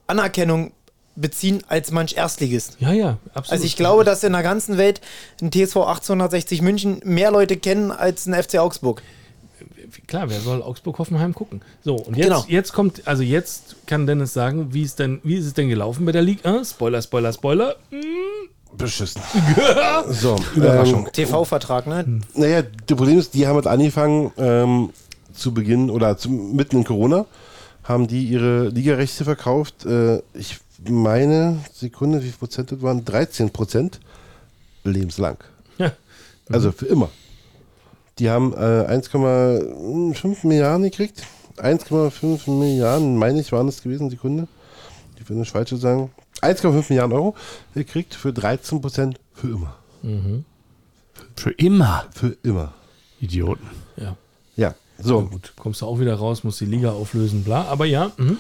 Anerkennung beziehen als manch Erstligist. Ja, ja, absolut. Also ich glaube, dass in der ganzen Welt ein TSV 1860 München mehr Leute kennen als ein FC Augsburg. Klar, wer soll Augsburg-Hoffenheim gucken? So, und jetzt, Genau. jetzt kommt, also jetzt kann Dennis sagen, wie ist, denn, wie ist es denn gelaufen bei der Liga? 1? Spoiler, Spoiler, Spoiler. Beschissen. so, Überraschung. Ähm, TV-Vertrag, ne? naja, das Problem ist, die haben halt angefangen ähm, zu Beginn oder zu, mitten in Corona, haben die ihre Ligarechte verkauft. Äh, ich meine, Sekunde, wie viel Prozent das waren? 13 Prozent lebenslang. Ja. Also für immer. Die haben äh, 1,5 Milliarden gekriegt. 1,5 Milliarden, meine ich, waren es gewesen, Sekunde. Ich will nicht falsch sagen. 1,5 Milliarden Euro gekriegt für 13 Prozent für immer. Für immer. Für immer. Idioten. So. Gut, kommst du auch wieder raus, musst die Liga auflösen, bla. Aber ja, mhm.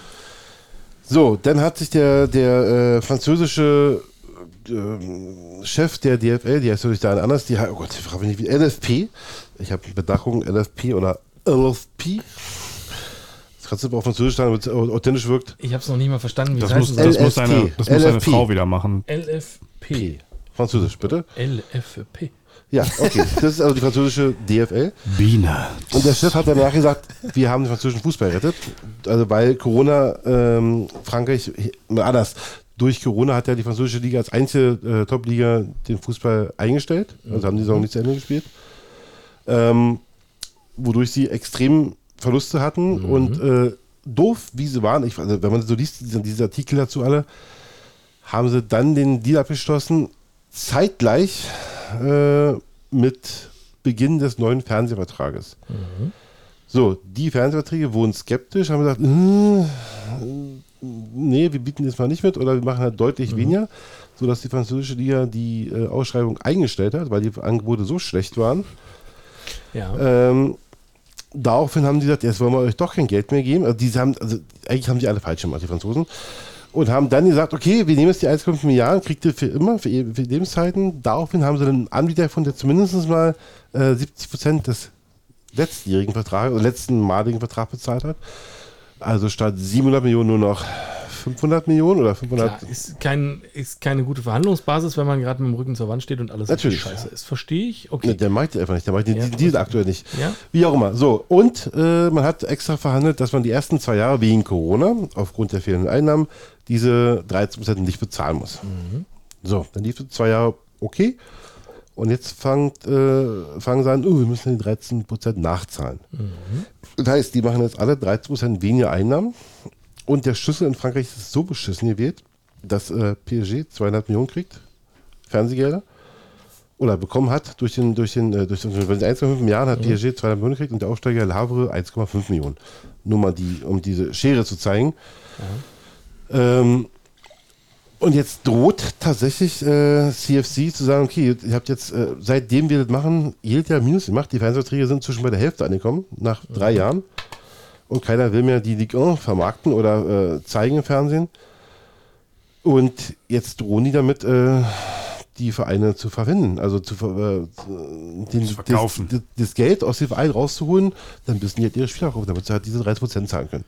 So, dann hat sich der, der äh, französische äh, Chef der DFL, die heißt natürlich da anders, die hat, oh Gott, ich frage mich nicht, wie LFP. Ich habe Bedachung LFP oder LFP. Das kannst du aber auf Französisch sagen, damit es authentisch wirkt. ich habe es noch nicht mal verstanden, wie Das es muss, das soll. muss, LFP. seine, das muss seine LFP. Frau wieder machen. LFP. Französisch, bitte. LFP. Ja, okay. Das ist also die französische DFL. Biene. Und der Chef hat danach gesagt, wir haben den französischen Fußball gerettet. Also weil Corona ähm, Frankreich, mal anders, durch Corona hat ja die französische Liga als einzige äh, Top-Liga den Fußball eingestellt. Also haben die Saison nicht zu Ende gespielt. Ähm, wodurch sie extrem Verluste hatten und äh, doof, wie sie waren, ich, also wenn man so liest, diese, diese Artikel dazu alle, haben sie dann den Deal abgeschlossen, zeitgleich äh, mit Beginn des neuen Fernsehvertrages. So, die Fernsehverträge wurden skeptisch, haben gesagt, äh, nee, wir bieten das mal nicht mit oder wir machen halt deutlich weniger, sodass die französische Liga die äh, Ausschreibung eingestellt hat, weil die Angebote so schlecht waren. Ja. Ähm, daraufhin haben die gesagt, jetzt wollen wir euch doch kein Geld mehr geben. Also, die haben, also eigentlich haben die alle falsch gemacht, die Franzosen. Und haben dann gesagt, okay, wir nehmen jetzt die 1,5 Milliarden, kriegt ihr für immer, für, für Lebenszeiten. Daraufhin haben sie einen Anbieter gefunden, der zumindest mal äh, 70 Prozent des letztjährigen Vertrags, oder letztenmaligen Vertrag bezahlt hat. Also statt 700 Millionen nur noch 500 Millionen oder 500. Klar, ist, kein, ist keine gute Verhandlungsbasis, wenn man gerade mit dem Rücken zur Wand steht und alles Natürlich. scheiße ist. Verstehe ich? Okay. Ne, der macht einfach nicht, der macht den Ja, Deal aktuell nicht. Ja. Wie auch immer. So, und äh, man hat extra verhandelt, dass man die ersten zwei Jahre wegen Corona, aufgrund der fehlenden Einnahmen, diese 13% nicht bezahlen muss. So, dann lief es zwei Jahre okay. Und jetzt fangt, äh, fangen sie an, oh, wir müssen die 13% nachzahlen. Das heißt, die machen jetzt alle 13% weniger Einnahmen. Und der Schlüssel in Frankreich ist so beschissen gewählt, dass äh, PSG 200 Millionen kriegt, Fernsehgelder oder bekommen hat durch den, durch den, äh, durch den 1,5 Milliarden hat PSG 200 Millionen gekriegt und der Aufsteiger Le Havre 1,5 Millionen. Nur mal die, um diese Schere zu zeigen. Ähm, und jetzt droht tatsächlich äh, CFC zu sagen, okay, ihr habt jetzt, äh, seitdem wir das machen, jedes Jahr Minus gemacht. Die Fernsehverträge sind zwischen bei der Hälfte angekommen, nach drei Jahren. Und keiner will mehr die Ligue 1 vermarkten oder äh, zeigen im Fernsehen. Und jetzt drohen die damit, äh, die Vereine zu verwenden, also zu, ver- äh, den, Zu verkaufen. Das, das, das Geld aus dem Verein rauszuholen, dann müssen die halt ihre Spieler kaufen, damit sie halt diese 30% zahlen können.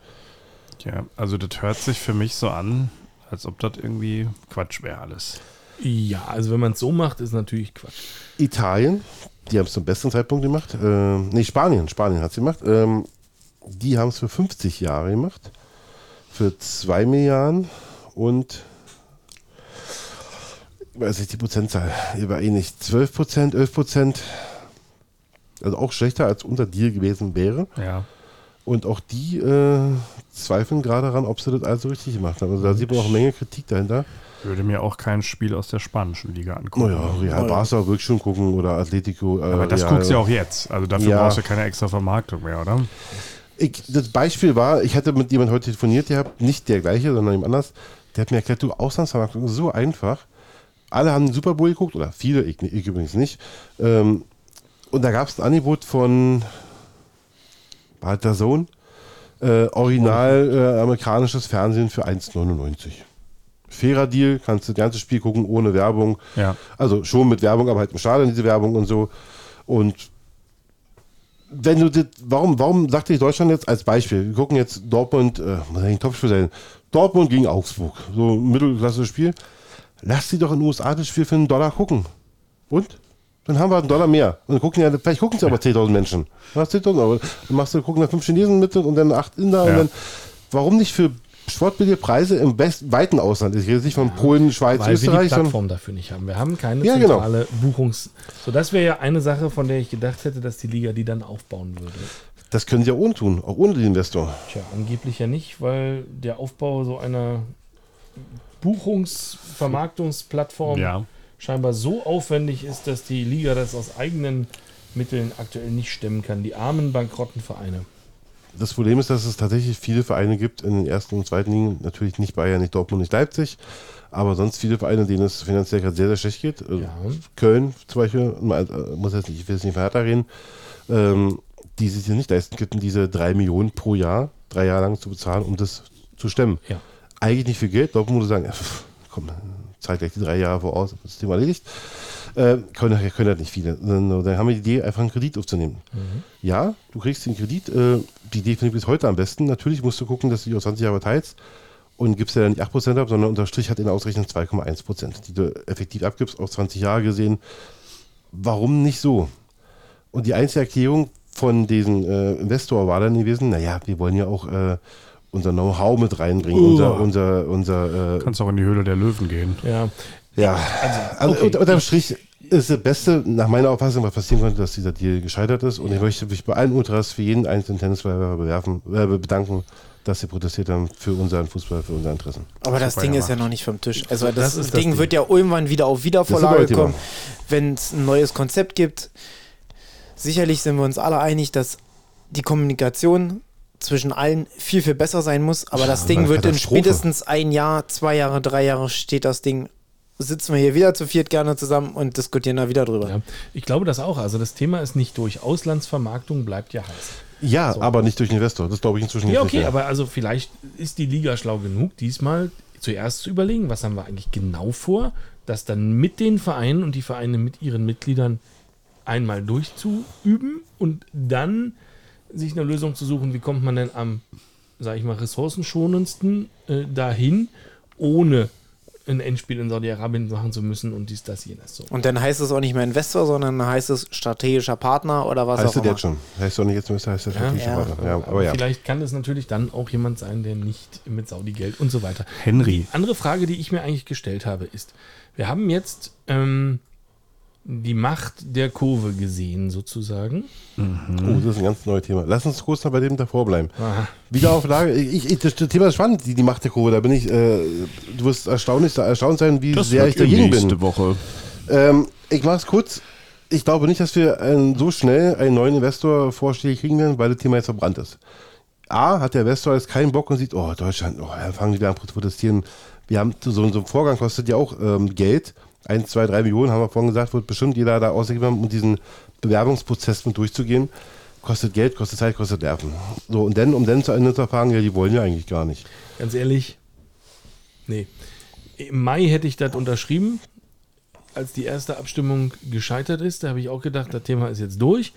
Ja, also das hört sich für mich so an, als ob das irgendwie Quatsch wäre alles. Ja, also wenn man es so macht, ist natürlich Quatsch. Italien, die haben es zum besten Zeitpunkt gemacht. Ähm, nee, Spanien, Spanien hat es gemacht. Ähm, Die haben es für 50 Jahre gemacht. Für 2 Milliarden und ich weiß nicht die Prozentzahl, hier war eh nicht 12 Prozent, 11 Prozent. Also auch schlechter als unser Deal gewesen wäre. Ja. Und auch die äh, zweifeln gerade daran, ob sie das alles so richtig gemacht haben. Also da sieht man auch eine Menge Kritik dahinter. Würde mir auch kein Spiel aus der spanischen Liga angucken. Naja, Real Barca würde ich schon gucken oder Atletico. Äh, Aber das Real. guckst du ja auch jetzt. Also dafür Ja. brauchst du keine extra Vermarktung mehr, oder? Ich, das Beispiel war, ich hatte mit jemandem heute telefoniert gehabt, nicht der gleiche, sondern jemand anders. Der hat mir erklärt, du, Auslandsvermarktung ist so einfach. Alle haben den Super Bowl geguckt, oder viele, ich, ich übrigens nicht. Ähm, und da gab es ein Angebot von war der Sohn, äh, original äh, amerikanisches Fernsehen für 1,99. Fairer Deal, kannst du das ganze Spiel gucken ohne Werbung. Ja. Also schon mit Werbung, aber halt im Stadion diese Werbung und so. Und wenn du das, warum, warum sagt sich Deutschland jetzt als Beispiel? Wir gucken jetzt Dortmund, äh, eigentlich ein Topspiel sein. Dortmund gegen Augsburg, so ein mittelklasse Spiel. Lass sie doch in den USA das Spiel für einen Dollar gucken. Und? Dann haben wir einen Dollar mehr. Und dann gucken ja, vielleicht gucken sie aber 10.000 Menschen. Du hast 10.000, aber dann machst du, gucken da fünf Chinesen mit und dann acht Inder Ja. und dann, warum nicht für sportbillige Preise im best, weiten Ausland? Ich rede jetzt nicht von Polen, Schweiz, Weil wir die Österreich, sondern Plattform dafür nicht haben. Wir haben keine Ja, genau. zentrale Buchungs... So, das wäre ja eine Sache, von der ich gedacht hätte, dass die Liga die dann aufbauen würde. das können sie ja ohne tun, auch ohne den Investor. Tja, angeblich ja nicht, weil der Aufbau so einer Buchungsvermarktungsplattform Ja. scheinbar so aufwendig ist, dass die Liga das aus eigenen Mitteln aktuell nicht stemmen kann. Die armen, bankrotten Vereine. Das Problem ist, dass es tatsächlich viele Vereine gibt in den ersten und zweiten Ligen. Natürlich nicht Bayern, nicht Dortmund, nicht Leipzig, aber sonst viele Vereine, denen es finanziell gerade sehr, sehr schlecht geht. Also Ja. Köln zum Beispiel, äh, muss jetzt nicht, ich will jetzt nicht von Hertha reden, ähm, die sich ja nicht leisten könnten, diese drei Millionen pro Jahr, drei Jahre lang zu bezahlen, um das zu stemmen. Ja. Eigentlich nicht viel Geld. Dortmund würde sagen, ja, komm, zeig gleich die drei Jahre voraus, das Thema erledigt. Äh, können, können halt nicht viele. Dann, dann haben wir die Idee, einfach einen Kredit aufzunehmen. Ja, du kriegst den Kredit. Äh, die Idee finde ich bis heute am besten. Natürlich musst du gucken, dass du die auf 20 Jahre teilst und gibst ja nicht 8% ab, sondern unter Strich hat in der Ausrechnung 2,1%, die du effektiv abgibst, auf 20 Jahre gesehen. Warum nicht so? Und die einzige Erklärung von diesem äh, Investor war dann gewesen, naja, wir wollen ja auch äh, unser Know-how mit reinbringen, unser, unser, unser äh, Kannst auch in die Höhle der Löwen gehen. Ja, ja, also okay. unter, unterm Strich ist das Beste, nach meiner Auffassung, was passieren konnte, dass dieser Deal gescheitert ist. Und ich möchte mich bei allen Ultras für jeden einzelnen Tennisbewerber bewerfen, äh, bedanken, dass sie protestiert haben für unseren Fußball, für unsere Interessen. Aber das Super Ding ist ja noch nicht vom Tisch. Also das, das ist das Ding Ding. wird ja irgendwann wieder auf Das Wiedervorlage kommen, wenn es ein neues Konzept gibt. Sicherlich sind wir uns alle einig, dass die Kommunikation zwischen allen viel, viel besser sein muss. Aber das Ding eine wird in spätestens ein Jahr, zwei Jahre, drei Jahre steht das Ding. Sitzen wir hier wieder zu viert gerne zusammen und diskutieren da wieder drüber. ja. Ich glaube das auch. Also das Thema ist nicht durch. Auslandsvermarktung bleibt ja heiß. Ja, So. aber nicht durch Investor. Das glaube ich inzwischen Ja, jetzt okay, nicht aber also vielleicht ist die Liga schlau genug, diesmal zuerst zu überlegen, was haben wir eigentlich genau vor, das dann mit den Vereinen und die Vereine mit ihren Mitgliedern einmal durchzuüben und dann sich eine Lösung zu suchen, wie kommt man denn am, sage ich mal, ressourcenschonendsten äh, dahin, ohne ein Endspiel in Saudi-Arabien machen zu müssen und dies, das, jenes. So. Und dann heißt es auch nicht mehr Investor, sondern heißt es strategischer Partner oder was heißt auch das immer. jetzt schon. Heißt doch nicht jetzt müsste, heißt Ja, natürlich ja. weiter. Ja, aber ja. Vielleicht kann es natürlich dann auch jemand sein, der nicht mit Saudi-Geld und so weiter. Henry. Andere Frage, die ich mir eigentlich gestellt habe, ist, wir haben jetzt ähm, die Macht der Kurve gesehen, sozusagen. Oh, das ist ein ganz neues Thema. Lass uns kurz noch bei dem davor bleiben. Aha. Wiederauflage, ich, ich, das Thema ist spannend, die, die Macht der Kurve. Da bin ich, äh, du wirst erstaunlich, erstaunt sein, wie sehr ich dagegen bin. Woche. Ähm, ich mache es kurz. Ich glaube nicht, dass wir äh, so schnell einen neuen Investor vorstellig kriegen werden, weil das Thema jetzt verbrannt ist. A, hat der Investor jetzt keinen Bock und sieht, oh, Deutschland, oh, dann fangen die wieder an zu protestieren. Wir haben so, so ein Vorgang kostet ja auch ähm, Geld. 1, 2, 3 Millionen, haben wir vorhin gesagt, wird bestimmt jeder da ausgegeben um diesen Bewerbungsprozess mit durchzugehen. Kostet Geld, kostet Zeit, kostet Nerven. So, und dann, um dann zu Ende zu erfahren, ja, die wollen ja eigentlich gar nicht. Ganz ehrlich, nee. Im Mai hätte ich das unterschrieben, als die erste Abstimmung gescheitert ist. Da habe ich auch gedacht, das Thema ist jetzt durch,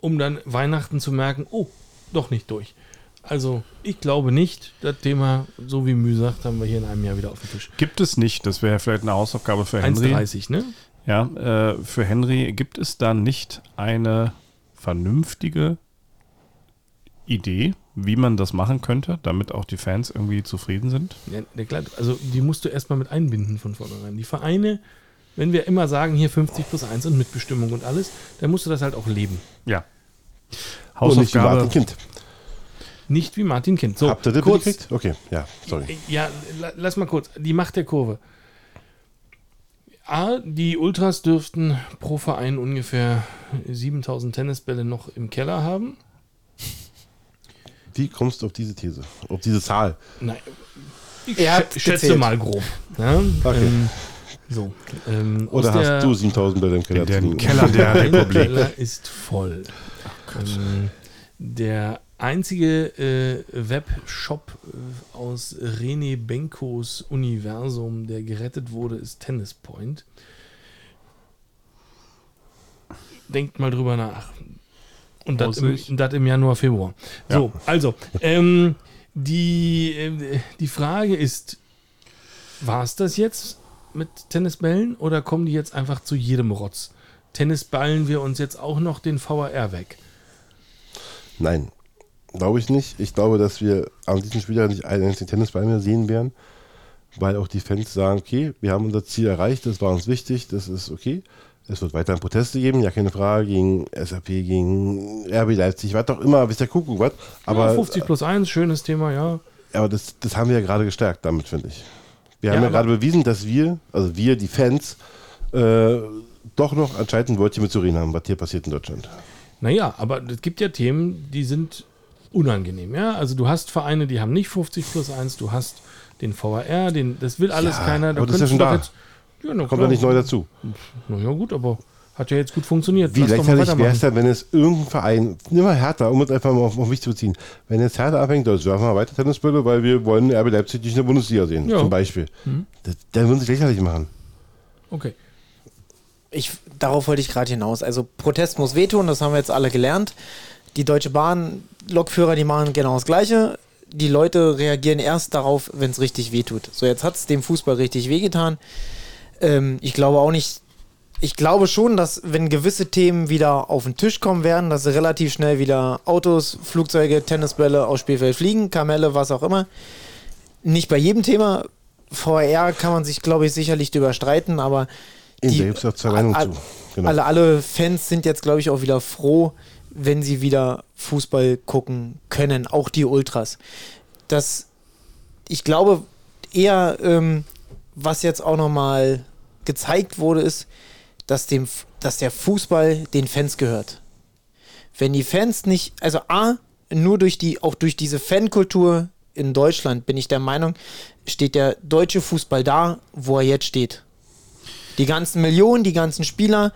um dann Weihnachten zu merken, oh, doch nicht durch. Also, ich glaube nicht, das Thema, so wie Mühe sagt, haben wir hier in einem Jahr wieder auf dem Tisch. Gibt es nicht, das wäre vielleicht eine Hausaufgabe für Henry. 1,30, ne? Ja, äh, für Henry gibt es da nicht eine vernünftige Idee, wie man das machen könnte, damit auch die Fans irgendwie zufrieden sind? Ja, klar, also die musst du erstmal mit einbinden von vornherein. Die Vereine, wenn wir immer sagen, hier 50 plus 1 und Mitbestimmung und alles, dann musst du das halt auch leben. Ja. Nicht Hausaufgabe. Martin Kind. Nicht wie Martin Kind. So, Habt ihr das kurz, gekriegt? Okay, ja, sorry. Ja, la- lass mal kurz. Die Macht der Kurve. A, die Ultras dürften pro Verein ungefähr 7000 Tennisbälle noch im Keller haben. Wie kommst du auf diese These? Auf diese Zahl? Nein, ich schätze gezählt. mal grob. Ja, Okay. ähm, so. Ähm, Oder der- hast du 7000 Bilder im Keller liegen? Keller der Republik. Keller ist voll. Ähm, der einzige äh, Webshop äh, aus René Benkos Universum, der gerettet wurde, ist Tennis Point. Denkt mal drüber nach. Und das im, Vorsicht. und das im Januar, Februar. So, also, ähm, die, äh, die Frage ist, war es das jetzt mit Tennisbällen oder kommen die jetzt einfach zu jedem Rotz? Tennisballen wir uns jetzt auch noch den VAR weg? Nein, glaube ich nicht. Ich glaube, dass wir an diesem Spieltag nicht einen einzigen Tennisball mehr sehen werden, weil auch die Fans sagen, okay, wir haben unser Ziel erreicht, das war uns wichtig, das ist okay. Es wird weiterhin Proteste geben, ja keine Frage, gegen SAP, gegen RB Leipzig, was auch immer, bis der Kuckuck was. Aber Aber, 50 plus 1, schönes Thema, ja. aber das, das haben wir ja gerade gestärkt damit, finde ich. Wir Ja, haben ja gerade bewiesen, dass wir, also wir, die Fans, äh, doch noch anscheinend ein Wörtchen mitzureden haben, was hier passiert in Deutschland. Naja, aber es gibt ja Themen, die sind unangenehm, ja. Also du hast Vereine, die haben nicht 50 plus 1, du hast den VAR, den, das will alles Ja, keiner. aber das ist ja schon da. Jetzt, ja, na Kommt ja klar. nicht neu dazu. Naja, gut, aber hat ja jetzt gut funktioniert. Wie lächerlich wäre es denn, wenn es irgendein Verein, nimm mal Hertha, um es einfach mal auf, auf mich zu beziehen, wenn jetzt Hertha abhängt, dann werfen wir weiter Tennisbälle, weil wir wollen RB Leipzig nicht in der Bundesliga sehen, Ja. zum Beispiel. Mhm. Das, dann würden sie sich lächerlich machen. Okay. Ich, darauf wollte ich gerade hinaus. Also Protest muss wehtun, das haben wir jetzt alle gelernt. Die Deutsche Bahn, Lokführer, die machen genau das Gleiche. Die Leute reagieren erst darauf, wenn es richtig wehtut. So, jetzt hat es dem Fußball richtig wehgetan. Ähm, ich glaube auch nicht, ich glaube schon, dass wenn gewisse Themen wieder auf den Tisch kommen werden, dass relativ schnell wieder Autos, Flugzeuge, Tennisbälle aufs Spielfeld fliegen, Kamelle, was auch immer. Nicht bei jedem Thema. VR kann man sich, glaube ich, sicherlich drüber streiten, aber In Die- der gibt es auch zwei Meinungen all- zu. Genau. alle, alle Fans sind jetzt, glaube ich, auch wieder froh, wenn sie wieder Fußball gucken können, auch die Ultras. Das, ich glaube, eher, ähm, was jetzt auch nochmal gezeigt wurde, ist, dass, dem, dass der Fußball den Fans gehört. Wenn die Fans nicht, also A, nur durch die, auch durch diese Fankultur in Deutschland bin ich der Meinung, steht der deutsche Fußball da, wo er jetzt steht. Die ganzen Millionen, die ganzen Spieler.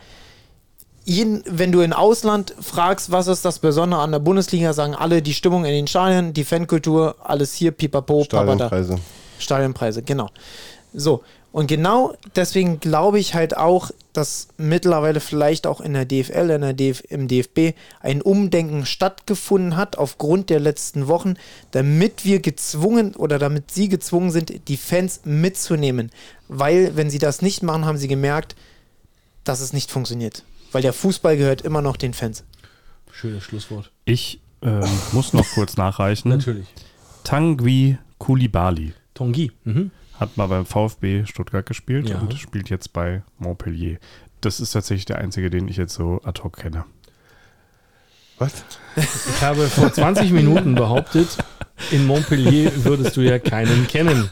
Jeden, wenn du in Ausland fragst, was ist das Besondere an der Bundesliga, sagen alle die Stimmung in den Stadien, die Fankultur, alles hier, pipapo. Stadionpreise. Stadionpreise, genau. So, und genau deswegen glaube ich halt auch, dass mittlerweile vielleicht auch in der DFL, in der DF, im DFB ein Umdenken stattgefunden hat aufgrund der letzten Wochen, damit wir gezwungen oder damit sie gezwungen sind, die Fans mitzunehmen. Weil, wenn sie das nicht machen, haben sie gemerkt, dass es nicht funktioniert. Weil der Fußball gehört immer noch den Fans. Schönes Schlusswort. Ich ähm, muss noch kurz nachreichen. Natürlich. Tanguy Koulibaly Tongi. Mhm. hat mal beim VfB Stuttgart gespielt Ja. und spielt jetzt bei Montpellier. Das ist tatsächlich der einzige, den ich jetzt so ad hoc kenne. Was? Ich habe vor 20 Minuten behauptet, in Montpellier würdest du ja keinen kennen.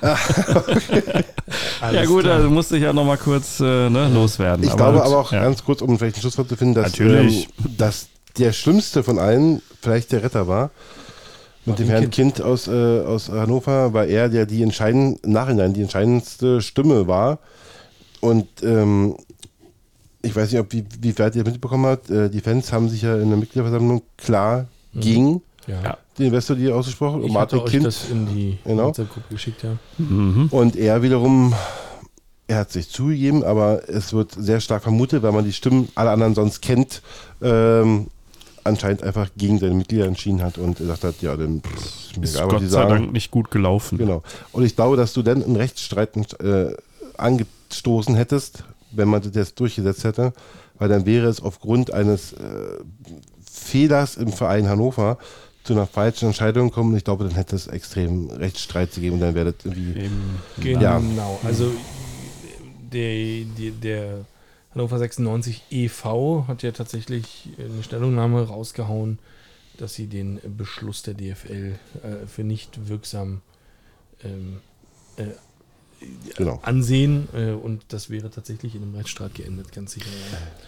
Alles ja gut, klar. also musste ich ja noch mal kurz äh, ne, loswerden. Ich glaube gut, aber auch ja. ganz kurz, um vielleicht ein Schlusswort zu finden, dass, Natürlich. ähm, dass der Schlimmste von allen vielleicht der Retter war. Mit dem Herrn kind, aus, äh, aus Hannover, weil er der die entscheidend, Nachhinein die entscheidendste Stimme war. Und ähm, ich weiß nicht, ob wie, wie weit ihr mitbekommen habt, äh, die Fans haben sich ja in der Mitgliederversammlung klar gegen Ja. Den Investor die ausgesprochen. Und Ich hatte Martin euch Kind das in die Genau. WhatsApp-Gruppe geschickt, ja. Mhm. Und er wiederum, er hat sich zugegeben, aber es wird sehr stark vermutet, weil man die Stimmen aller anderen sonst kennt, ähm, anscheinend einfach gegen seine Mitglieder entschieden hat und gesagt hat, ja, dann pff, ist egal, Gott die sei sagen. Dank nicht gut gelaufen. Genau. Und ich glaube, dass du dann einen Rechtsstreit äh, angestoßen hättest, wenn man das jetzt durchgesetzt hätte, weil dann wäre es aufgrund eines äh, Fehlers im Verein Hannover zu einer falschen Entscheidung kommen. Ich glaube, dann hätte es extrem Rechtsstreit gegeben und dann wäre das irgendwie. Eben. Genau. Ja. Also der, der, der Hannover 96 e.V. hat ja tatsächlich eine Stellungnahme rausgehauen, dass sie den Beschluss der DFL äh, für nicht wirksam ähm, äh, Genau. ansehen äh, und das wäre tatsächlich in einem Rechtsstreit geendet, ganz sicher.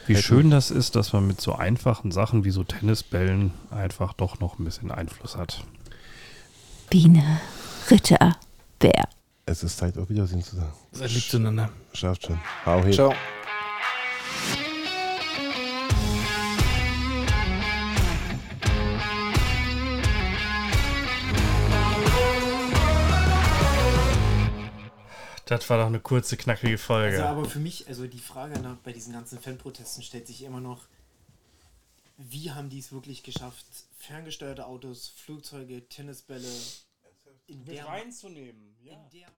Wie schön das ist, dass man mit so einfachen Sachen wie so Tennisbällen einfach doch noch ein bisschen Einfluss hat. Biene, Ritter, Bär. Es ist Zeit, auf Wiedersehen zu sagen. Seid lieb zueinander. Schafft schon. Hau hin. Ciao. Das war doch eine kurze, knackige Folge. Also, aber für mich, also die Frage nach, bei diesen ganzen Fanprotesten stellt sich immer noch, wie haben die es wirklich geschafft, ferngesteuerte Autos, Flugzeuge, Tennisbälle in der, reinzunehmen, in der